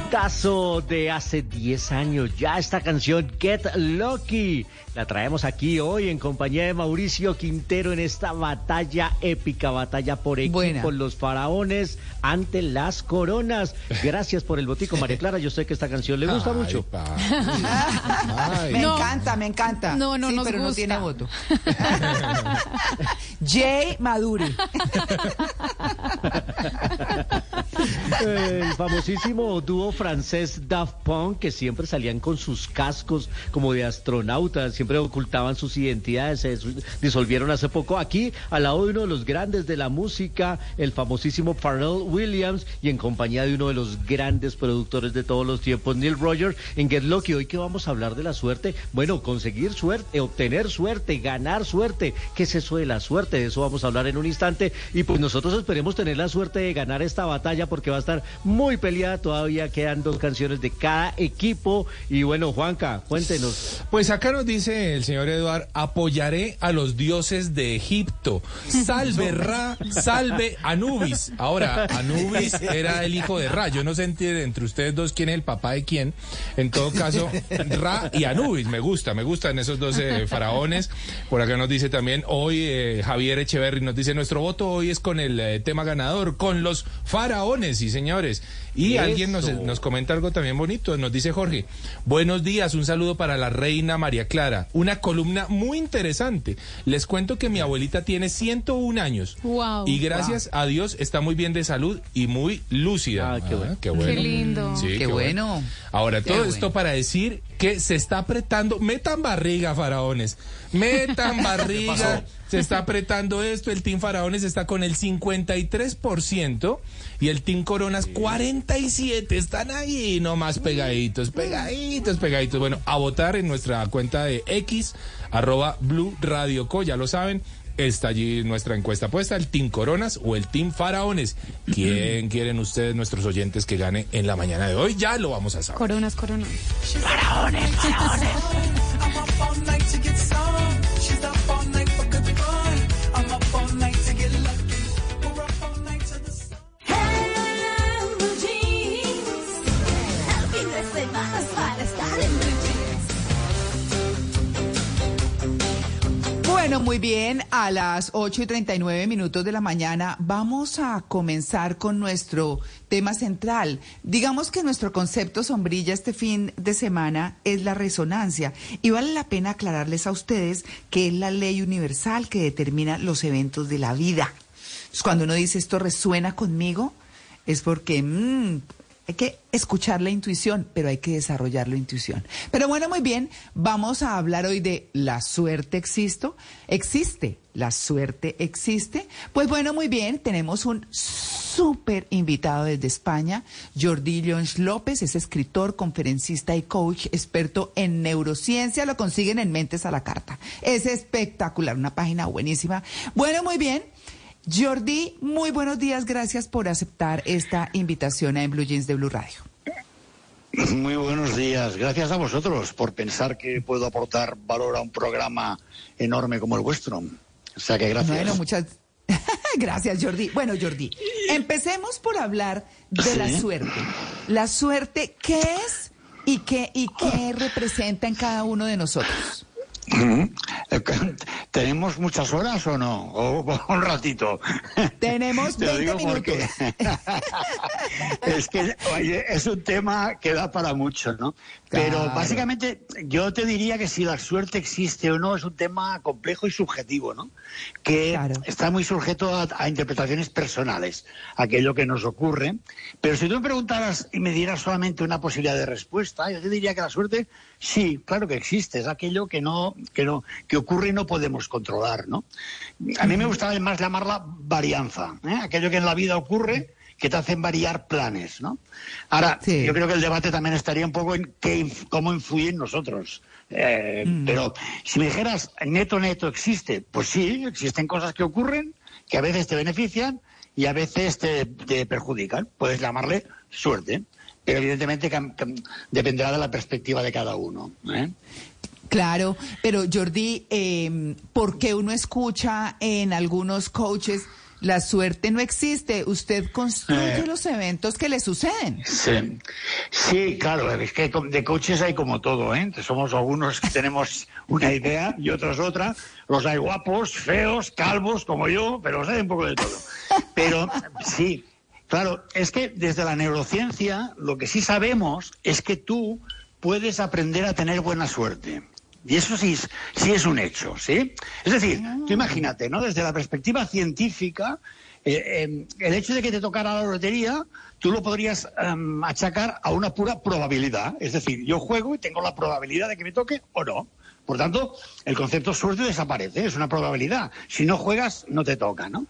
Exitazo de hace 10 años, ya esta canción Get Lucky. La traemos aquí hoy en compañía de Mauricio Quintero en esta batalla épica, batalla por equipo, Buena. los faraones ante las coronas. Gracias por el botico, María Clara. Yo sé que esta canción le gusta Ay, mucho. Me No. encanta, me encanta. No, no Sí, nos pero no tiene voto. <laughs> Jay Maduri. <laughs> El famosísimo dúo francés Daft Punk, que siempre salían con sus cascos como de astronautas, siempre ocultaban sus identidades, se dis- disolvieron hace poco. Aquí, al lado de uno de los grandes de la música, el famosísimo Pharrell Williams, y en compañía de uno de los grandes productores de todos los tiempos, Neil Rogers, en Get Lucky. Hoy que vamos a hablar de la suerte, bueno, conseguir suerte, obtener suerte, ganar suerte. ¿Qué es eso de la suerte? De eso vamos a hablar en un instante. Y pues nosotros esperemos tener la suerte de ganar esta batalla porque va a estar muy peleada. Todavía quedan dos canciones de cada equipo. Y bueno, Juanca, cuéntenos. Pues acá nos dice el señor Eduard, apoyaré a los dioses de Egipto. Salve <laughs> Ra, salve Anubis. Ahora, Anubis <laughs> era el hijo de Ra. Yo no sé entre entre ustedes dos quién es el papá de quién. En todo caso, Ra y Anubis. Me gusta, me gustan esos dos eh, faraones. Por acá nos dice también, hoy eh, Javier Echeverry nos dice, nuestro voto hoy es con el eh, tema ganador, con los faraones, sí señores. Y Eso. alguien nos, nos comenta algo también bonito, nos dice Jorge, buenos días, un saludo para la reina María Clara, una columna muy interesante. Les cuento que mi abuelita tiene 101 años Wow. y gracias a Dios está muy bien de salud y muy lúcida. Ah, qué bueno. qué bueno. Qué lindo. Sí, Qué bueno. Ahora, Qué todo bueno. esto para decir que se está apretando. Metan barriga, faraones. Metan <laughs> barriga. Se está apretando esto. El Team Faraones está con el 53% y el Team Coronas 47%. Están ahí nomás pegaditos, pegaditos, pegaditos. Bueno, a votar en nuestra cuenta de X, arroba Blue Radio Co. Ya lo saben. Está allí nuestra encuesta puesta, el Team Coronas o el Team Faraones. ¿Quién quieren ustedes, nuestros oyentes, que gane en la mañana de hoy? Ya lo vamos a saber. Coronas, coronas. Faraones, faraones. Bueno, muy bien, a las 8 y 39 minutos de la mañana vamos a comenzar con nuestro tema central. Digamos que nuestro concepto sombrilla este fin de semana es la resonancia y vale la pena aclararles a ustedes que es la ley universal que determina los eventos de la vida. Entonces, cuando uno dice esto resuena conmigo, es porque mm, hay que escuchar la intuición, pero hay que desarrollar la intuición. Pero bueno, muy bien, vamos a hablar hoy de la suerte existo. ¿Existe? ¿La suerte existe? Pues bueno, muy bien, tenemos un súper invitado desde España, Jordi Leons López, es escritor, conferencista y coach, experto en neurociencia, lo consiguen en Mentes a la Carta. Es espectacular, una página buenísima. Bueno, muy bien. Jordi, muy buenos días, gracias por aceptar esta invitación a En Blue Jeans de Blue Radio. Muy buenos días. Gracias a vosotros por pensar que puedo aportar valor a un programa enorme como el vuestro. O sea que gracias. Bueno, muchas <laughs> gracias, Jordi. Bueno, Jordi, empecemos por hablar de la suerte. La suerte, ¿qué es y qué, y qué representa en cada uno de nosotros? Eh, <laughs> ¿Tenemos muchas horas o no? O, un ratito. <laughs> Tenemos Te lo 20 digo porque <laughs> es que oye, es un tema que da para mucho, ¿no? Pero básicamente yo te diría que si la suerte existe o no es un tema complejo y subjetivo, ¿no? Que está muy sujeto a, a interpretaciones personales, aquello que nos ocurre. Pero si tú me preguntaras y me dieras solamente una posibilidad de respuesta, yo te diría que la suerte sí, claro que existe, es aquello que no que no que ocurre y no podemos controlar, ¿no? A mí me gusta además llamarla varianza, ¿eh? aquello que en la vida ocurre que te hacen variar planes, ¿no? Ahora, yo creo que el debate también estaría un poco en qué, cómo influye en nosotros. Eh, Pero si me dijeras, neto, neto, existe, pues sí, existen cosas que ocurren que a veces te benefician y a veces te, te perjudican. Puedes llamarle suerte, pero evidentemente dependerá de la perspectiva de cada uno. ¿eh? Claro, pero Jordi, eh, ¿por qué uno escucha en algunos coaches la suerte no existe? Usted construye Eh. los eventos que le suceden. Sí, sí, claro, es que de coches hay como todo, ¿eh? Somos algunos que tenemos <laughs> una idea y otros otra. Los hay guapos, feos, calvos, como yo, pero los hay un poco de todo. Pero sí, claro, es que desde la neurociencia lo que sí sabemos es que tú puedes aprender a tener buena suerte. Y eso sí, sí es un hecho, ¿sí? Es decir, tú imagínate, ¿no? Desde la perspectiva científica, eh, eh, el hecho de que te tocara la lotería, tú lo podrías em, achacar a una pura probabilidad. Es decir, yo juego y tengo la probabilidad de que me toque o no. Por tanto, el concepto suerte desaparece, es una probabilidad. Si no juegas, no te toca, ¿no?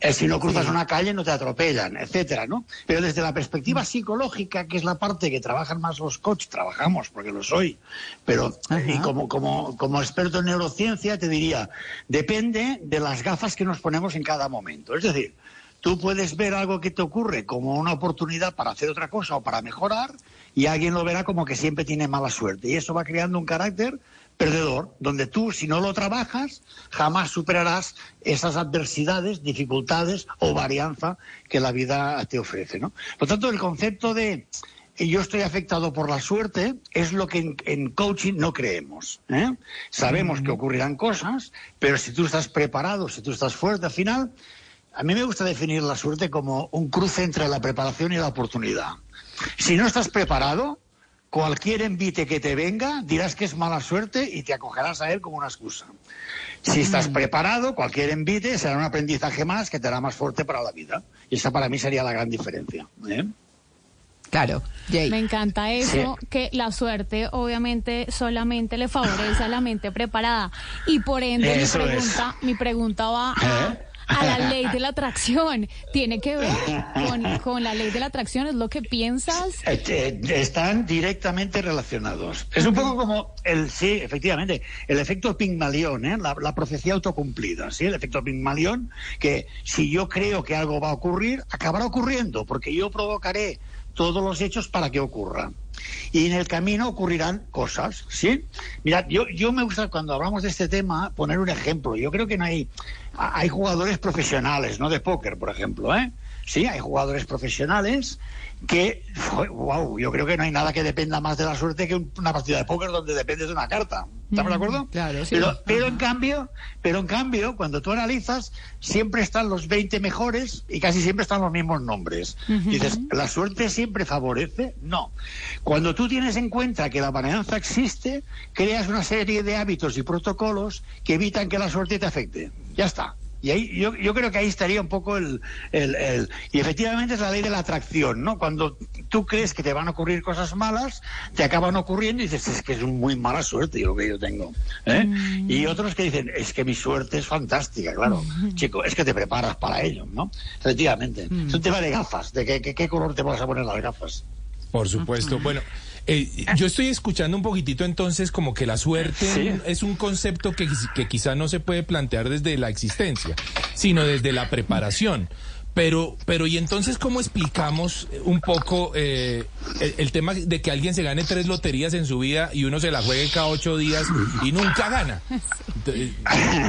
Eh, si no cruzas una calle, no te atropellan, etcétera, ¿no? Pero desde la perspectiva psicológica, que es la parte que trabajan más los coaches, trabajamos, porque lo soy, pero y como, como, como experto en neurociencia te diría, depende de las gafas que nos ponemos en cada momento. Es decir, tú puedes ver algo que te ocurre como una oportunidad para hacer otra cosa o para mejorar y alguien lo verá como que siempre tiene mala suerte. Y eso va creando un carácter perdedor, donde tú, si no lo trabajas, jamás superarás esas adversidades, dificultades o varianza que la vida te ofrece. ¿no? Por tanto, el concepto de eh, yo estoy afectado por la suerte es lo que en, en coaching no creemos. ¿eh? Sabemos que ocurrirán cosas, pero si tú estás preparado, si tú estás fuerte al final, a mí me gusta definir la suerte como un cruce entre la preparación y la oportunidad. Si no estás preparado, cualquier envite que te venga dirás que es mala suerte y te acogerás a él como una excusa. Si estás preparado, cualquier envite será un aprendizaje más que te hará más fuerte para la vida. Y esa para mí sería la gran diferencia. ¿eh? Claro, Jay. Me encanta eso, que la suerte obviamente solamente le favorece a la mente preparada. Y por ende mi es. pregunta, mi pregunta va a, a la <laughs> ley de la atracción. ¿Tiene que ver con, con la ley de la atracción? ¿Es lo que piensas? Eh, eh, Están directamente relacionados. Es un poco como el, sí, efectivamente, el efecto Pigmalión, ¿eh? la, la profecía autocumplida, ¿sí? El efecto Pigmalión, que si yo creo que algo va a ocurrir, acabará ocurriendo, porque yo provocaré todos los hechos para que ocurra. Y en el camino ocurrirán cosas, ¿sí? Mira, yo, yo me gusta cuando hablamos de este tema poner un ejemplo. Yo creo que no hay, hay jugadores profesionales, ¿no? De póker, por ejemplo, ¿eh? Sí, hay jugadores profesionales que, wow, yo creo que no hay nada que dependa más de la suerte que un- una partida de póker donde dependes de una carta. ¿Estamos de acuerdo? Claro, sí. Pero, pero en cambio, pero en cambio, cuando tú analizas, siempre están los 20 mejores y casi siempre están los mismos nombres. Dices, ¿la suerte siempre favorece? No. Cuando tú tienes en cuenta que la varianza existe, creas una serie de hábitos y protocolos que evitan que la suerte te afecte. Ya está. Y ahí yo, yo creo que ahí estaría un poco el, el- el- Y efectivamente es la ley de la atracción, ¿no? Cuando tú crees que te van a ocurrir cosas malas, te acaban ocurriendo y dices, es que es muy mala suerte lo que yo tengo. ¿eh? Y otros que dicen, es que mi suerte es fantástica, claro. Chico, es que te preparas para ello, ¿no? Efectivamente. Es un tema de gafas, de qué, qué- qué color te vas a poner las gafas. Por supuesto. Bueno, eh, yo estoy escuchando un poquitito entonces como que la suerte Sí. es un concepto que, que quizá no se puede plantear desde la existencia, sino desde la preparación. Pero, pero y entonces cómo explicamos un poco eh, el, el tema de que alguien se gane tres loterías en su vida y uno se la juegue cada ocho días y nunca gana.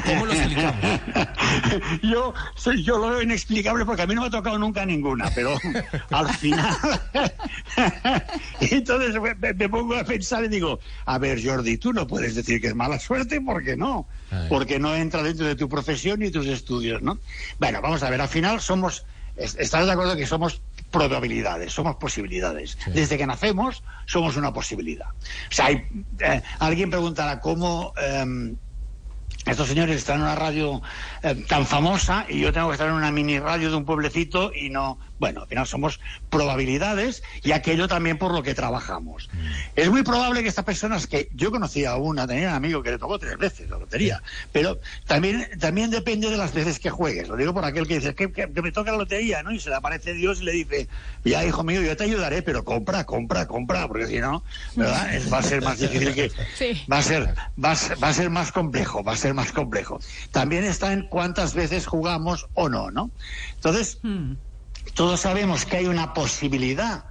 ¿Cómo lo explicamos? <laughs> yo, soy- yo lo veo inexplicable porque a mí no me ha tocado nunca ninguna, pero <laughs> al final. <laughs> Entonces me, me pongo a pensar y digo: A ver, Jordi, tú no puedes decir que es mala suerte porque no. Porque no entra dentro de tu profesión ni tus estudios, ¿no? Bueno, vamos a ver, al final somos. es- ¿Estás de acuerdo que somos probabilidades, somos posibilidades? Desde que nacemos somos una posibilidad. O sea, hay, eh, alguien preguntará cómo. em, estos señores están en una radio eh, tan famosa y yo tengo que estar en una mini radio de un pueblecito y no. Bueno, al final somos probabilidades y aquello también por lo que trabajamos. Es muy probable que estas personas que yo conocía a una, tenía un amigo que le tocó tres veces la lotería, pero también, también depende de las veces que juegues. Lo digo por aquel que dice que, que- que me toca la lotería, ¿no? Y se le aparece Dios y le dice, ya hijo mío, yo te ayudaré, pero compra, compra, compra, porque si no, ¿verdad? Es- va a ser más difícil que, <laughs> va a ser va a ser, va a ser más complejo va a ser más complejo también está en cuántas veces jugamos o no no entonces todos sabemos que hay una posibilidad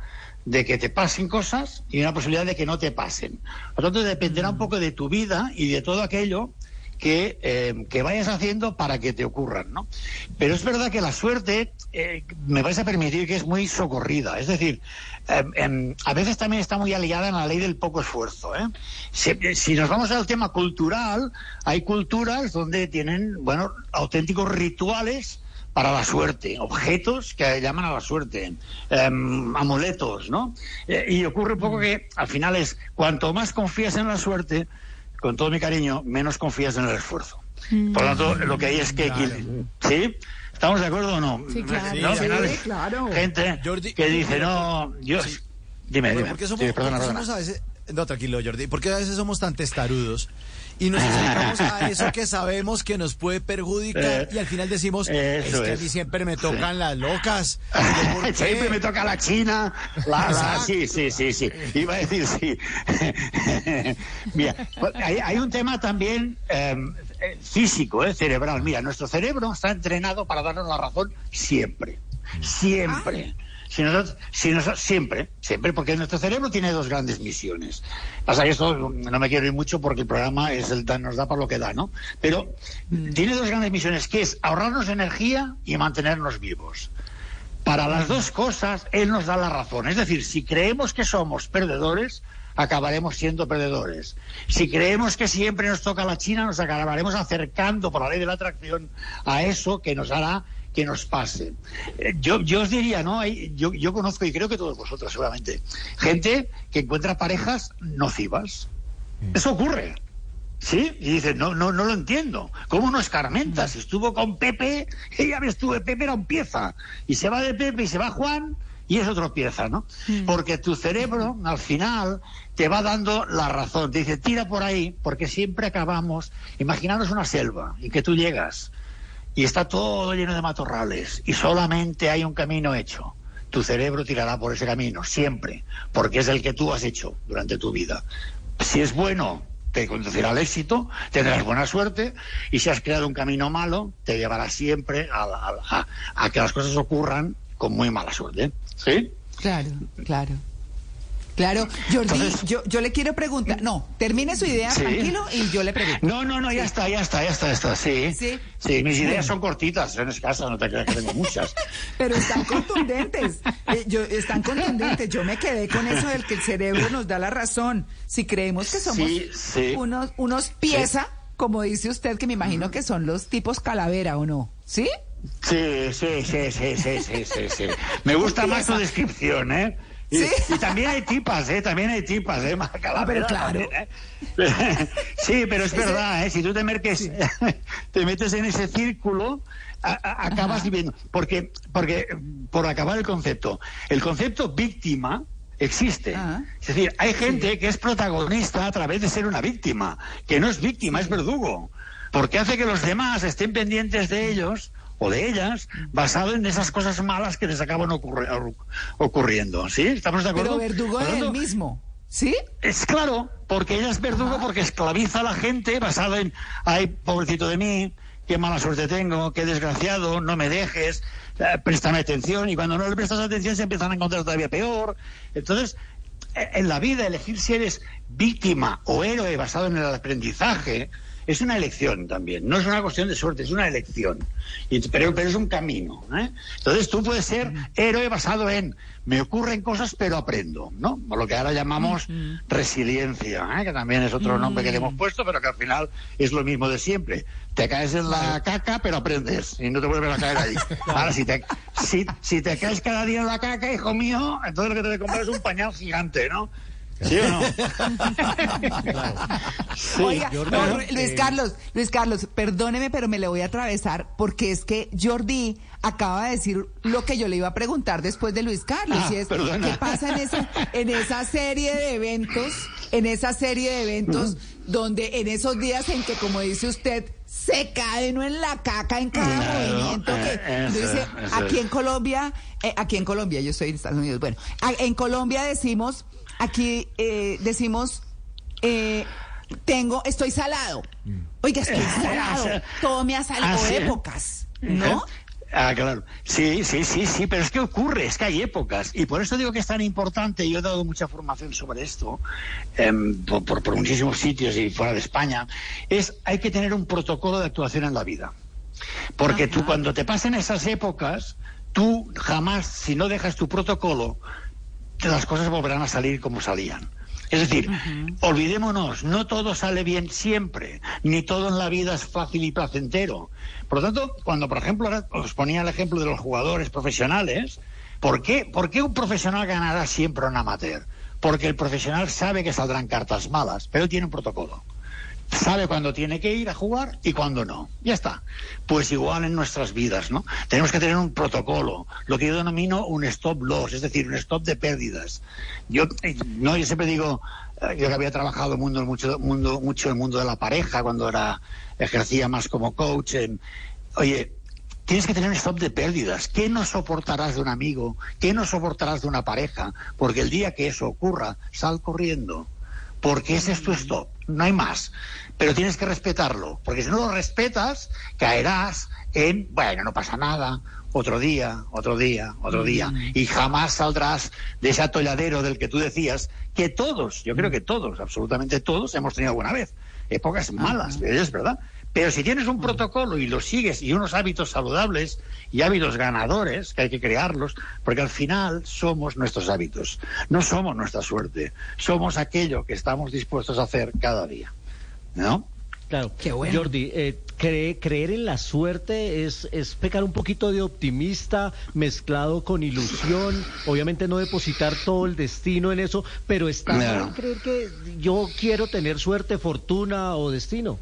de que te pasen cosas y una posibilidad de que no te pasen por lo tanto dependerá un poco de tu vida y de todo aquello que, eh, que vayas haciendo para que te ocurran, ¿no? Pero es verdad que la suerte, eh, me vais a permitir que es muy socorrida, es decir, eh, em, a veces también está muy aliada en la ley del poco esfuerzo, ¿eh? Si, si nos vamos al tema cultural, hay culturas donde tienen, bueno, auténticos rituales para la suerte, objetos que llaman a la suerte, em, amuletos, ¿no? Eh, y ocurre un poco que al final es, cuanto más confías en la suerte, con todo mi cariño, menos confías en el esfuerzo. Por lo tanto, lo que hay es que... ¿Sí? ¿Estamos de acuerdo o no? Sí, claro. No, Sí, claro. Gente que dice, no, yo... Dime, dime. ¿Por qué somos, Sí, perdona, perdona. somos a veces... No, tranquilo, Jordi. ¿Por qué a veces somos tan testarudos? Y nos acercamos a eso que sabemos que nos puede perjudicar Eh, y al final decimos, es que a mí siempre me tocan Sí. las locas. <laughs> Siempre me toca la China. La, sí, sí, sí, sí. Iba a decir sí. <laughs> Mira, hay, hay un tema también eh, eh, físico, eh, cerebral. Mira, nuestro cerebro está entrenado para darnos la razón siempre. Siempre. Si nosotros, si nosotros- siempre, siempre, porque nuestro cerebro tiene dos grandes misiones. Pasa que esto no me quiero ir mucho porque el programa es el, nos da para lo que da, ¿no? Pero tiene dos grandes misiones, que es ahorrarnos energía y mantenernos vivos. Para las dos cosas, él nos da la razón. Es decir, si creemos que somos perdedores, acabaremos siendo perdedores. Si creemos que siempre nos toca la China, nos acabaremos acercando por la ley de la atracción a eso que nos hará que nos pase. Eh, Yo, yo os diría, ¿no? Hay- yo, yo conozco, y creo que todos vosotros seguramente, gente que encuentra parejas nocivas. Eso ocurre. ¿Sí? Y dices, no, no, no lo entiendo. ¿Cómo no escarmentas? Estuvo con Pepe, <laughs> ya ves tú, Pepe era un pieza. Y se va de Pepe y se va Juan, y eso tropieza, ¿no? Porque tu cerebro, al final, te va dando la razón. Te dice, tira por ahí, porque siempre acabamos. Imaginaros una selva y que tú llegas y está todo lleno de matorrales y solamente hay un camino hecho. Tu cerebro tirará por ese camino, siempre, porque es el que tú has hecho durante tu vida. Si es bueno, te conducirá al éxito, tendrás buena suerte, y si has creado un camino malo, te llevará siempre a, a- a- que las cosas ocurran con muy mala suerte. ¿Sí? Claro, claro. Claro, Jordi, yo, yo le quiero preguntar. No, termine su idea, Sí. tranquilo, y yo le pregunto. No, no, no, ya está, ya está, ya está, ya está, sí. Sí. Sí, mis ideas son cortitas, son escasas, no te creas que tengo muchas. <laughs> Pero están contundentes. Eh, yo, están contundentes. Yo me quedé con eso del que el cerebro nos da la razón. Si creemos que somos unos, unos pieza, como dice usted, que me imagino que son los tipos calavera, ¿o no? ¿Sí? Sí, sí, sí, sí, sí, sí, sí. Me gusta más tu descripción, ¿eh? Y, y también hay tipas, ¿eh? También hay tipas, ¿eh? Más calavera claro. ¿eh? Sí, pero es verdad, ¿eh? Si tú te, merques, <laughs> te metes en ese círculo, a- a- acabas viviendo. Porque, porque, por acabar el concepto, el concepto víctima existe. Es decir, hay gente que es protagonista a través de ser una víctima, que no es víctima, es verdugo. Porque hace que los demás estén pendientes de ellos o de ellas basado en esas cosas malas que les acaban ocurri- ocurri- ocurriendo. ¿Sí? ¿Estamos de acuerdo? Pero verdugo es el mismo. ¿Sí? es claro, porque ella es verdugo porque esclaviza a la gente basado en, ay, pobrecito de mí, qué mala suerte tengo, qué desgraciado, no me dejes, eh, préstame atención, y cuando no le prestas atención se empiezan a encontrar todavía peor. Entonces, eh, en la vida elegir si eres víctima o héroe basado en el aprendizaje es una elección también, no es una cuestión de suerte, es una elección, y, pero, pero es un camino. ¿eh? Entonces tú puedes ser héroe basado en me ocurren cosas pero aprendo, ¿no? O lo que ahora llamamos resiliencia, ¿eh? que también es otro nombre que le hemos puesto, pero que al final es lo mismo de siempre. Te caes en la caca pero aprendes y no te vuelves a caer ahí. <laughs> Ahora si te, si, si te caes cada día en la caca, hijo mío, entonces lo que te debe comprar es un pañal gigante, ¿no? ¿Sí o no? <laughs> Sí. Oiga, Jordi, no, ¿no? Luis Sí. Carlos, Luis Carlos, perdóneme, pero me le voy a atravesar porque es que Jordi acaba de decir lo que yo le iba a preguntar después de Luis Carlos, Ah, y es perdona. qué pasa en esa, en esa serie de eventos, en esa serie de eventos donde en esos días en que, como dice usted, se cae no en la caca en cada Claro, movimiento que eh, eso, dice eso aquí en Colombia, eh, aquí en Colombia, yo estoy en Estados Unidos, bueno, en Colombia decimos, aquí eh, decimos, eh, tengo, estoy salado. Oiga, estoy <laughs> salado. Todo me ha salido Ah, épocas, ¿no? Ah, claro. Sí, sí, sí, sí, pero es que ocurre, es que hay épocas. Y por eso digo que es tan importante, yo he dado mucha formación sobre esto, em, por, por- por muchísimos sitios y fuera de España, es hay que tener un protocolo de actuación en la vida. Porque tú cuando te pasen esas épocas, tú jamás, si no dejas tu protocolo, las cosas volverán a salir como salían. Es decir, olvidémonos, no todo sale bien siempre, ni todo en la vida es fácil y placentero. Por lo tanto, cuando, por ejemplo, ahora os ponía el ejemplo de los jugadores profesionales, ¿por qué, por qué un profesional ganará siempre un amateur? Porque el profesional sabe que saldrán cartas malas, pero tiene un protocolo sabe cuándo tiene que ir a jugar y cuándo no. Ya está. Pues igual en nuestras vidas, ¿no? Tenemos que tener un protocolo, lo que yo denomino un stop loss, es decir, un stop de pérdidas. Yo, eh, no, yo siempre digo, eh, yo que había trabajado mundo, mucho, mundo, mucho el mundo de la pareja cuando era, ejercía más como coach. en- oye, Tienes que tener un stop de pérdidas. ¿Qué no soportarás de un amigo? ¿Qué no soportarás de una pareja? Porque el día que eso ocurra, sal corriendo porque ese es tu stop, no hay más. Pero tienes que respetarlo, porque si no lo respetas, caerás en, bueno, no pasa nada, otro día, otro día, otro día, y jamás saldrás de ese atolladero del que tú decías que todos, yo creo que todos, absolutamente todos, hemos tenido alguna vez épocas malas, es verdad. Pero si tienes un protocolo y lo sigues y unos hábitos saludables y hábitos ganadores, que hay que crearlos, porque al final somos nuestros hábitos, no somos nuestra suerte, somos aquello que estamos dispuestos a hacer cada día. ¿No? Claro. Qué bueno. Jordi, eh, cre- creer en la suerte es, es pecar un poquito de optimista mezclado con ilusión. Obviamente no depositar todo el destino en eso, pero está Claro. mal creer que yo quiero tener suerte, fortuna o destino.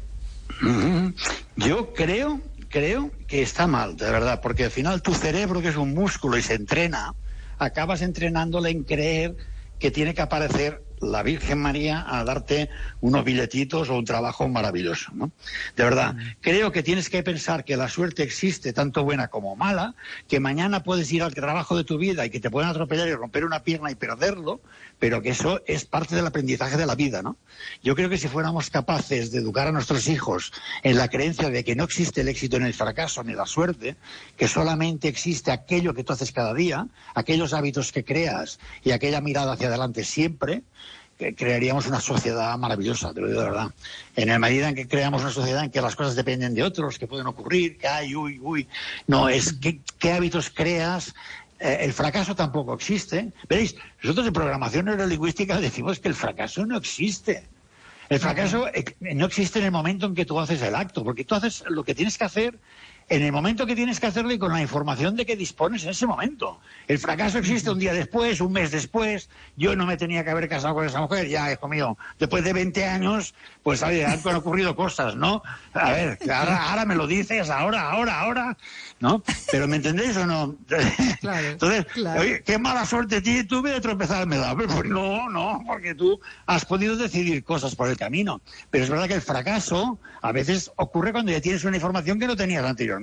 Yo creo, creo que está mal, de verdad, porque al final tu cerebro, que es un músculo y se entrena, acabas entrenándola en creer que tiene que aparecer la Virgen María a darte unos billetitos o un trabajo maravilloso. ¿no? De verdad, creo que tienes que pensar que la suerte existe, tanto buena como mala, que mañana puedes ir al trabajo de tu vida y que te pueden atropellar y romper una pierna y perderlo, pero que eso es parte del aprendizaje de la vida. ¿no? Yo creo que si fuéramos capaces de educar a nuestros hijos en la creencia de que no existe el éxito en el fracaso ni la suerte, que solamente existe aquello que tú haces cada día, aquellos hábitos que creas y aquella mirada hacia adelante siempre, que crearíamos una sociedad maravillosa, te lo digo de verdad. En la medida en que creamos una sociedad en que las cosas dependen de otros, que pueden ocurrir, que hay, uy, uy. No, es que, qué hábitos creas. Eh, el fracaso tampoco existe. Veréis, nosotros en programación neurolingüística decimos que el fracaso no existe. El fracaso no existe en el momento en que tú haces el acto, porque tú haces lo que tienes que hacer en el momento que tienes que hacerlo y con la información de que dispones en ese momento. El fracaso existe un día después, un mes después. Yo no me tenía que haber casado con esa mujer, ya, hijo mío. Después de 20 años, pues oye, han ocurrido cosas, ¿no? A ver, ahora, ahora me lo dices, ahora, ahora, ahora, ¿no? Pero ¿me entendéis o no? <laughs> Entonces, oye, qué mala suerte tuve de tropezarme. Pues no, no, porque tú has podido decidir cosas por el camino. Pero es verdad que el fracaso a veces ocurre cuando ya tienes una información que no tenías anteriormente.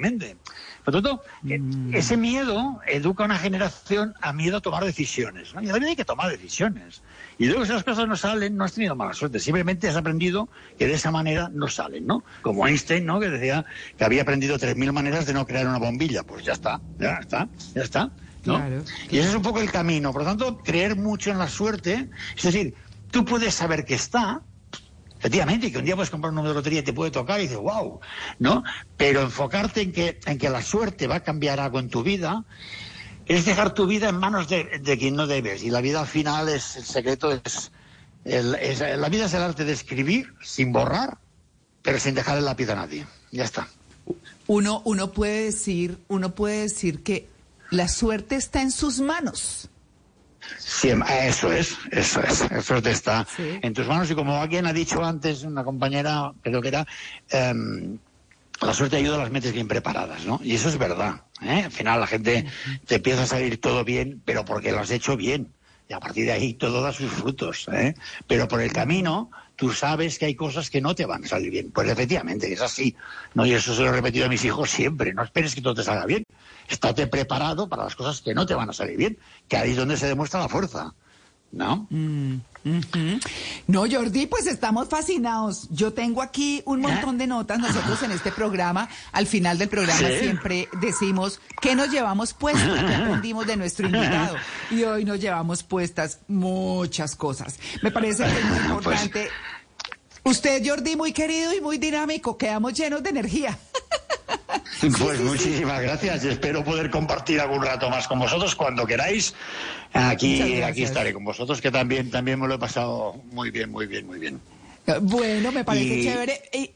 Por lo tanto, eh, ese miedo educa a una generación a miedo a tomar decisiones. ¿no? Y también hay que tomar decisiones. Y luego si las cosas no salen, no has tenido mala suerte. Simplemente has aprendido que de esa manera no salen, ¿no? Como Einstein, ¿no? Que decía que había aprendido 3.000 maneras de no crear una bombilla. Pues ya está, ya está, ya está. ¿no? Claro. Y ese es un poco el camino. Por lo tanto, creer mucho en la suerte, es decir, tú puedes saber que está, Efectivamente, que un día puedes comprar un número de lotería y te puede tocar y dices, wow, ¿no? Pero enfocarte en que, en que la suerte va a cambiar algo en tu vida es dejar tu vida en manos de, de quien no debes. Y la vida al final es, el secreto es, el- la vida es el arte de escribir sin borrar, pero sin dejar el lápiz a nadie. Ya está. Uno, uno puede decir, uno puede decir que la suerte está en sus manos. Siem- eso es, eso es, eso te está en tus manos y como alguien ha dicho antes, una compañera, creo que era, em, la suerte ayuda a las mentes bien preparadas, ¿no? Y eso es verdad. ¿eh? Al final la gente te empieza a salir todo bien, pero porque lo has hecho bien. Y a partir de ahí todo da sus frutos. ¿eh? Pero por el camino tú sabes que hay cosas que no te van a salir bien. Pues efectivamente, es así. ¿no? Y eso se lo he repetido a mis hijos siempre. No esperes que todo te salga bien. Estate preparado para las cosas que no te van a salir bien. Que ahí es donde se demuestra la fuerza. ¿No? Mm, No, Jordi, pues estamos fascinados. Yo tengo aquí un montón de notas. Nosotros en este programa, al final del programa, Sí. siempre decimos qué nos llevamos puestos, qué aprendimos de nuestro invitado. <laughs> Y hoy nos llevamos puestas muchas cosas. Me parece que es muy importante. Usted, Jordi, muy querido y muy dinámico. Quedamos llenos de energía. <laughs> Pues muchísimas gracias y espero poder compartir algún rato más con vosotros cuando queráis. Aquí, aquí estaré con vosotros, que también, también me lo he pasado muy bien, muy bien, muy bien. Bueno, me parece Y- chévere. Y,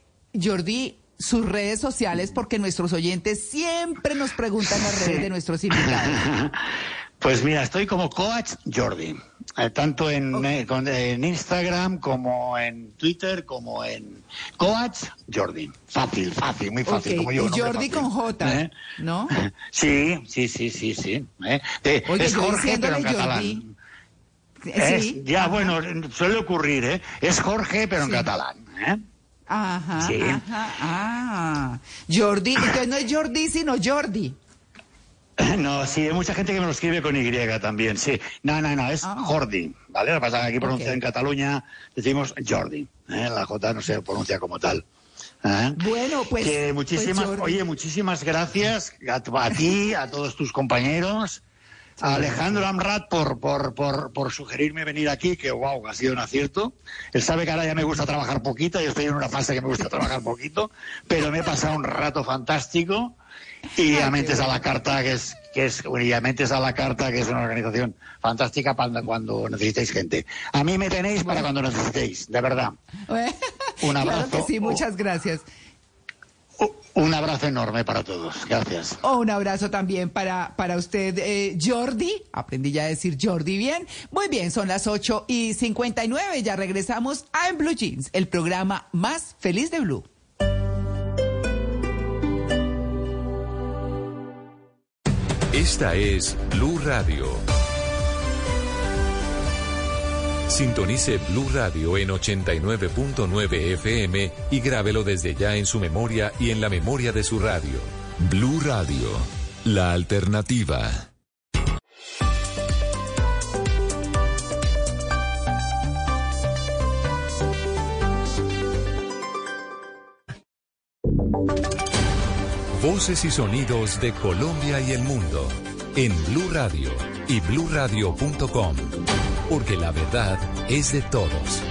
Jordi, sus redes sociales, porque nuestros oyentes siempre nos preguntan las redes de nuestros invitados. <laughs> Pues mira, estoy como Coach Jordi, eh, tanto en, eh, con- en Instagram como en Twitter como en Coach Jordi. Fácil, fácil, muy fácil, Ok, como yo. y Jordi con J, ¿Eh? ¿no? <laughs> Sí, sí, sí, sí, sí. ¿eh? Oye, es Jorge, pero en catalán. Jordi. Es- Sí. ya, bueno, suele ocurrir, ¿eh? Es Jorge, pero en Sí. catalán. ¿eh? Ajá, Sí. ajá, ah. Jordi, entonces no es Jordi, sino Jordi. <clears throat> No, sí, hay mucha gente que me lo escribe con Y también, sí. No, no, no, es Jordi, ¿vale? Lo que pasa es que aquí pronuncia en Cataluña, decimos Jordi, ¿eh? La J no se pronuncia como tal. ¿eh? Bueno, pues. Que muchísimas, pues, oye, muchísimas gracias a, a ti, a todos tus compañeros, a Alejandro Amrat por, por, por, por sugerirme venir aquí, que wow, ha sido un acierto. Él sabe que ahora ya me gusta trabajar poquito, yo estoy en una fase que me gusta trabajar poquito, pero me he pasado un rato fantástico. Y a Mentes a la Carta, que es, que es, y a Mentes a la Carta, que es una organización fantástica para cuando necesitéis gente. A mí me tenéis para cuando necesitéis, de verdad. <laughs> Un Claro abrazo. que sí, muchas gracias. Un abrazo enorme para todos. Gracias. Oh, un abrazo también para, para usted, eh, Jordi. Aprendí ya a decir Jordi bien. Muy bien, son las 8 y 59. Ya regresamos a En Blue Jeans, el programa más feliz de Blue. Esta es Blue Radio. Sintonice Blue Radio en 89.9 FM y grábelo desde ya en su memoria y en la memoria de su radio. Blue Radio, la alternativa. Voces y sonidos de Colombia y el mundo en Blue Radio y bluradio.com, porque la verdad es de todos.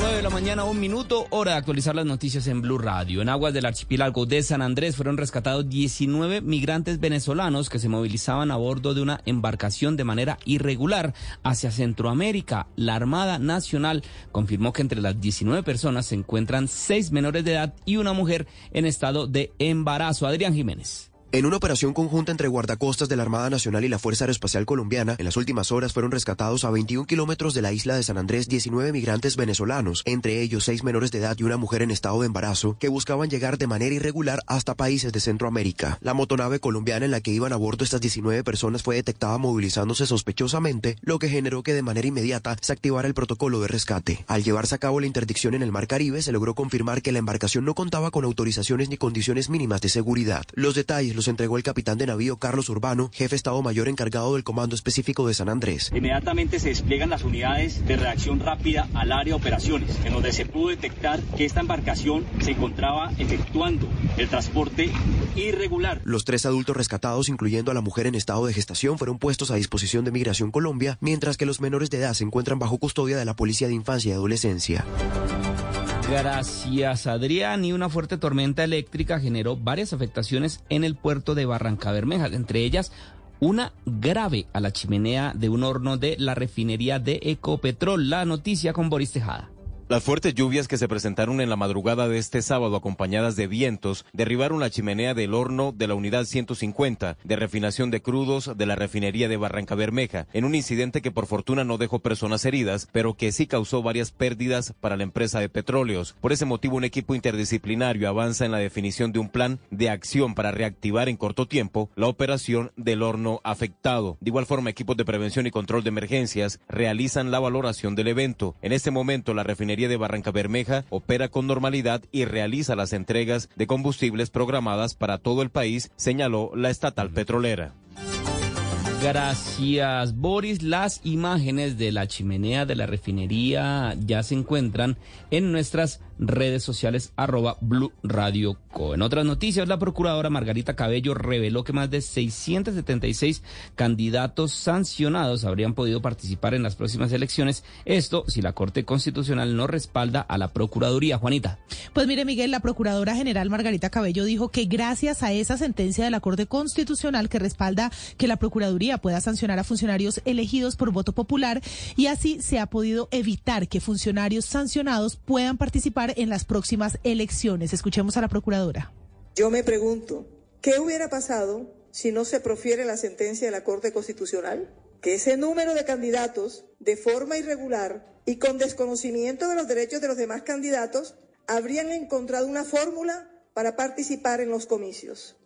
9 de la mañana, un minuto, hora de actualizar las noticias en Blue Radio. En aguas del archipiélago de San Andrés fueron rescatados 19 migrantes venezolanos que se movilizaban a bordo de una embarcación de manera irregular hacia Centroamérica. La Armada Nacional confirmó que entre las 19 personas se encuentran seis menores de edad y una mujer en estado de embarazo. Adrián Jiménez. En una operación conjunta entre guardacostas de la Armada Nacional y la Fuerza Aeroespacial Colombiana, en las últimas horas fueron rescatados a 21 kilómetros de la isla de San Andrés 19 migrantes venezolanos, entre ellos seis menores de edad y una mujer en estado de embarazo, que buscaban llegar de manera irregular hasta países de Centroamérica. La motonave colombiana en la que iban a bordo estas 19 personas fue detectada movilizándose sospechosamente, lo que generó que de manera inmediata se activara el protocolo de rescate. Al llevarse a cabo la interdicción en el Mar Caribe, se logró confirmar que la embarcación no contaba con autorizaciones ni condiciones mínimas de seguridad. Los detalles los entregó el capitán de navío Carlos Urbano, jefe Estado Mayor encargado del Comando Específico de San Andrés. Inmediatamente se despliegan las unidades de reacción rápida al área de operaciones, en donde se pudo detectar que esta embarcación se encontraba efectuando el transporte irregular. Los tres adultos rescatados, incluyendo a la mujer en estado de gestación, fueron puestos a disposición de Migración Colombia, mientras que los menores de edad se encuentran bajo custodia de la Policía de Infancia y Adolescencia. Gracias, Adrián. Y una fuerte tormenta eléctrica generó varias afectaciones en el puerto de Barranca Bermeja, entre ellas una grave a la chimenea de un horno de la refinería de Ecopetrol. La noticia con Boris Tejada. Las fuertes lluvias que se presentaron en la madrugada de este sábado acompañadas de vientos derribaron la chimenea del horno de la unidad 150 de refinación de crudos de la refinería de Barranca Bermeja, en un incidente que por fortuna no dejó personas heridas, pero que sí causó varias pérdidas para la empresa de petróleos. Por ese motivo, un equipo interdisciplinario avanza en la definición de un plan de acción para reactivar en corto tiempo la operación del horno afectado. De igual forma, equipos de prevención y control de emergencias realizan la valoración del evento. En este momento, la refinería de Barranca Bermeja opera con normalidad y realiza las entregas de combustibles programadas para todo el país, señaló la estatal petrolera. Gracias, Boris. Las imágenes de la chimenea de la refinería ya se encuentran en nuestras redes sociales arroba Blue Radio Co. En otras noticias, la procuradora Margarita Cabello reveló que más de 676 candidatos sancionados habrían podido participar en las próximas elecciones. Esto si la Corte Constitucional no respalda a la Procuraduría. Juanita. Pues mire, Miguel, la Procuradora General Margarita Cabello dijo que gracias a esa sentencia de la Corte Constitucional que respalda que la Procuraduría pueda sancionar a funcionarios elegidos por voto popular y así se ha podido evitar que funcionarios sancionados puedan participar en las próximas elecciones. Escuchemos a la Procuradora. Yo me pregunto, ¿qué hubiera pasado si no se profiere la sentencia de la Corte Constitucional? Que ese número de candidatos, de forma irregular y con desconocimiento de los derechos de los demás candidatos, habrían encontrado una fórmula para participar en los comicios.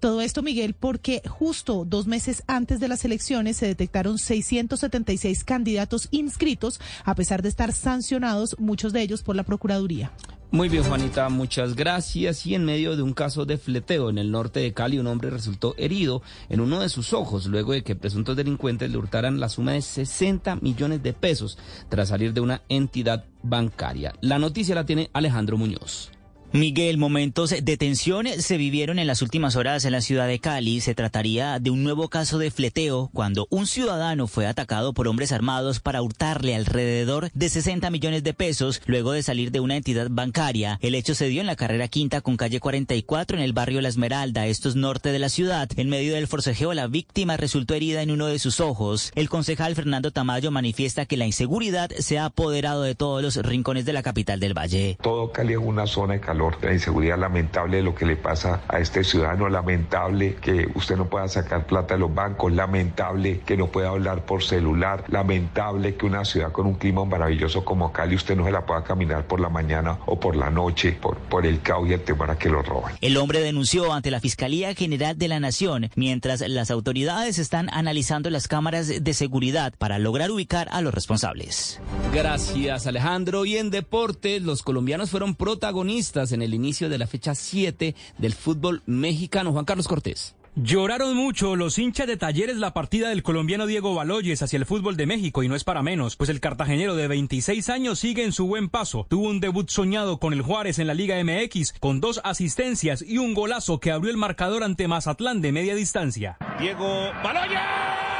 Todo esto, Miguel, porque justo dos meses antes de las elecciones se detectaron 676 candidatos inscritos, a pesar de estar sancionados, muchos de ellos por la Procuraduría. Muy bien, Juanita, muchas gracias. Y en medio de un caso de fleteo en el norte de Cali, un hombre resultó herido en uno de sus ojos luego de que presuntos delincuentes le hurtaran la suma de 60 millones de pesos tras salir de una entidad bancaria. La noticia la tiene Alejandro Muñoz. Miguel, momentos de tensión se vivieron en las últimas horas en la ciudad de Cali. Se trataría de un nuevo caso de fleteo cuando un ciudadano fue atacado por hombres armados para hurtarle alrededor de 60 millones de pesos luego de salir de una entidad bancaria. El hecho se dio en la carrera quinta con calle 44 en el barrio La Esmeralda, esto es norte de la ciudad. En medio del forcejeo, la víctima resultó herida en uno de sus ojos. El concejal Fernando Tamayo manifiesta que la inseguridad se ha apoderado de todos los rincones de la capital del Valle. Todo Cali es una zona de valor. La inseguridad lamentable de lo que le pasa a este ciudadano, lamentable que usted no pueda sacar plata de los bancos, lamentable que no pueda hablar por celular, lamentable que una ciudad con un clima maravilloso como Cali usted no se la pueda caminar por la mañana o por la noche por, por el caos y el temor a que lo roben. El hombre denunció ante la Fiscalía General de la Nación, mientras las autoridades están analizando las cámaras de seguridad para lograr ubicar a los responsables. Gracias Alejandro. Y en deporte, los colombianos fueron protagonistas en el inicio de la fecha 7 del fútbol mexicano. Juan Carlos Cortés. Lloraron mucho los hinchas de Talleres la partida del colombiano Diego Baloyes hacia el fútbol de México y no es para menos, pues el cartagenero de 26 años sigue en su buen paso. Tuvo un debut soñado con el Juárez en la Liga MX con dos asistencias y un golazo que abrió el marcador ante Mazatlán de media distancia. Diego Baloyes.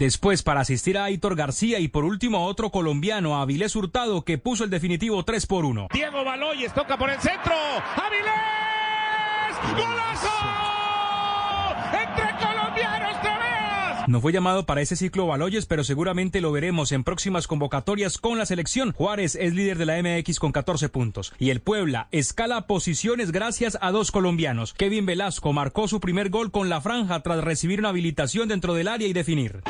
Después para asistir a Aitor García y por último a otro colombiano, Avilés Hurtado, que puso el definitivo 3 por 1. Diego Baloyes toca por el centro. ¡Avilés! ¡Golazo! ¡Entre colombianos te veas! No fue llamado para ese ciclo Baloyes, pero seguramente lo veremos en próximas convocatorias con la selección. Juárez es líder de la MX con 14 puntos. Y el Puebla escala posiciones gracias a dos colombianos. Kevin Velasco marcó su primer gol con la franja tras recibir una habilitación dentro del área y definir.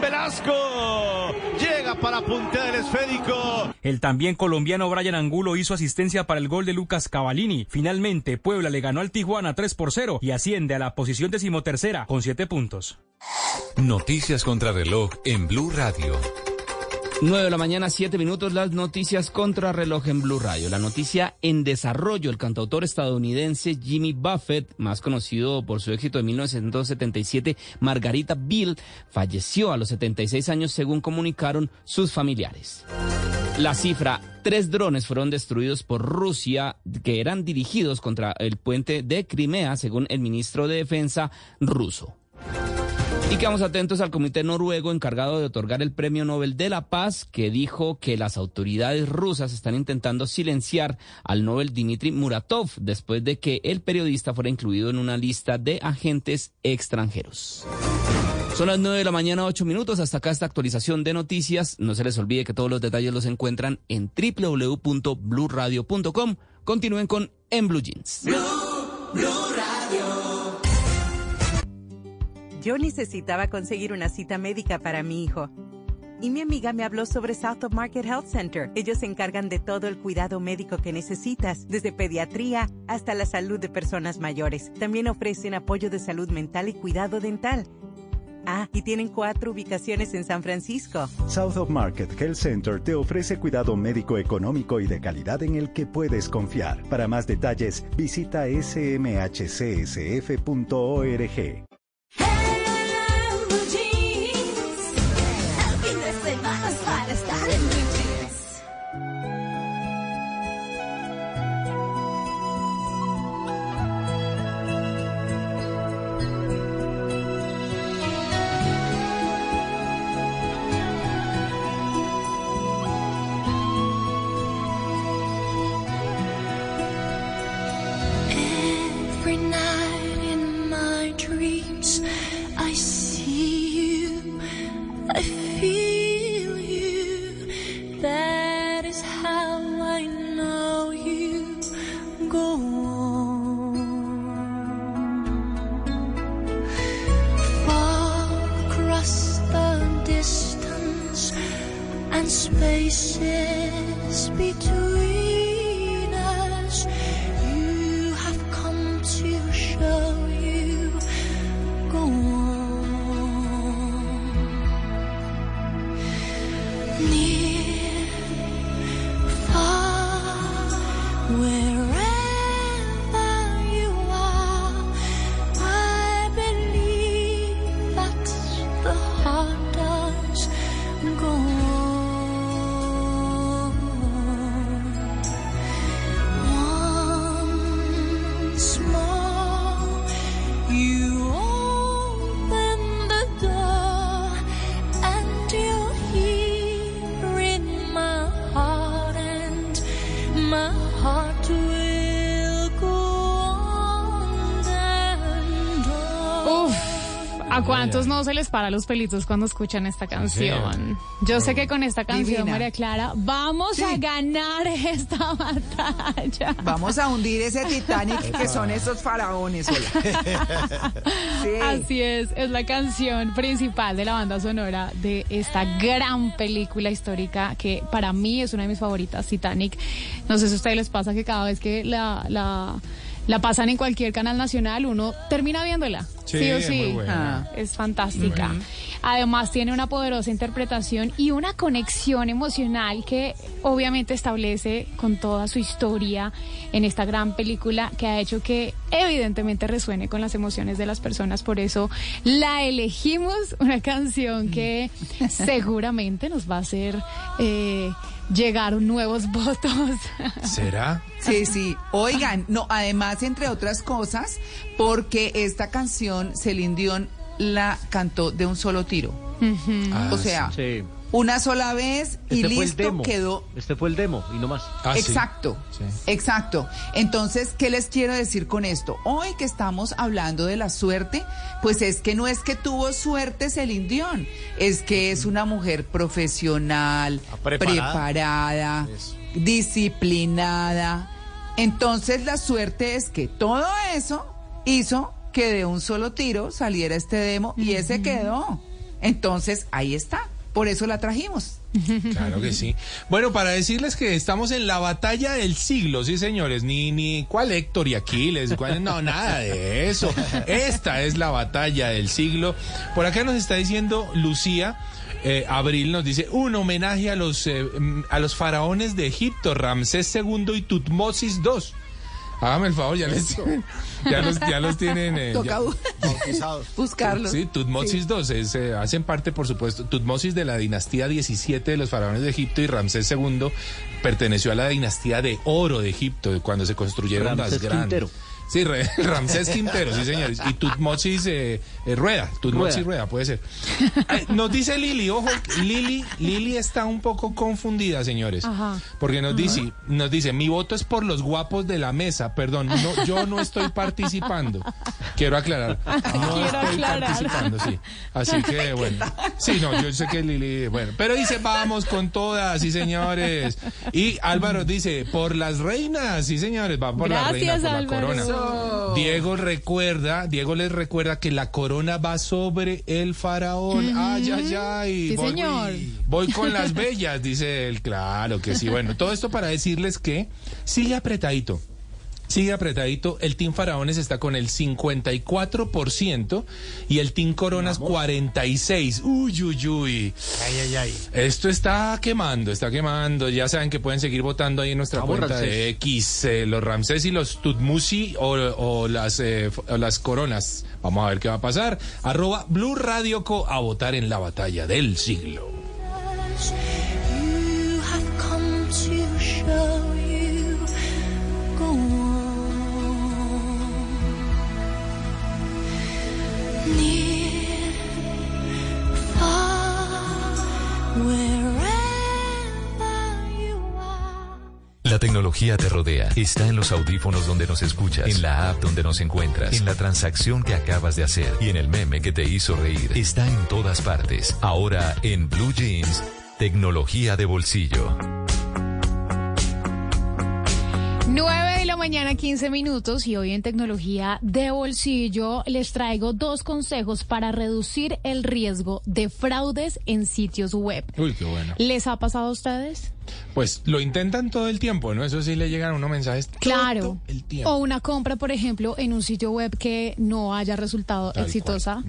Velasco llega para puntear el esférico. El también colombiano Brian Angulo hizo asistencia para el gol de Lucas Cavalini. Finalmente, Puebla le ganó al Tijuana 3 por 0 y asciende a la posición decimotercera con 7 puntos. Noticias contra reloj en Blue Radio. 9 de la mañana, 7 minutos, las noticias contra reloj en Blue Radio. La noticia en desarrollo, el cantautor estadounidense Jimmy Buffett, más conocido por su éxito de 1977, Margarita Bill, falleció a los 76 años según comunicaron sus familiares. La cifra, tres drones fueron destruidos por Rusia que eran dirigidos contra el puente de Crimea, según el ministro de Defensa ruso. Y quedamos atentos al comité noruego encargado de otorgar el Premio Nobel de la Paz, que dijo que las autoridades rusas están intentando silenciar al Nobel Dmitry Muratov después de que el periodista fuera incluido en una lista de agentes extranjeros. Son las 9 de la mañana, 8 minutos. Hasta acá esta actualización de noticias. No se les olvide que todos los detalles los encuentran en www.bluradio.com. Continúen con En Blue Jeans. Yo necesitaba conseguir una cita médica para mi hijo. Y mi amiga me habló sobre South of Market Health Center. Ellos se encargan de todo el cuidado médico que necesitas, desde pediatría hasta la salud de personas mayores. También ofrecen apoyo de salud mental y cuidado dental. Ah, y tienen cuatro ubicaciones en San Francisco. South of Market Health Center te ofrece cuidado médico económico y de calidad en el que puedes confiar. Para más detalles, visita smhcsf.org. no se les para los pelitos cuando escuchan esta canción? Yo sé que con esta canción, Divina. María Clara, vamos Sí. a ganar <laughs> esta batalla. Vamos a hundir ese Titanic que son esos faraones. hola. <laughs> Sí. Así es, es la canción principal de la banda sonora de esta gran película histórica que para mí es una de mis favoritas, Titanic. No sé si a ustedes les pasa que cada vez que la, la, la pasan en cualquier canal nacional, uno termina viéndola. Sí, Sí, o es sí. muy buena. Ah, es fantástica. Además tiene una poderosa interpretación y una conexión emocional que obviamente establece con toda su historia en esta gran película que ha hecho que evidentemente resuene con las emociones de las personas. Por eso la elegimos, una canción que <laughs> seguramente nos va a hacer eh, llegar nuevos <laughs> votos. ¿Será? Sí, sí. Oigan, no, además, entre otras cosas, porque esta canción Celine Dion la cantó de un solo tiro. Ah, o sea, sí. Una sola vez y Este fue el listo demo. quedó. Este fue el demo y no más. Ah, exacto, exacto. Entonces, ¿qué les quiero decir con esto? Hoy que estamos hablando de la suerte, pues es que no es que tuvo suerte Celine Dion, es que es una mujer profesional, preparada. preparada, disciplinada. Entonces, la suerte es que todo eso hizo que de un solo tiro saliera este demo y ese quedó. Entonces, ahí está. Por eso la trajimos. <laughs> Claro que sí. Bueno, para decirles que estamos en la batalla del siglo, sí, señores. Ni, ni cuál Héctor y Aquiles, cuál, no, <laughs> nada de eso. Esta es la batalla del siglo. Por acá nos está diciendo Lucía. eh, Abril nos dice un homenaje a los eh, mm, a los faraones de Egipto, Ramsés II y Tutmosis II. Hágame el favor, ya les <laughs> ya los, ya los tienen eh, ya- buscarlos. Sí, Tutmosis II, es, eh, hacen parte, por supuesto, Tutmosis de la dinastía 17 de los faraones de Egipto y Ramsés II perteneció a la dinastía de oro de Egipto, cuando se construyeron Ramsés las grandes. Quintero. Sí, Re- <laughs> Ramsés Quintero, sí, señores. Y Tutmosis eh, eh, Rueda, Tutmosis Rueda. Rueda, puede ser. Eh, nos dice Lili, ojo, Lili, Lili está un poco confundida, señores. Ajá. Porque nos dice, nos dice, mi voto es por los guapos de la mesa. Perdón, no, yo no estoy participando. Quiero aclarar. <laughs> No Quiero estoy aclarar. participando, sí. Así que <laughs> bueno. Sí, no, yo sé que Lili, bueno. Pero dice, vamos con todas, sí, señores. Y Álvaro dice, por las reinas, sí, señores, va por la reina, Gracias, por la Álvaro. corona. Diego recuerda, Diego les recuerda que la corona va sobre el faraón. Ay, ay, ay. Sí, voy, señor. Voy con las bellas, dice él. Claro que sí. Bueno, todo esto para decirles que sigue apretadito. Sigue apretadito. El Team Faraones está con el 54% y el Team Coronas 46%. Uy, uy, uy. Ay, ay, ay. Esto está quemando, está quemando. Ya saben que pueden seguir votando ahí en nuestra Vamos, cuenta de. X, eh, los Ramsés y los Tutmusi o, o las, eh, o las coronas. Vamos a ver qué va a pasar. Arroba Blue Radio Co a votar en la batalla del siglo. You have come to show La tecnología te rodea. Está en los audífonos donde nos escuchas, en la app donde nos encuentras, en la transacción que acabas de hacer y en el meme que te hizo reír. Está en todas partes. Ahora en Blue Jeans, tecnología de bolsillo. 9 de la mañana, 15 minutos y hoy en tecnología de bolsillo les traigo dos consejos para reducir el riesgo de fraudes en sitios web. Uy, qué bueno. ¿Les ha pasado a ustedes? Pues lo intentan todo el tiempo, ¿no? Eso sí le llegan unos mensajes Claro. todo el tiempo. O una compra, por ejemplo, en un sitio web que no haya resultado Tal exitosa.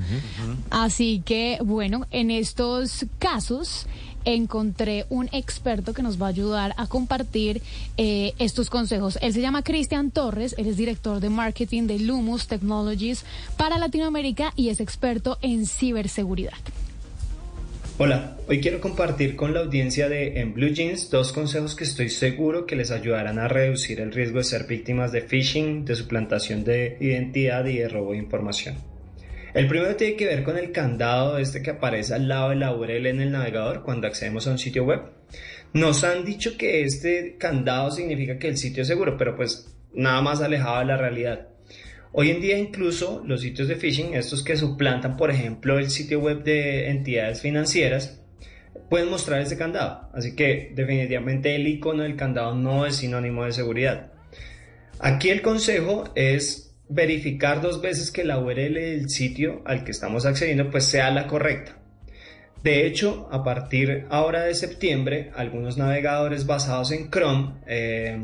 Así que, bueno, en estos casos encontré un experto que nos va a ayudar a compartir eh, estos consejos. Él se llama Cristian Torres, él es director de marketing de Lumus Technologies para Latinoamérica y es experto en ciberseguridad. Hola, hoy quiero compartir con la audiencia de En Blue Jeans dos consejos que estoy seguro que les ayudarán a reducir el riesgo de ser víctimas de phishing, de suplantación de identidad y de robo de información. El primero tiene que ver con el candado este que aparece al lado de la URL en el navegador cuando accedemos a un sitio web. Nos han dicho que este candado significa que el sitio es seguro, pero pues nada más alejado de la realidad. Hoy en día incluso los sitios de phishing, estos que suplantan por ejemplo el sitio web de entidades financieras, pueden mostrar ese candado. Así que definitivamente el icono del candado no es sinónimo de seguridad. Aquí el consejo es verificar dos veces que la URL del sitio al que estamos accediendo pues sea la correcta. De hecho, a partir ahora de septiembre, algunos navegadores basados en Chrome eh,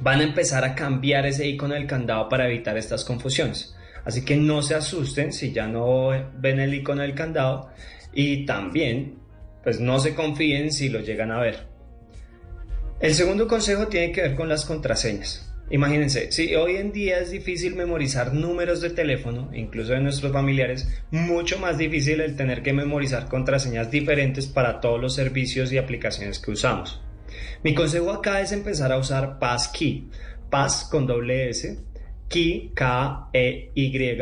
van a empezar a cambiar ese icono del candado para evitar estas confusiones. Así que no se asusten si ya no ven el icono del candado y también pues no se confíen si lo llegan a ver. El segundo consejo tiene que ver con las contraseñas. Imagínense, si hoy en día es difícil memorizar números de teléfono, incluso de nuestros familiares, mucho más difícil el tener que memorizar contraseñas diferentes para todos los servicios y aplicaciones que usamos. Mi consejo acá es empezar a usar Passkey, Pass con doble S, Key, K-E-Y,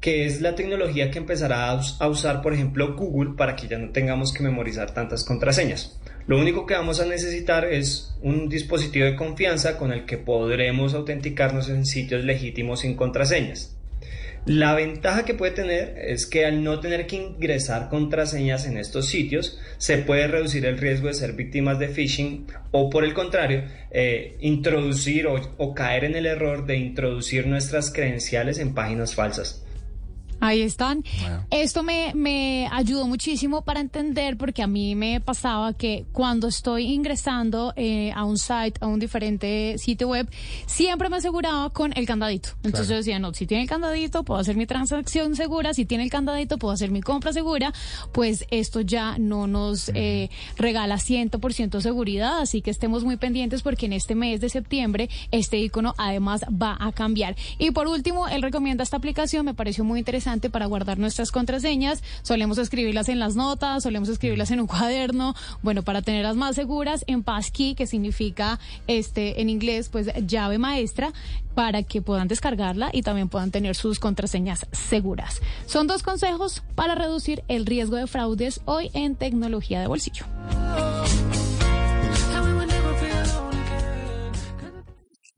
que es la tecnología que empezará a usar, por ejemplo, Google para que ya no tengamos que memorizar tantas contraseñas. Lo único que vamos a necesitar es un dispositivo de confianza con el que podremos autenticarnos en sitios legítimos sin contraseñas. La ventaja que puede tener es que al no tener que ingresar contraseñas en estos sitios, se puede reducir el riesgo de ser víctimas de phishing o por el contrario, eh, introducir o caer en el error de introducir nuestras credenciales en páginas falsas. Ahí están. Esto me, me ayudó muchísimo para entender porque a mí me pasaba que cuando estoy ingresando eh, a un site, a un diferente sitio web, siempre me aseguraba con el candadito. Entonces yo decía, no, si tiene el candadito, puedo hacer mi transacción segura, si tiene el candadito, puedo hacer mi compra segura, pues esto ya no nos eh, regala 100% seguridad, así que estemos muy pendientes porque en este mes de septiembre este icono además va a cambiar. Y por último, él recomienda esta aplicación, me pareció muy interesante para guardar nuestras contraseñas. Solemos escribirlas en las notas, solemos escribirlas en un cuaderno, bueno, para tenerlas más seguras en passkey, que significa este en inglés pues llave maestra para que puedan descargarla y también puedan tener sus contraseñas seguras. Son dos consejos para reducir el riesgo de fraudes hoy en tecnología de bolsillo.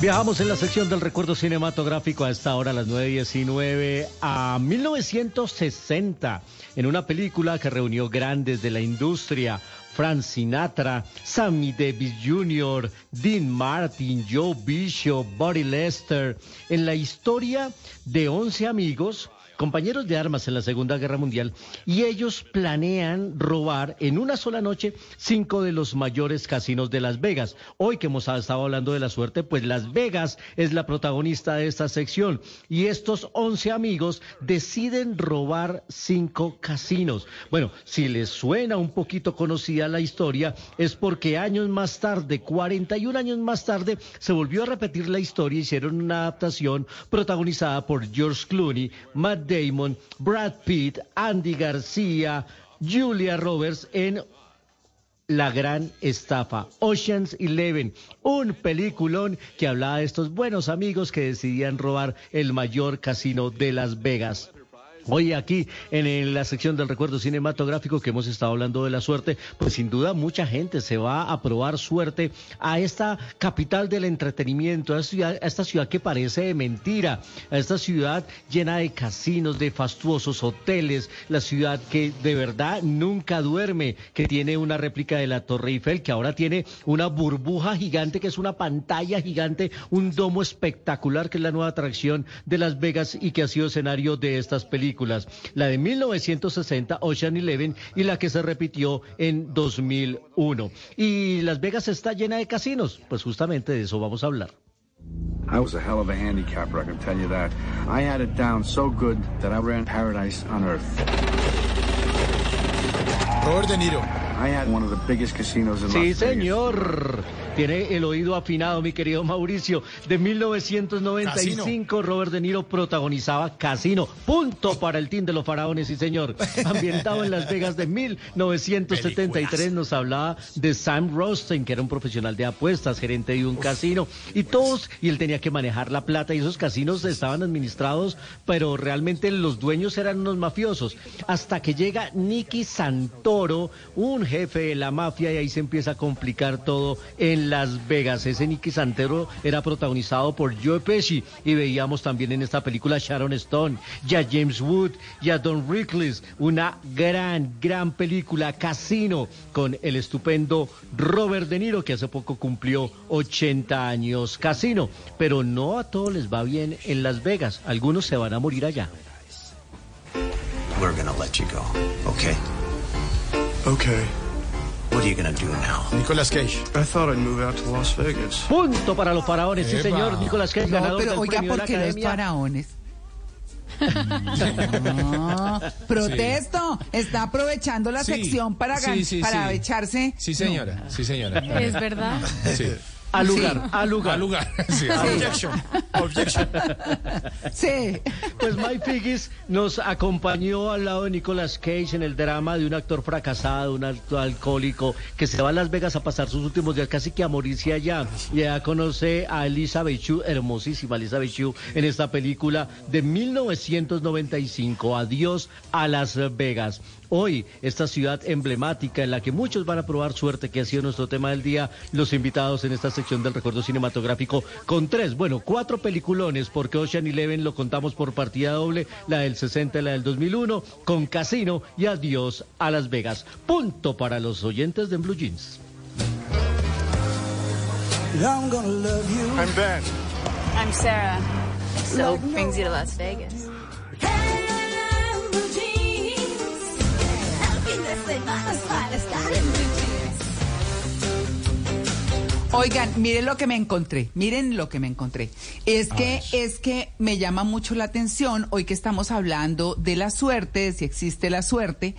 Viajamos en la sección del recuerdo cinematográfico a esta hora, a las 9.19, a 1960, en una película que reunió grandes de la industria. Frank Sinatra, Sammy Davis Jr., Dean Martin, Joe Bishop, Buddy Lester, en la historia de 11 amigos compañeros de armas en la Segunda Guerra Mundial, y ellos planean robar en una sola noche cinco de los mayores casinos de Las Vegas. Hoy que hemos estado hablando de la suerte, pues Las Vegas es la protagonista de esta sección, y estos once amigos deciden robar cinco casinos. Bueno, si les suena un poquito conocida la historia, es porque años más tarde, 41 años más tarde, se volvió a repetir la historia, hicieron una adaptación protagonizada por George Clooney, Matt Damon, Brad Pitt, Andy García, Julia Roberts en la gran estafa, Ocean's Eleven, un peliculón que hablaba de estos buenos amigos que decidían robar el mayor casino de Las Vegas. Hoy aquí en, la sección del recuerdo cinematográfico que hemos estado hablando de la suerte, pues sin duda mucha gente se va a probar suerte a esta capital del entretenimiento, a esta ciudad, que parece de mentira, a esta ciudad llena de casinos, de fastuosos hoteles, la ciudad que de verdad nunca duerme, que tiene una réplica de la Torre Eiffel, que ahora tiene una burbuja gigante, que es una pantalla gigante, un domo espectacular, que es la nueva atracción de Las Vegas y que ha sido escenario de estas películas la de 1960, Ocean Eleven, y la que se repitió en 2001. Y Las Vegas está llena de casinos, pues justamente de eso vamos a hablar. I was a hell of a handicapper, I can tell you that. I had it down so good that I ran paradise on earth. Robert De Niro. I had one of the biggest casinos in Sí, señor. Tiene el oído afinado, mi querido Mauricio. De 1995, Robert De Niro protagonizaba Casino. Punto para el team de los faraones, sí, señor. <laughs> Ambientado en Las Vegas de 1973, nos hablaba de Sam Rosten, que era un profesional de apuestas, gerente de un casino. Y todos, y él tenía que manejar la plata, y esos casinos estaban administrados, pero realmente los dueños eran unos mafiosos. Hasta que llega Nicky Santoro, un jefe de la mafia, y ahí se empieza a complicar todo en Las Vegas. Ese Nicky Santoro era protagonizado por Joe Pesci y veíamos también en esta película a Sharon Stone, y a James Wood, y a Don Rickles, una gran, gran película, Casino, con el estupendo Robert De Niro, que hace poco cumplió 80 años. Casino, pero no a todos les va bien en Las Vegas, algunos se van a morir allá. We're gonna let you go, okay? Okay. What are you gonna do now? Nicolas Cage. I thought I'd move out to Las Vegas. Punto para los faraones, sí señor, Nicolas Cage, No, ganador pero del oiga, premio de ¿por qué los faraones? <laughs> No, protesto. Está aprovechando la Sí, sección para, gan- sí, sí, para sí. echarse. Sí, señora, sí, señora. Es verdad. Sí. Al lugar, Sí. al lugar. Al lugar. <laughs> Sí, Sí. Objection. Objection. Sí. Pues Mike Figgis nos acompañó al lado de Nicolas Cage en el drama de un actor fracasado, un alto alcohólico que se va a Las Vegas a pasar sus últimos días casi que a morirse allá. Y allá conoce a Elizabeth Shue, hermosísima Elizabeth Shue, en esta película de 1995, Adiós a Las Vegas. Hoy, esta ciudad emblemática en la que muchos van a probar suerte, que ha sido nuestro tema del día, los invitados en esta sección del recuerdo cinematográfico con tres, bueno, cuatro peliculones, porque Ocean Eleven lo contamos por partida doble, la del 60 y la del 2001, con Casino y Adiós a Las Vegas. Punto para los oyentes de Blue Jeans. I'm gonna love you. I'm Ben. I'm Sarah. So brings you to Las Vegas. Oigan, miren lo que me encontré, miren lo que me encontré. Es que, es que me llama mucho la atención, hoy que estamos hablando de la suerte, de si existe la suerte,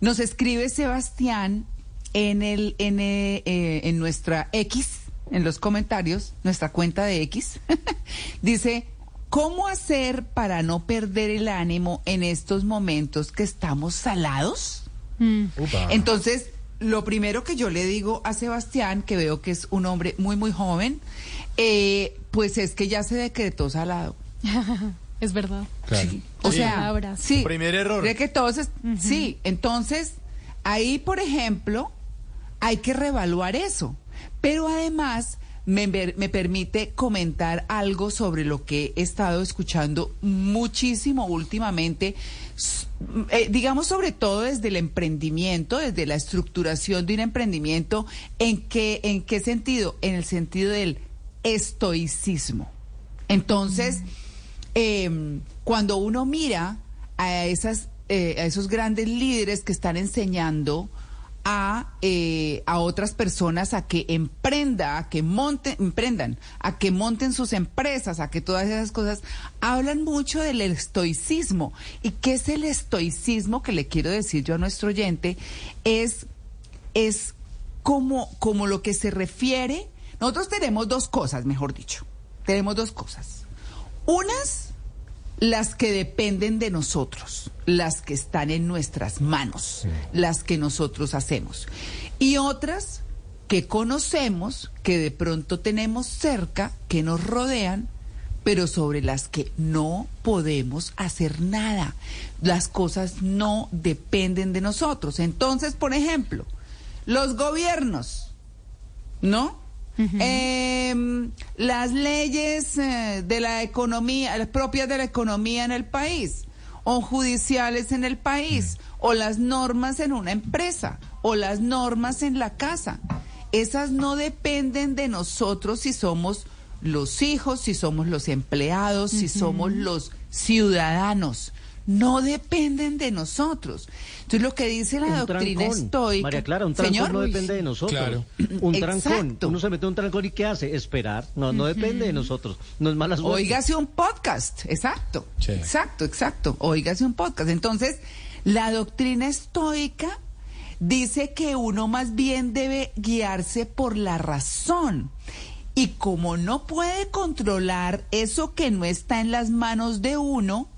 nos escribe Sebastián en el, en, eh, eh, en nuestra X, en los comentarios, nuestra cuenta de X, <laughs> dice, ¿cómo hacer para no perder el ánimo en estos momentos que estamos salados? Entonces, lo primero que yo le digo a Sebastián, que veo que es un hombre muy, muy joven, eh, pues es que ya se decretó salado. <laughs> es verdad. O Sí. sea, Palabras. sí. Primer error. Cree que todos es- Sí, entonces, ahí, por ejemplo, hay que reevaluar eso. Pero además, me, me permite comentar algo sobre lo que he estado escuchando muchísimo últimamente, eh, digamos sobre todo desde el emprendimiento, desde la estructuración de un emprendimiento, ¿en qué, en qué sentido? En el sentido del estoicismo. Entonces, eh, cuando uno mira a, esas, eh, a esos grandes líderes que están enseñando a, eh, a otras personas a que emprenda, a que monten, emprendan, a que monten sus empresas, a que todas esas cosas, hablan mucho del estoicismo. ¿Y qué es el estoicismo que le quiero decir yo a nuestro oyente? Es, es como, como lo que se refiere. Nosotros tenemos dos cosas, mejor dicho. Tenemos dos cosas. Unas, las que dependen de nosotros, las que están en nuestras manos, las que nosotros hacemos. Y otras que conocemos, que de pronto tenemos cerca, que nos rodean, pero sobre las que no podemos hacer nada. Las cosas no dependen de nosotros. Entonces, por ejemplo, los gobiernos, ¿no? Em, las leyes eh, de la economía, las propias de la economía en el país, o judiciales en el país, o las normas en una empresa, o las normas en la casa. Esas no dependen de nosotros si somos los hijos, si somos los empleados, si somos los ciudadanos. No dependen de nosotros. Entonces lo que dice la Un doctrina trancón. estoica. María Clara, un trancón Señor, no depende de nosotros. Claro. Un trancón. Exacto. Uno se mete en un trancón y ¿qué hace? Esperar. No, no depende de nosotros. No es mala suerte. Óigase un podcast, exacto. Sí. Exacto, exacto. Óigase un podcast. Entonces, la doctrina estoica dice que uno más bien debe guiarse por la razón. Y como no puede controlar eso que no está en las manos de uno,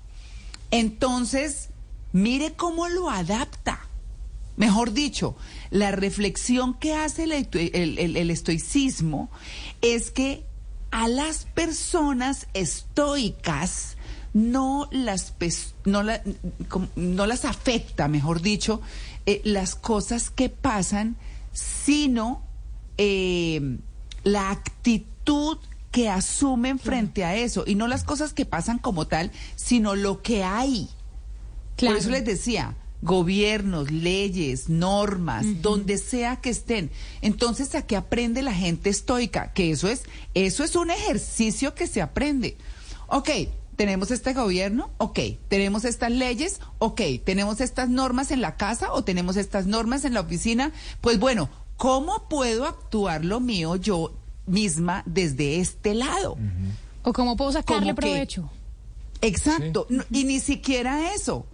entonces mire cómo lo adapta. Mejor dicho, la reflexión que hace el, estoicismo es que a las personas estoicas no las, no las afecta, mejor dicho, eh, las cosas que pasan, sino eh, la actitud que asumen frente a eso, y no las cosas que pasan como tal, sino lo que hay. Por eso les decía, gobiernos, leyes, normas, donde sea que estén. Entonces, ¿a qué aprende la gente estoica? Que eso es, eso es un ejercicio que se aprende. Ok, tenemos este gobierno, ok, tenemos estas leyes, ok, tenemos estas normas en la casa o tenemos estas normas en la oficina. Pues bueno, ¿cómo puedo actuar lo mío yo misma desde este lado? O cómo puedo sacarle que- provecho. Exacto, no- y ni siquiera eso,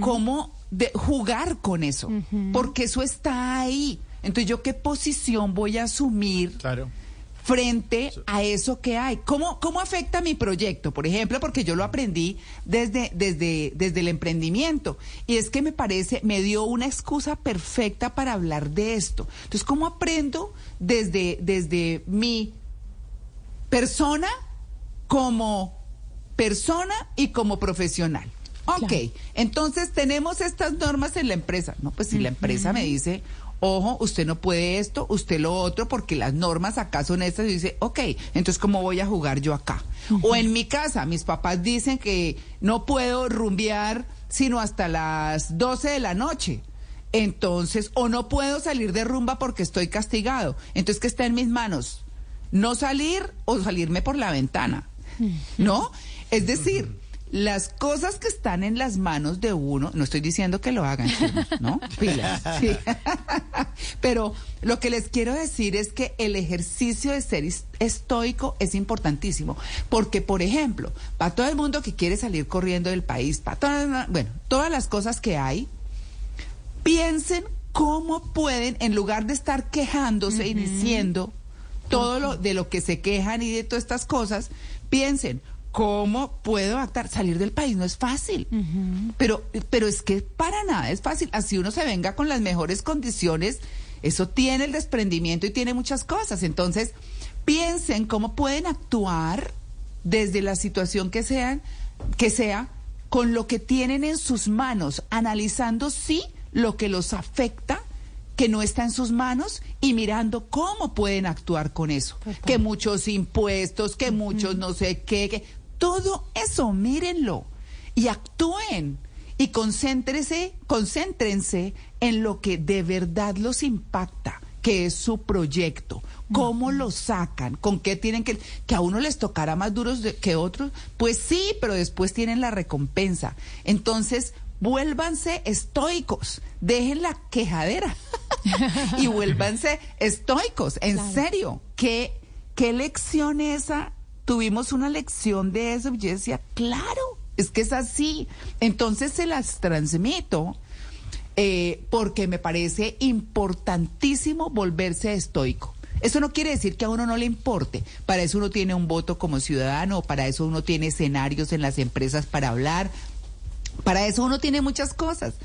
cómo de jugar con eso, porque eso está ahí. Entonces, ¿yo qué posición voy a asumir frente a eso que hay? ¿Cómo, ¿Cómo afecta mi proyecto? Por ejemplo, porque yo lo aprendí desde, desde, desde el emprendimiento, y es que me parece, me dio una excusa perfecta para hablar de esto. Entonces, ¿cómo aprendo desde, desde mi persona como persona y como profesional. Ok, entonces tenemos estas normas en la empresa. No, pues si la empresa me dice, ojo, usted no puede esto, usted lo otro, porque las normas acá son estas, y dice, ok, entonces ¿cómo voy a jugar yo acá? O en mi casa, mis papás dicen que no puedo rumbear sino hasta las 12 de la noche. Entonces, o no puedo salir de rumba porque estoy castigado. Entonces, ¿qué está en mis manos? No salir o salirme por la ventana. ¿No? Es decir, las cosas que están en las manos de uno, no estoy diciendo que lo hagan, ¿no? <laughs> Pilas. sí. <laughs> Pero lo que les quiero decir es que el ejercicio de ser estoico es importantísimo. Porque, por ejemplo, para todo el mundo que quiere salir corriendo del país, para todas, bueno, todas las cosas que hay, piensen cómo pueden, en lugar de estar quejándose y diciendo todo lo de lo que se quejan y de todas estas cosas, piensen cómo puedo actuar. Salir del país no es fácil, pero, pero es que para nada es fácil. Así uno se venga con las mejores condiciones, eso tiene el desprendimiento y tiene muchas cosas. Entonces, piensen cómo pueden actuar desde la situación que sean, que sea, con lo que tienen en sus manos, analizando sí lo que los afecta, que no está en sus manos y mirando cómo pueden actuar con eso. Que muchos impuestos, que muchos no sé qué, que todo eso, mírenlo y actúen y concéntrense, concéntrense en lo que de verdad los impacta, que es su proyecto. ¿Cómo lo sacan? ¿Con qué tienen que...? Que a uno les tocará más duros de- que otros. Pues sí, pero después tienen la recompensa. Entonces, vuélvanse estoicos. Dejen la quejadera. <laughs> y vuélvanse estoicos. En serio. ¿Qué, ¿Qué lección esa? Tuvimos una lección de eso. y Yo decía, claro, es que es así. Entonces se las transmito eh, porque me parece importantísimo volverse estoico. Eso no quiere decir que a uno no le importe. Para eso uno tiene un voto como ciudadano, para eso uno tiene escenarios en las empresas para hablar, para eso uno tiene muchas cosas.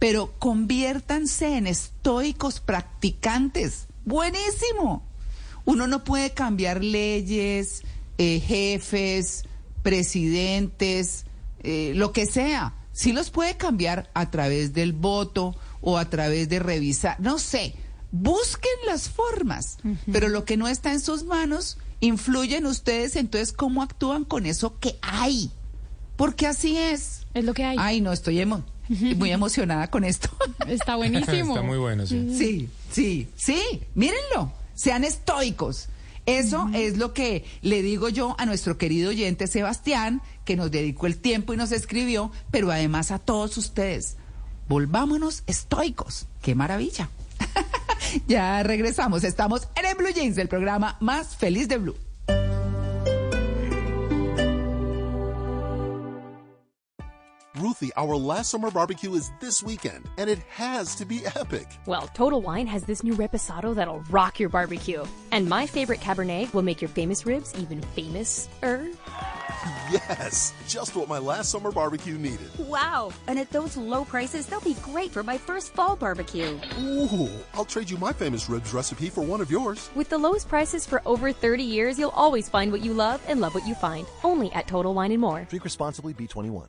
Pero conviértanse en estoicos practicantes. Buenísimo. Uno no puede cambiar leyes, eh, jefes, presidentes, eh, lo que sea. Sí los puede cambiar a través del voto o a través de revisar, no sé. Busquen las formas, pero lo que no está en sus manos influye en ustedes, entonces cómo actúan con eso que hay. Porque así es. Es lo que hay. Ay, no, estoy emo- muy emocionada con esto. <laughs> Está buenísimo. Está muy bueno, sí. Sí, sí, sí, mírenlo, sean estoicos. Eso es lo que le digo yo a nuestro querido oyente Sebastián, que nos dedicó el tiempo y nos escribió, pero además a todos ustedes. Volvámonos estoicos. ¡Qué maravilla! <laughs> ya regresamos. Estamos en el Blue Jeans, el programa más feliz de Blue. Ruthie, our last summer barbecue is this weekend, and it has to be epic. Well, Total Wine has this new reposado that'll rock your barbecue. And my favorite Cabernet will make your famous ribs even famous-er. Yes, just what my last summer barbecue needed. Wow. And at those low prices, they'll be great for my first fall barbecue. Ooh, I'll trade you my famous ribs recipe for one of yours. With the lowest prices for over 30 years, you'll always find what you love and love what you find. Only at Total Wine and More. Drink responsibly, B21.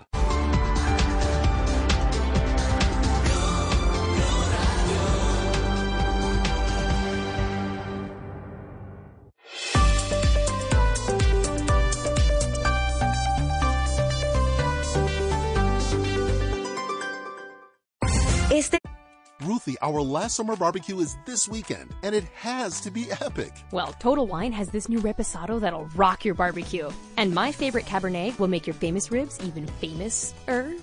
Este Ruthie, our last summer barbecue is this weekend, and it has to be epic. Well, Total Wine has this new reposado that'll rock your barbecue. And my favorite Cabernet will make your famous ribs even famous-er.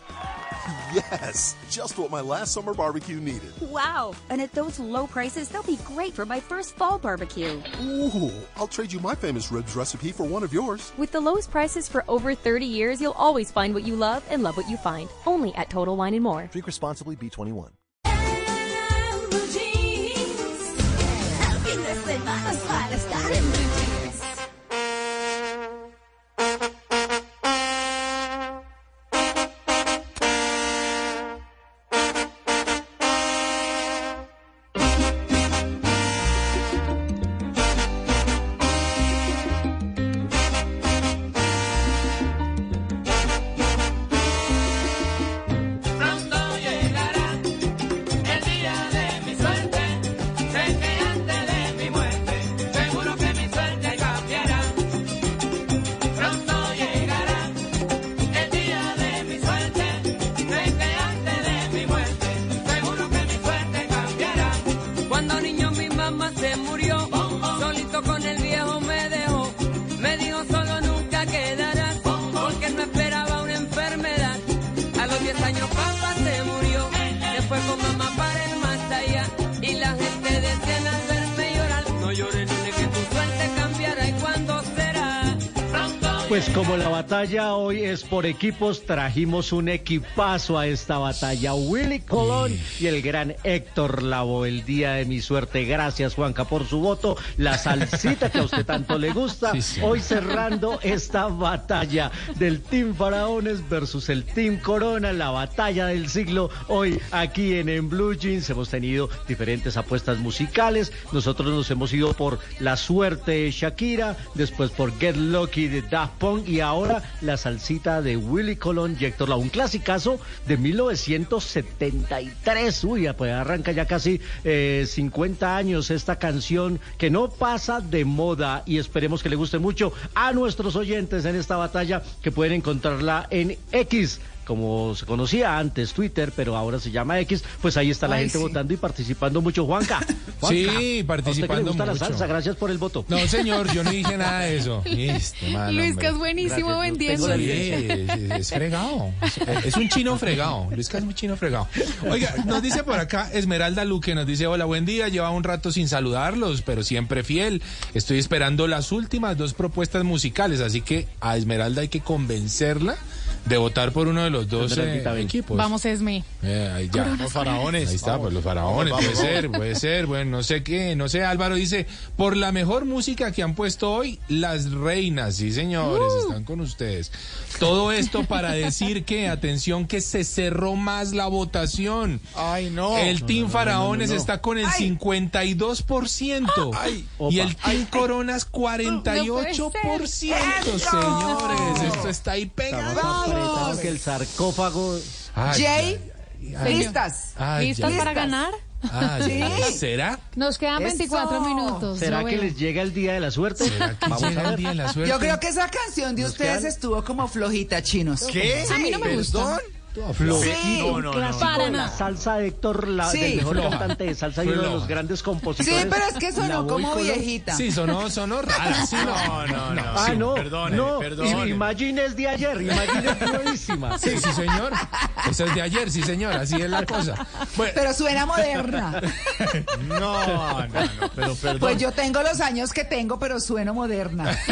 Yes, just what my last summer barbecue needed. Wow. And at those low prices, they'll be great for my first fall barbecue. Ooh, I'll trade you my famous ribs recipe for one of yours. With the lowest prices for over 30 years, you'll always find what you love and love what you find. Only at Total Wine and More. Drink responsibly, B21. Batalla hoy es por equipos, trajimos un equipazo a esta batalla. Willy Colón y el gran Héctor Lavo, el día de mi suerte. Gracias, Juanca, por su voto. La salsita que a usted tanto le gusta. <laughs> Hoy cerrando esta batalla del Team Faraones versus el Team Corona, la batalla del siglo. Hoy aquí en, en Blue Jeans hemos tenido diferentes apuestas musicales. Nosotros nos hemos ido por La Suerte de Shakira, después por Get Lucky de Daft Punk y ahora la salsita de Willy Colón y Héctor un clasicazo de 1973. Uy, pues arranca ya casi eh, 50 años esta canción que no pasa de moda y esperemos que le guste mucho a nuestros oyentes en esta batalla que pueden encontrarla en X como se conocía antes Twitter, pero ahora se llama X, pues ahí está la Ay, gente sí. votando y participando mucho. Juanca. <laughs> Juanca, Sí, ¿a usted que le participando la salsa, gracias por el voto. No, señor, yo no dije nada de eso. <laughs> Este, man, Luis, hombre. que es buenísimo Gracias, vendiendo. Sí, es, es fregado. Es, <laughs> es un chino fregado. Luis es muy chino fregado. Oiga, nos dice por acá Esmeralda Luque, nos dice, hola, buen día, lleva un rato sin saludarlos, pero siempre fiel. Estoy esperando las últimas dos propuestas musicales, así que a Esmeralda hay que convencerla de votar por uno de los dos eh, equipos. Vamos, Esme. Eh, ahí ya. Los faraones. Ahí está, Vamos. pues los faraones, Vamos, puede ser, puede ser, bueno, no sé qué, no sé, Álvaro dice, por la mejor música que han puesto hoy, las reinas, sí señores, Uh. están con ustedes. Todo esto para decir que, atención, que se cerró más la votación. Ay, no. El No, Team no, no, Faraones no, no. está con el 52% y <gasps> Opa. el Team Coronas 48%, señores, esto está ahí pegado. El sarcófago. Ay, Jay, ay, ay. ¿listas? ¿Listas para ganar? Ah, Sí. ¿Será? Nos quedan Eso. 24 minutos. ¿Será que les llega el día de la suerte? ¿Será que Vamos llega a el ver. día de la suerte? Yo creo que esa canción de Nos ustedes quedan- estuvo como flojita, chinos. ¿Qué? A mí no me gusta. Sí, no, no, no. para la nada. salsa de Héctor, la, Sí. del mejor Floja. cantante de salsa y uno de los grandes Sí, compositores. pero es que sonó como con- viejita. Sí, sonó, sonó rara. Sí, no, no, no. Ah, sí. no, perdóneme, no, perdóneme. Imagine es de ayer, Imagine es nuevísima. <laughs> Sí, sí, señor. Eso es de ayer, sí, señor. Así es la cosa. Bueno, Pero suena moderna. <laughs> No, no, no, pero perdón. Pues yo tengo los años que tengo, pero sueno moderna. <laughs>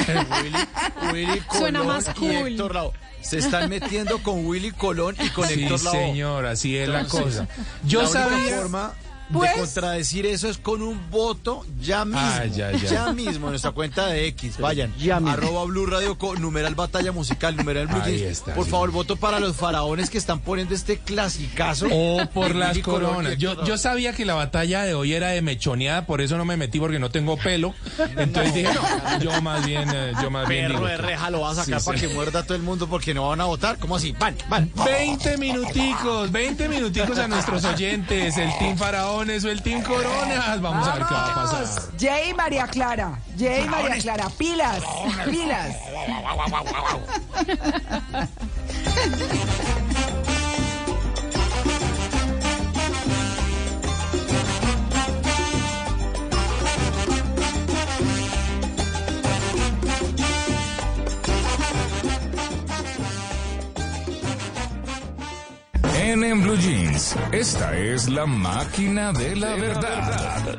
Willy, Willy Colón Suena más cool. Héctor. Se están metiendo con Willy Colón y con sí, Héctor Lavoe. señor, así es la cosa. Yo la sabía. forma Pues- de contradecir eso es con un voto ya mismo. Ah, ya, ya. mismo en nuestra cuenta de X. Vayan. Ya mismo. Arroba Blue Radio con numeral batalla musical, numeral Blue Ahí Jeans. está, Por sí. favor, voto para los faraones que están poniendo este clasicazo. O por de las coronas. Yo, sabía que la batalla de hoy era de mechoneada, por eso no me metí porque no tengo pelo. Entonces dije, no, yo más bien, eh, yo más bien Perro digo de reja lo va a sacar Sí, para sí. que muerda a todo el mundo porque no van a votar. ¿Cómo así? Van, van. 20 minuticos, 20 minuticos a nuestros oyentes, el Team Faraones el Team Coronas. Vamos a ver qué va a pasar. Jay María Clara. Jay María Clara. Pilas. Pilas. <laughs> En, en Blue Jeans, esta es la máquina de la verdad.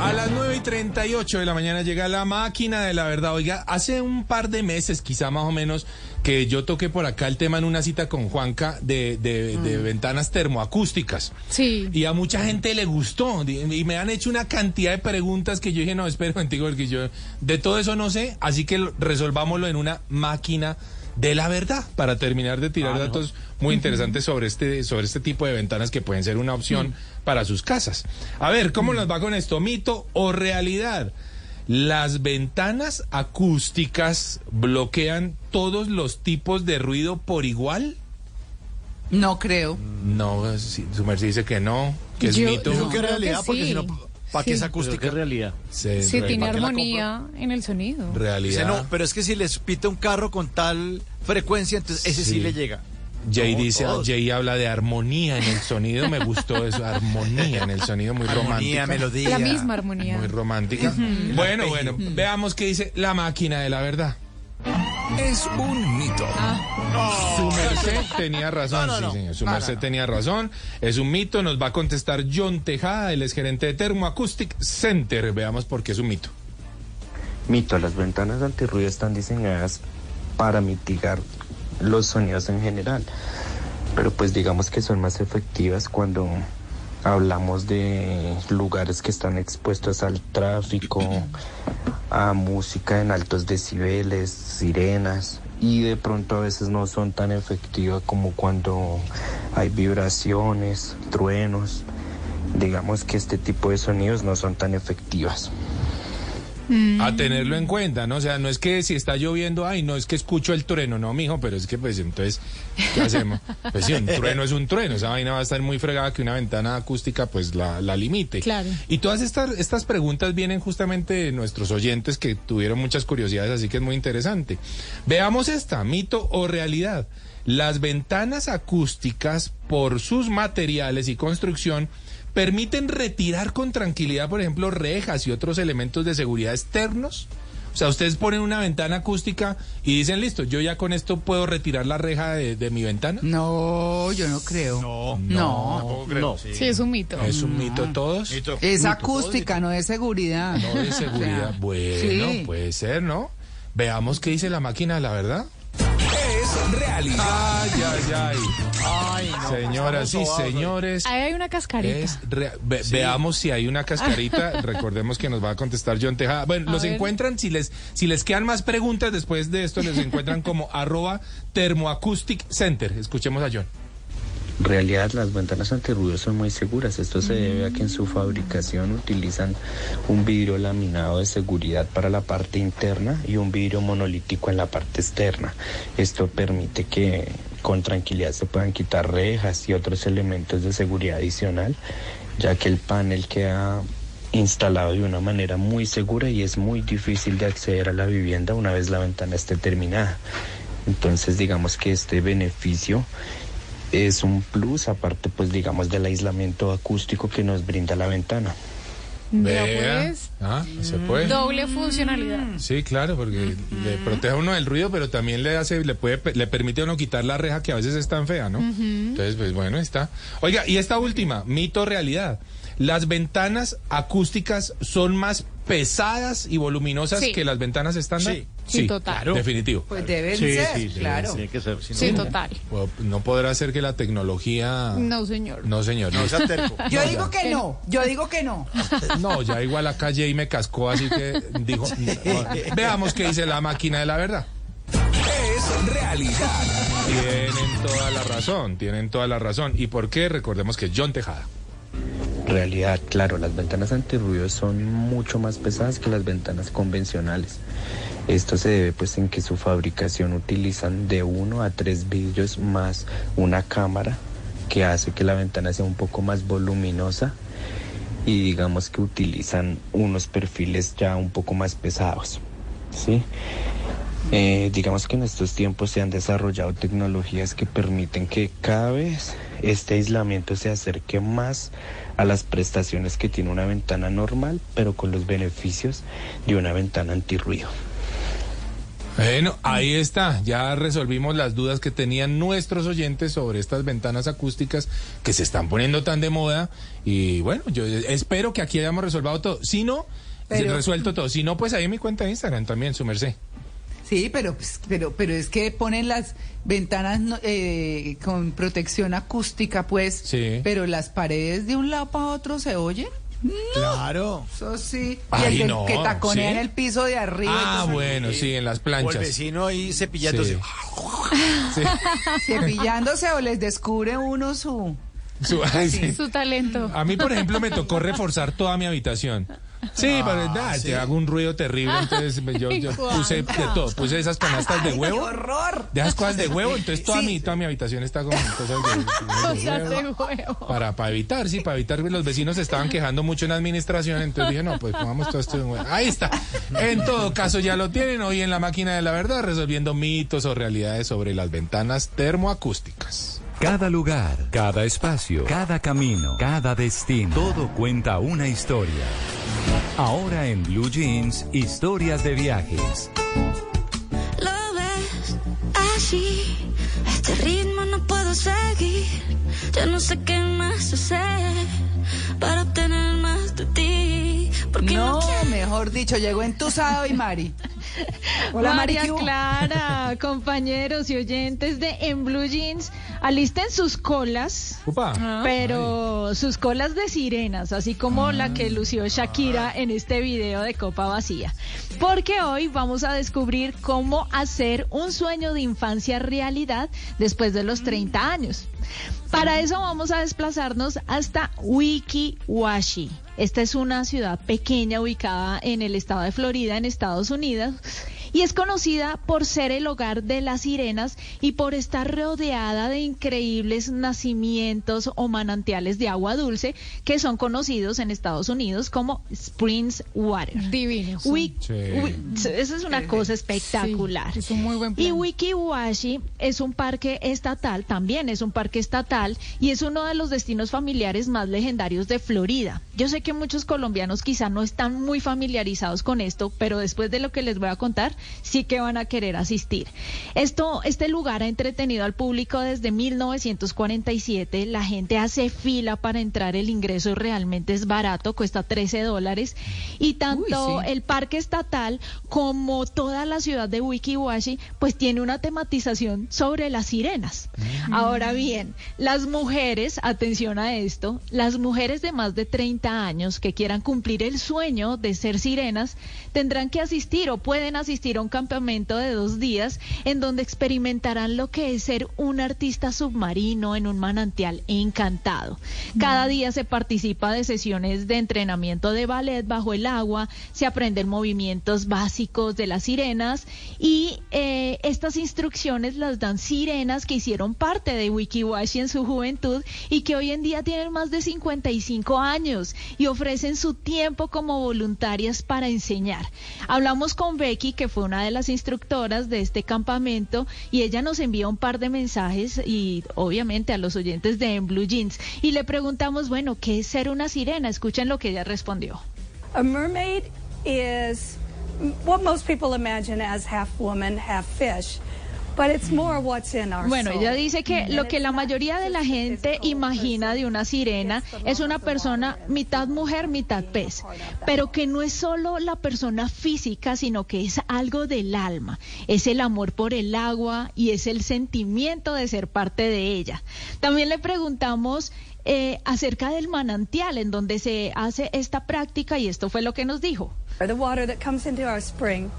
A las 9 y 38 de la mañana llega la máquina de la verdad. Oiga, hace un par de meses, quizá más o menos, que yo toqué por acá el tema en una cita con Juanca de, de- de ventanas termoacústicas. Sí. Y a mucha gente le gustó. Y me han hecho una cantidad de preguntas que yo dije, no, espera contigo, porque yo de todo eso no sé. Así que lo- resolvámoslo en una máquina de la verdad para terminar de tirar datos muy interesantes sobre este, sobre este tipo de ventanas que pueden ser una opción para sus casas. A ver, ¿cómo nos va con esto? ¿Mito o realidad? Las ventanas acústicas bloquean todos los tipos de ruido por igual. No creo. No, sí, su merced dice que no, que es Yo- mito. Yo creo que es creo que realidad porque si no, ¿para qué es acústica? qué realidad. Se- Sí, re- tiene ¿para qué la armonía en el sonido. realidad. No, pero es que si les pita un carro con tal frecuencia, entonces ese sí, Sí. le llega. Jay No, dice, todos. Jay habla de armonía en el sonido, me gustó eso, <laughs> armonía en el sonido, muy Armonía, romántica. melodía. La misma armonía. Muy romántica. Bueno, bueno, veamos qué dice la máquina de la verdad. Es un mito. Su merced tenía razón, No, no, no. sí, señor. Su merced no. tenía razón. Es un mito, nos va a contestar John Tejada, él es gerente de Thermoacoustic Center. Veamos por qué es un mito. Mito, las ventanas antirruido están diseñadas para mitigar los sonidos en general, pero pues digamos que son más efectivas cuando hablamos de lugares que están expuestos al tráfico, a música en altos decibeles, sirenas, y de pronto a veces no son tan efectivas como cuando hay vibraciones, truenos. Digamos que este tipo de sonidos no son tan efectivas. A tenerlo en cuenta, ¿no? O sea, no es que si está lloviendo, ay, no es que escucho el trueno, no, mijo, pero es que pues entonces, ¿qué hacemos? Pues sí, un trueno es un trueno, esa vaina va a estar muy fregada que una ventana acústica pues la, la limite. Claro. Y todas estas, estas preguntas vienen justamente de nuestros oyentes que tuvieron muchas curiosidades, así que es muy interesante. Veamos esta, mito o realidad. Las ventanas acústicas, por sus materiales y construcción, permiten retirar con tranquilidad, por ejemplo, rejas y otros elementos de seguridad externos. O sea, ustedes ponen una ventana acústica y dicen, listo, yo ya con esto puedo retirar la reja de, de mi ventana. No, yo no creo. No, No. creo. Sí, es un mito. Es un mito todos. Mito. Es acústica, no de seguridad. No de seguridad. Bueno, sí. puede ser, ¿no? Veamos qué dice la máquina, la verdad. Es realidad. Ay, ay, ay. Ay, no, Señoras y señores. Ahí hay una cascarita. Es rea- ve- Veamos si hay una <laughs> cascarita. Recordemos que nos va a contestar John Tejada. Bueno, A los ver. encuentran, si les, si les quedan más preguntas después de esto, les encuentran como <laughs> arroba Thermoacoustic Center. Escuchemos a John. En realidad las ventanas antirruido son muy seguras. Esto se debe a que en su fabricación utilizan un vidrio laminado de seguridad para la parte interna y un vidrio monolítico en la parte externa. Esto permite que con tranquilidad se puedan quitar rejas y otros elementos de seguridad adicional, ya que el panel queda instalado de una manera muy segura y es muy difícil de acceder a la vivienda una vez la ventana esté terminada. Entonces digamos que este beneficio es un plus aparte pues digamos del aislamiento acústico que nos brinda la ventana. Vea, pues, Ah, se puede. doble funcionalidad. Sí, claro, porque le protege a uno del ruido, pero también le hace, le puede, le permite a uno quitar la reja que a veces es tan fea, ¿no? Entonces, pues bueno, está. Oiga, y esta última, mito realidad. Las ventanas acústicas son más pesadas y voluminosas Sí. que las ventanas estándar. Sí. Sí, total. Definitivo. Pues deben Sí, ser, sí, sí, claro. tiene que ser, Sí, no- total. No podrá ser que la tecnología. No, señor. No, señor. No. <laughs> Yo No, digo ya. que no, yo digo que no. No, ya igual acá Jay me cascó, así que dijo. no, veamos qué dice la máquina de la verdad. Es realidad. Tienen toda la razón, tienen toda la razón. ¿Y por qué? Recordemos que John Tejada. Realidad, claro, las ventanas antirruido son mucho más pesadas que las ventanas convencionales. Esto se debe pues en que su fabricación utilizan de uno a tres vidrios más una cámara que hace que la ventana sea un poco más voluminosa y digamos que utilizan unos perfiles ya un poco más pesados. ¿sí? Eh, digamos que en estos tiempos se han desarrollado tecnologías que permiten que cada vez este aislamiento se acerque más a las prestaciones que tiene una ventana normal, pero con los beneficios de una ventana antirruido. Bueno, ahí está. Ya resolvimos las dudas que tenían nuestros oyentes sobre estas ventanas acústicas que se están poniendo tan de moda. Y bueno, yo espero que aquí hayamos resolvido todo. Si no, Pero- resuelto todo. Si no, pues ahí en mi cuenta de Instagram también, su merced. Sí, pero, pues, pero, pero es que ponen las ventanas no- eh, con protección acústica, pues, Sí. pero las paredes de un lado para otro se oyen. No. Claro. Eso sí. y el no, que taconea ¿sí? en el piso de arriba. Ah, entonces, bueno, sí, en las O el planchas. vecino ahí cepillándose. Sí. <laughs> Cepillándose o les descubre uno su... Su- <laughs> ay. Su talento. A mí, por ejemplo, me tocó reforzar toda mi habitación. Sí, pero nada, te hago un ruido terrible, entonces yo, <laughs> puse de todo, puse esas canastas de ¡Ay, huevo. qué horror! De esas cosas de huevo, entonces toda, Sí. mi, toda mi habitación está con cosas de, Cosas de de huevo. huevo. Para, para evitar, sí, para evitar que los vecinos se estaban quejando mucho en la administración, entonces dije, no, pues pongamos todo esto en huevo. Ahí está. En todo caso, ya lo tienen hoy en la máquina de la verdad, resolviendo mitos o realidades sobre las ventanas termoacústicas. Cada lugar, cada espacio, cada camino, cada destino, todo cuenta una historia. Ahora en Blue Jeans, historias de viajes. Lo ves así, este ritmo no puedo seguir. Ya no sé qué más hacer para obtener más de ti. Porque no, mejor dicho, llegó entusado y Mari. Hola, Mari. María. Clara, <laughs> compañeros y oyentes de En Blue Jeans, alisten sus colas. Upa. Pero sus colas de sirenas, así como la que lució Shakira en este video de Copa Vacía. Porque hoy vamos a descubrir cómo hacer un sueño de infancia realidad después de los 30 años. Para eso vamos a desplazarnos hasta Wikiwashi. Esta es una ciudad pequeña ubicada en el estado de Florida, en Estados Unidos, y es conocida por ser el hogar de las sirenas y por estar rodeada de increíbles nacimientos o manantiales de agua dulce que son conocidos en Estados Unidos como Springs Water. Divino. Sí. Esa es una cosa espectacular. Sí, es un muy buen plan. Y Wikiwashi es un parque estatal, también es un parque estatal y es uno de los destinos familiares más legendarios de Florida. Yo sé que muchos colombianos quizá no están muy familiarizados con esto, pero después de lo que les voy a contar, sí que van a querer asistir. Esto, este lugar ha entretenido al público desde 1947. La gente hace fila para entrar. El ingreso realmente es barato, cuesta 13 dólares. Y tanto Uy, sí. el parque estatal como toda la ciudad de Wikiwashi, pues tiene una tematización sobre las sirenas. Ahora bien, las mujeres, atención a esto, las mujeres de más de 30 años que quieran cumplir el sueño de ser sirenas, tendrán que asistir o pueden asistir a un campamento de dos días en donde experimentarán lo que es ser un artista submarino en un manantial encantado. Cada día se participa de sesiones de entrenamiento de ballet bajo el agua, se aprenden movimientos básicos de las sirenas y eh, estas instrucciones las dan sirenas que hicieron parte de Wikiwashi en su juventud y que hoy en día tienen más de 55 años y ofrecen su tiempo como voluntarias para enseñar. Hablamos con Becky, que fue una de las instructoras de este campamento, y ella nos envía un par de mensajes y obviamente a los oyentes de En Blue Jeans. Y le preguntamos, bueno, ¿qué es ser una sirena? Escuchen lo que ella respondió. A mermaid is what most people imagine as half woman, half fish. But it's more what's in our Bueno, ella dice que lo que la mayoría de la gente imagina de una sirena es una persona mitad mujer, mitad pez, pero que no es solo la persona física, sino que es algo del alma, es el amor por el agua y es el sentimiento de ser parte de ella. También le preguntamos eh, acerca del manantial en donde se hace esta práctica y esto fue lo que nos dijo. The water that comes into our spring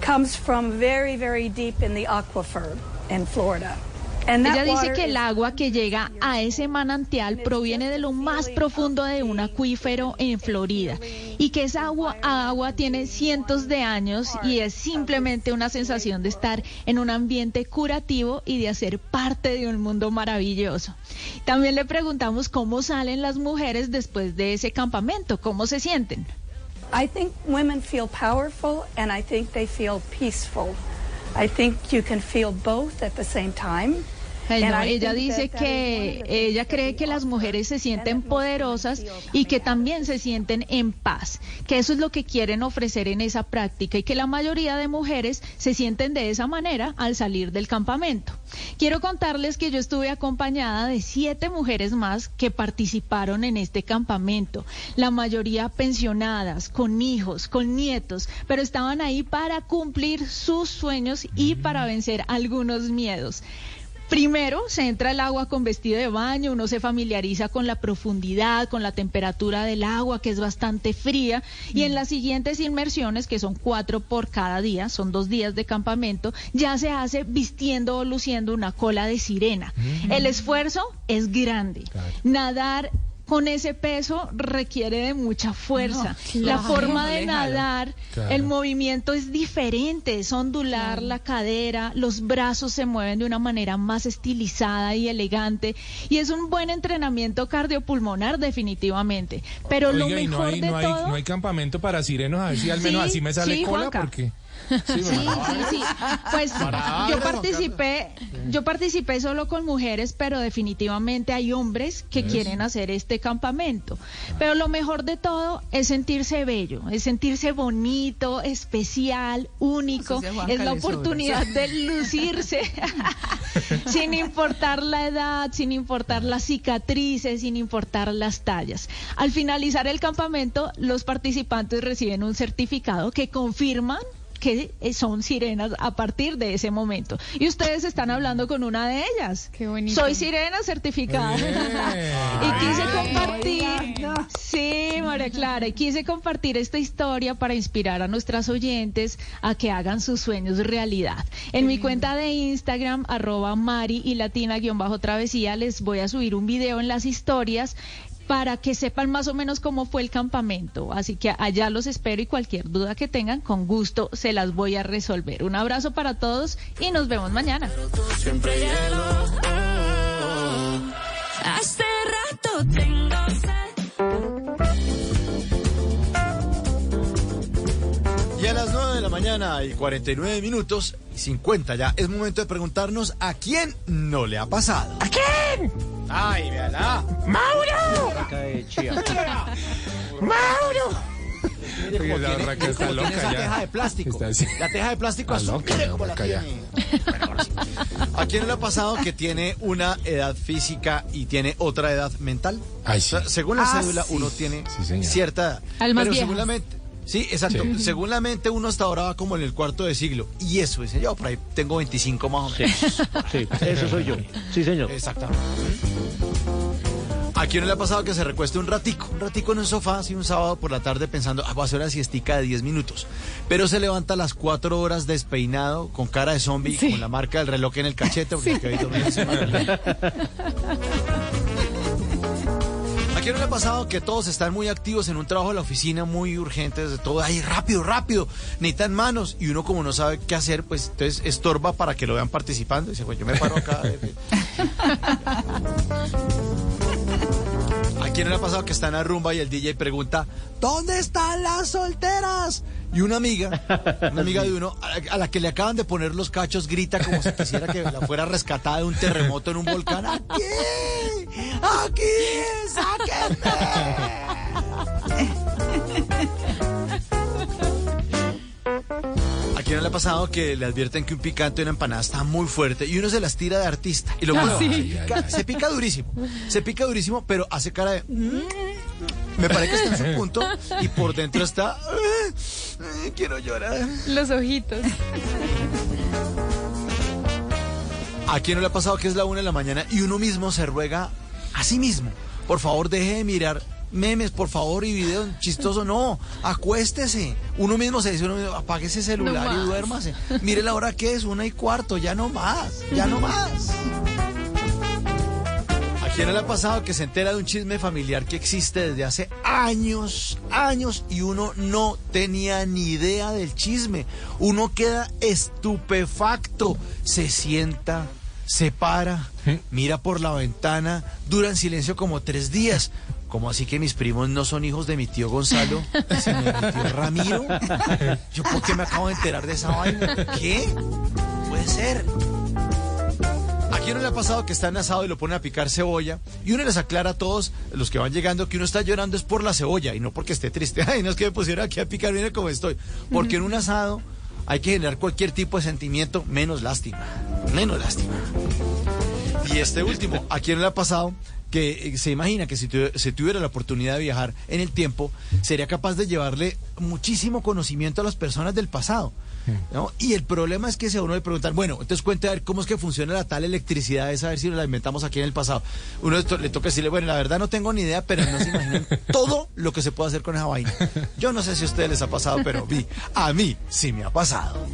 comes from very, very deep in the aquifer in Florida. And that Ella dice que el agua que llega a ese manantial proviene de lo más profundo de un acuífero en Florida y que esa agua, agua tiene cientos de años y es simplemente una sensación de estar en un ambiente curativo y de hacer parte de un mundo maravilloso. También le preguntamos cómo salen las mujeres después de ese campamento, cómo se sienten. I think women feel powerful and I think they feel peaceful. I think you can feel both at the same time. Ay, no, ella dice que ella cree que las mujeres se sienten poderosas y que también se sienten en paz, que eso es lo que quieren ofrecer en esa práctica y que la mayoría de mujeres se sienten de esa manera al salir del campamento. Quiero contarles que yo estuve acompañada de siete mujeres más que participaron en este campamento, la mayoría pensionadas, con hijos, con nietos, pero estaban ahí para cumplir sus sueños y para vencer algunos miedos. Primero se entra al agua con vestido de baño, uno se familiariza con la profundidad, con la temperatura del agua, que es bastante fría, y en las siguientes inmersiones, que son cuatro por cada día, son dos días de campamento, ya se hace vistiendo o luciendo una cola de sirena. El esfuerzo es grande. Nadar con ese peso requiere de mucha fuerza. No, la forma de nadar, Claro. el movimiento es diferente, es ondular la cadera, los brazos se mueven de una manera más estilizada y elegante y es un buen entrenamiento cardiopulmonar definitivamente. Pero lo y mejor no hay, de no, hay, todo no hay campamento para sirenos, a ver si al menos Sí, así me sale sí, cola, Juanca. porque... Sí, sí, sí. Pues yo participé, yo participé solo con mujeres, pero definitivamente hay hombres que Eso. quieren hacer este campamento. Pero lo mejor de todo es sentirse bello, es sentirse bonito, especial, único. Es la oportunidad de lucirse <laughs> sin importar la edad, sin importar las cicatrices, sin importar las tallas. Al finalizar el campamento, los participantes reciben un certificado que confirman que son sirenas a partir de ese momento. Y ustedes están hablando con una de ellas. Qué bonito. Soy sirena certificada. <laughs> y quise compartir. Sí, María Clara, y quise compartir esta historia para inspirar a nuestras oyentes a que hagan sus sueños realidad. En mi cuenta de Instagram, arroba Mari y Latina guion bajo travesía, les voy a subir un video en las historias para que sepan más o menos cómo fue el campamento. Así que allá los espero y cualquier duda que tengan, con gusto se las voy a resolver. Un abrazo para todos y nos vemos mañana. Siempre hielo. Hace rato tengo sed. Y a las 9 de la mañana y 49 minutos y 50 ya es momento de preguntarnos a quién no le ha pasado. ¿A quién? Ay, véala. ¡Mauro! Acá de Chía. <laughs> ¡Mauro! Mire Oiga, cómo la tiene, Raquel mire está cómo tiene loca esa ya. teja de plástico. Está así. La teja de plástico Está azul. loca, Mire la cómo la Raquel ya. tiene. Bueno, ahora sí. ¿A quién le ha pasado que tiene una edad física y tiene otra edad mental? Ay, sí. O sea, según la Ah, cédula, sí. uno tiene Sí, señor. cierta edad. Almas pero viejas. según la mente. Sí, exacto. Sí. Según la mente, uno hasta ahora va como en el cuarto de siglo. Y eso, dice yo, por ahí tengo 25 más o Sí, menos. sí, eso soy yo. Sí, señor. Exactamente. ¿A quién no le ha pasado que se recueste un ratico? Un ratico en un sofá, así un sábado por la tarde pensando, ah, voy a hacer una siestica de 10 minutos. Pero se levanta a las 4 horas despeinado, con cara de zombie, con la marca del reloj en el cachete, porque quedó dormido <laughs> encima del reloj. ¿A quién no le ha pasado que todos están muy activos en un trabajo de la oficina, muy urgente, de todo, ahí rápido, rápido, necesitan manos, y uno como no sabe qué hacer, pues entonces estorba para que lo vean participando, y dice, pues yo me paro acá. <laughs> eh, ¿A quién le ha pasado que está en la rumba y el DJ pregunta, ¿dónde están las solteras? Y una amiga, una amiga de uno, a la, que le acaban de poner los cachos, grita como si quisiera que la fuera rescatada de un terremoto en un volcán. ¡Aquí! ¡Aquí! ¿A quién <laughs> no le ha pasado que le advierten que un picante de una empanada está muy fuerte y uno se las tira de artista? Y lo Ah, prueba. sí. se, pica, se pica durísimo. Se pica durísimo, pero hace cara de. "Mm". Me parece que está en su punto y por dentro está. "Eh, Quiero llorar. Los ojitos. ¿A quién no le ha pasado que es la una de la mañana y uno mismo se ruega a sí mismo? Por favor, deje de mirar memes, por favor, y videos chistosos. No, acuéstese. Uno mismo se dice, uno mismo, apague ese celular No y más. duérmase. Mire la hora que es, una y cuarto, ya no más, ya no más. ¿A quién no le ha pasado que se entera de un chisme familiar que existe desde hace años, años y uno no tenía ni idea del chisme? Uno queda estupefacto, se sienta, se para, mira por la ventana, dura en silencio como tres días. ¿Cómo así que mis primos no son hijos de mi tío Gonzalo, <laughs> sino de mi tío Ramiro? ¿Yo por qué me acabo de enterar de esa vaina? ¿Qué? Puede ser. ¿A quién no le ha pasado que está en asado y lo pone a picar cebolla? Y uno les aclara a todos los que van llegando que uno está llorando es por la cebolla y no porque esté triste. <laughs> Ay, no es que me pusieron aquí a picar, mire cómo estoy. Porque en un asado hay que generar cualquier tipo de sentimiento, menos lástima. Menos lástima. Y este último, ¿a quién no le ha pasado que eh, se imagina que si, tu- si tuviera la oportunidad de viajar en el tiempo, sería capaz de llevarle muchísimo conocimiento a las personas del pasado? ¿no? Y el problema es que si a uno le preguntan, bueno, entonces cuente a ver cómo es que funciona la tal electricidad, es a ver si nos la inventamos aquí en el pasado. Uno le toca decirle, bueno, la verdad no tengo ni idea, pero no se imaginan <laughs> todo lo que se puede hacer con esa vaina. Yo no sé si a ustedes les ha pasado, pero vi, a mí sí me ha pasado.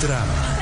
Drama,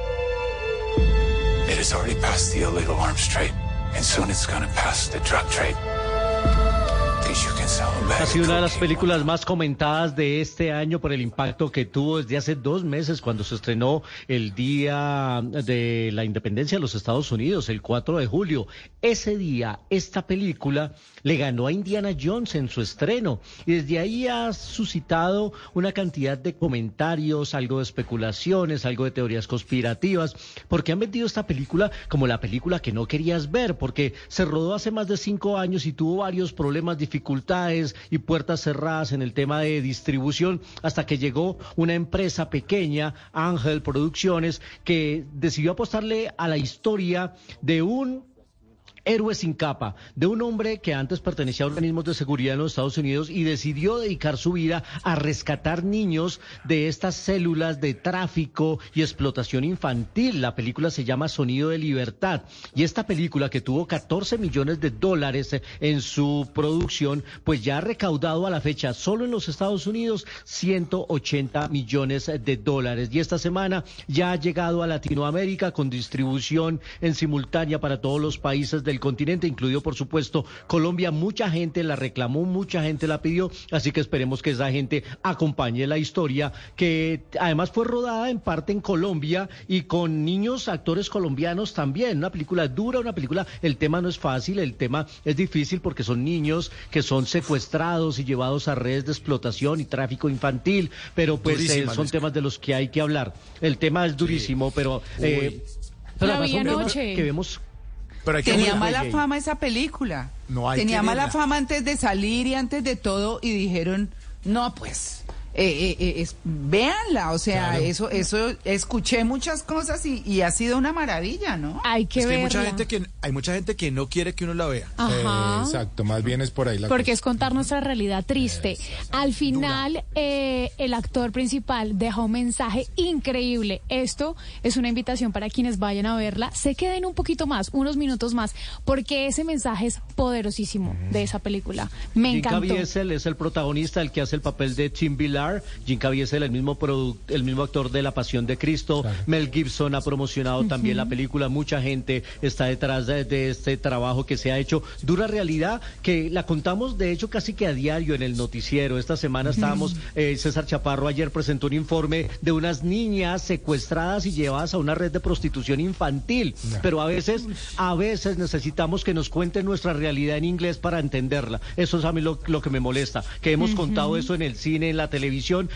Has already passed the illegal arms trade, and soon it's going to pass the drug trade. Ha sido una de las películas más comentadas de este año por el impacto que tuvo desde hace dos meses cuando se estrenó el Día de la Independencia de los Estados Unidos, el 4 de julio. Ese día, esta película le ganó a Indiana Jones en su estreno. Y desde ahí ha suscitado una cantidad de comentarios, algo de especulaciones, algo de teorías conspirativas, porque han vendido esta película como la película que no querías ver, porque se rodó hace más de cinco años y tuvo varios problemas, dificultades y puertas cerradas en el tema de distribución, hasta que llegó una empresa pequeña, Ángel Producciones, que decidió apostarle a la historia de un Héroe sin capa, de un hombre que antes pertenecía a organismos de seguridad en los Estados Unidos y decidió dedicar su vida a rescatar niños de estas células de tráfico y explotación infantil. La película se llama Sonido de Libertad y esta película que tuvo 14 millones de dólares en su producción, pues ya ha recaudado a la fecha solo en los Estados Unidos 180 millones de dólares y esta semana ya ha llegado a Latinoamérica con distribución en simultánea para todos los países del continente, incluido por supuesto Colombia. Mucha gente la reclamó, mucha gente la pidió, así que esperemos que esa gente acompañe la historia que además fue rodada en parte en Colombia y con niños actores colombianos también. Una película dura, una película, el tema no es fácil, el tema es difícil porque son niños que son secuestrados y llevados a redes de explotación y tráfico infantil, pero pues eh, son temas de los que hay que hablar. El tema es durísimo, pero... eh, pero además son temas que vemos Pero Tenía mala fama esa película. No hay Tenía mala fama antes de salir y antes de todo y dijeron, no, pues, eh, eh, eh, es, véanla, o sea, Claro. eso, eso, escuché muchas cosas y, y ha sido una maravilla, ¿no? Hay que Es que hay mucha verla. gente que hay mucha gente que no quiere que uno la vea. Ajá. Eh, exacto, más bien es por ahí la Porque cosa. es contar nuestra realidad triste. Al final, eh, el actor principal deja un mensaje increíble. Esto es una invitación para quienes vayan a verla. Se queden un poquito más, unos minutos más, porque ese mensaje es poderosísimo de esa película. Me encantó. Caviezel es el protagonista, el que hace el papel de Tim Villar. Jim Caviezel, el mismo el mismo actor de La Pasión de Cristo. Mel Gibson ha promocionado también la película. Mucha gente está detrás de, de este trabajo que se ha hecho. Dura realidad que la contamos, de hecho, casi que a diario en el noticiero. Esta semana estábamos, eh, César Chaparro ayer presentó un informe de unas niñas secuestradas y llevadas a una red de prostitución infantil. Pero a veces, a veces necesitamos que nos cuenten nuestra realidad en inglés para entenderla. Eso es a mí lo, lo que me molesta, que hemos contado eso en el cine, en la televisión,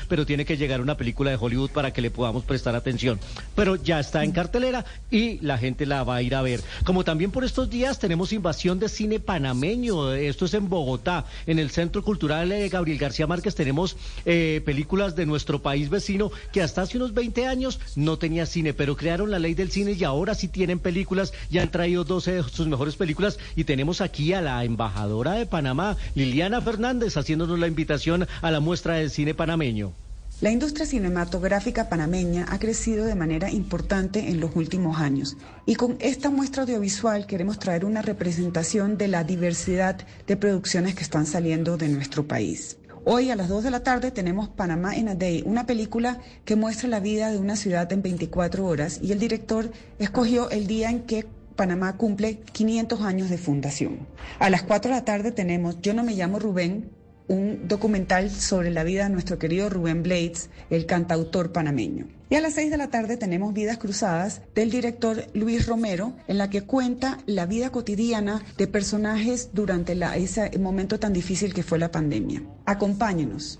pero tiene que llegar una película de Hollywood para que le podamos prestar atención. Pero ya está en cartelera y la gente la va a ir a ver. Como también por estos días tenemos invasión de cine panameño, esto es en Bogotá, en el Centro Cultural eh, Gabriel García Márquez tenemos eh, películas de nuestro país vecino que hasta hace unos 20 años no tenía cine, pero crearon la ley del cine y ahora sí tienen películas, ya han traído 12 de sus mejores películas y tenemos aquí a la embajadora de Panamá, Liliana Fernández, haciéndonos la invitación a la muestra del cine panameño. La industria cinematográfica panameña ha crecido de manera importante en los últimos años y con esta muestra audiovisual queremos traer una representación de la diversidad de producciones que están saliendo de nuestro país. Hoy a las 2 de la tarde tenemos Panamá in a Day, una película que muestra la vida de una ciudad en 24 horas y el director escogió el día en que Panamá cumple 500 años de fundación. A las 4 de la tarde tenemos Yo no me llamo Rubén, un documental sobre la vida de nuestro querido Rubén Blades, el cantautor panameño. Y a las seis de la tarde tenemos Vidas Cruzadas del director Luis Romero, en la que cuenta la vida cotidiana de personajes durante la- ese momento tan difícil que fue la pandemia. Acompáñenos.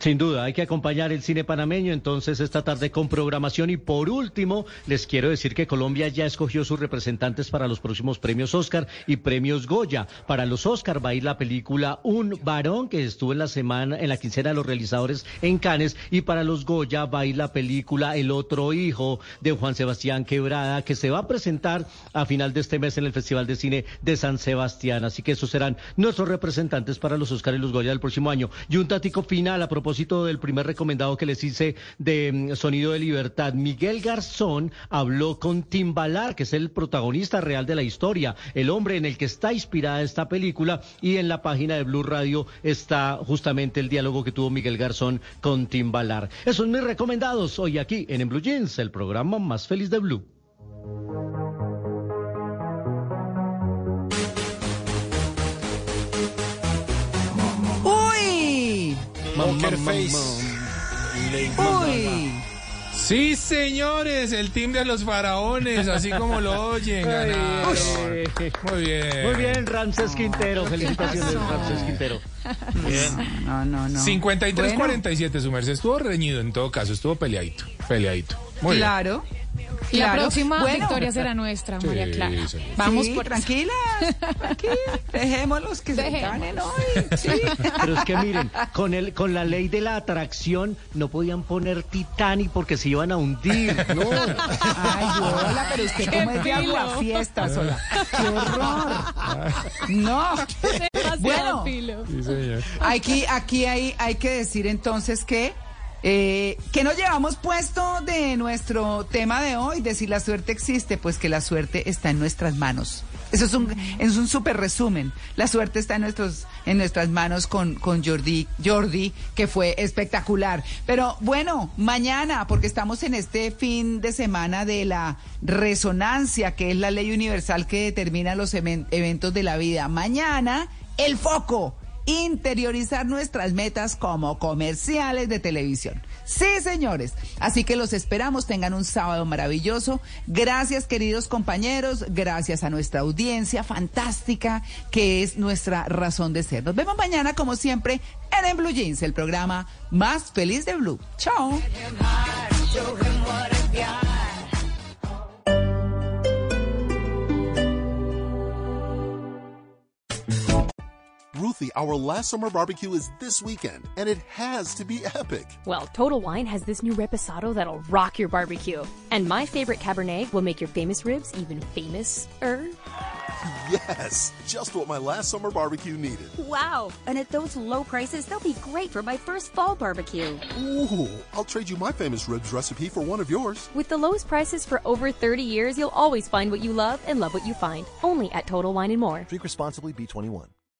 Sin duda, hay que acompañar el cine panameño entonces esta tarde con programación y por último les quiero decir que Colombia ya escogió sus representantes para los próximos premios Oscar y premios Goya. Para los Oscar va a ir la película Un varón que estuvo en la semana en la quincena de los realizadores en Cannes y para los Goya va a ir la película El otro hijo de Juan Sebastián Quebrada que se va a presentar a final de este mes en el Festival de Cine de San Sebastián. Así que esos serán nuestros representantes para los Oscar y los Goya del próximo año. Y un tático final a propósito del primer recomendado que les hice de mm, Sonido de Libertad. Miguel Garzón habló con Timbalar, que es el protagonista real de la historia, el hombre en el que está inspirada esta película y en la página de Blue Radio está justamente el diálogo que tuvo Miguel Garzón con Timbalar. Esos son mis recomendados hoy aquí en, en Blue Jeans, el programa más feliz de Blue. Poker face. ¡Uy! Sí, señores, el team de los faraones, así como lo oyen, <laughs> ganaron. Muy bien. Muy bien, Ramses Quintero. Felicitaciones, Ramses Quintero. Bien. No, no, no. 53-47, su merced. Estuvo reñido en todo caso, estuvo peleadito. Peleadito. Muy bien. claro. La próxima Bueno, victoria será nuestra, Sí, María Clara. sí. Vamos Sí, por tranquilas, tranquilas. <laughs> Dejémoslos que se Dejemos. ganen hoy. <laughs> Sí. Pero es que miren, con el, con la ley de la atracción no podían poner Titanic porque se iban a hundir. No. <laughs> Ay, hola, pero usted Qué cómo es de filo. aguafiestas, hola. ¡Qué horror! No. Demasiado Bueno, filo. Sí, señor. Aquí, aquí hay, hay que decir entonces que eh, ¿Qué nos llevamos puesto de nuestro tema de hoy? De si la suerte existe, pues que la suerte está en nuestras manos. Eso es un, es un súper resumen. La suerte está en, nuestros, en nuestras manos con, con Jordi, Jordi, que fue espectacular. Pero bueno, mañana, porque estamos en este fin de semana de la resonancia, que es la ley universal que determina los even- eventos de la vida. Mañana, el foco interiorizar nuestras metas como comerciales de televisión. Sí, señores. Así que los esperamos. Tengan un sábado maravilloso. Gracias, queridos compañeros. Gracias a nuestra audiencia fantástica, que es nuestra razón de ser. Nos vemos mañana, como siempre, en, Blue Jeans, el programa más feliz de Blue. Chao. Ruthie Ruthie, our last summer barbecue is this weekend, and it has to be epic. Well, Total Wine has this new reposado that'll rock your barbecue. And my favorite Cabernet will make your famous ribs even famous-er. Yes, just what my last summer barbecue needed. Wow. And at those low prices, they'll be great for my first fall barbecue. Ooh, I'll trade you my famous ribs recipe for one of yours. With the lowest prices for over 30 years, you'll always find what you love and love what you find. Only at Total Wine and More. Drink responsibly, B21.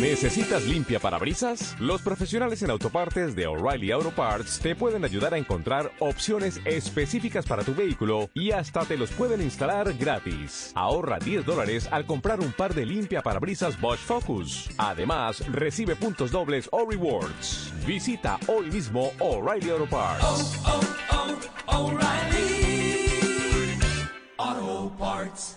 ¿Necesitas limpia parabrisas? Los profesionales en autopartes de O'Reilly Auto Parts te pueden ayudar a encontrar opciones específicas para tu vehículo y hasta te los pueden instalar gratis. Ahorra 10 dólares al comprar un par de limpia parabrisas Bosch Focus. Además, recibe puntos dobles o rewards. Visita hoy mismo O'Reilly Auto Parts. Auto Parts.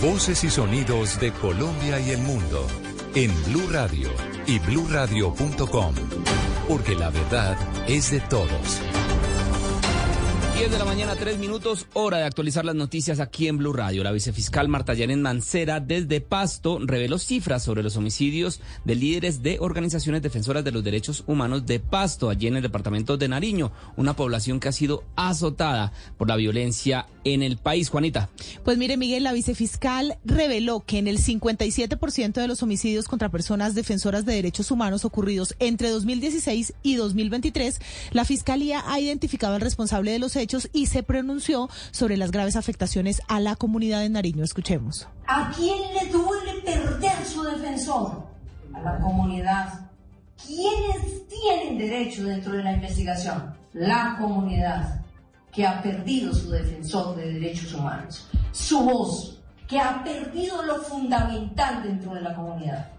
Voces y sonidos de Colombia y el mundo en Blue Radio y bluradio.com, porque la verdad es de todos. 10 de la mañana, 3 minutos, hora de actualizar las noticias aquí en Blue Radio. La vicefiscal Marta Yaren Mancera desde Pasto reveló cifras sobre los homicidios de líderes de organizaciones defensoras de los derechos humanos de Pasto, allí en el departamento de Nariño, una población que ha sido azotada por la violencia en el país. Juanita. Pues mire, Miguel, la vicefiscal reveló que en el 57% de los homicidios contra personas defensoras de derechos humanos ocurridos entre 2016 y 2023, la fiscalía ha identificado al responsable de los hechos y se pronunció sobre las graves afectaciones a la comunidad de Nariño. Escuchemos. ¿A quién le duele perder su defensor? A la comunidad. ¿Quiénes tienen derecho dentro de la investigación? La comunidad que ha perdido su defensor de derechos humanos, su voz, que ha perdido lo fundamental dentro de la comunidad.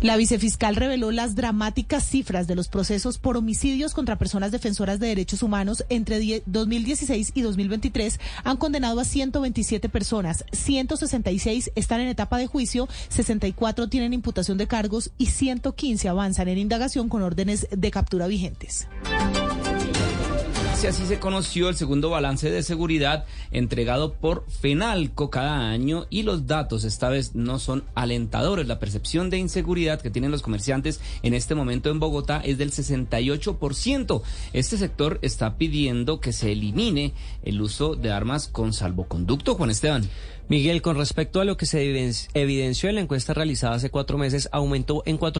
La vicefiscal reveló las dramáticas cifras de los procesos por homicidios contra personas defensoras de derechos humanos entre 2016 y 2023 han condenado a 127 personas, 166 están en etapa de juicio, 64 tienen imputación de cargos y 115 avanzan en indagación con órdenes de captura vigentes. Así se conoció el segundo balance de seguridad entregado por FENALCO cada año y los datos esta vez no son alentadores. La percepción de inseguridad que tienen los comerciantes en este momento en Bogotá es del 68%. Este sector está pidiendo que se elimine el uso de armas con salvoconducto. Juan Esteban. Miguel, con respecto a lo que se evidenció en la encuesta realizada hace cuatro meses, aumentó en cuatro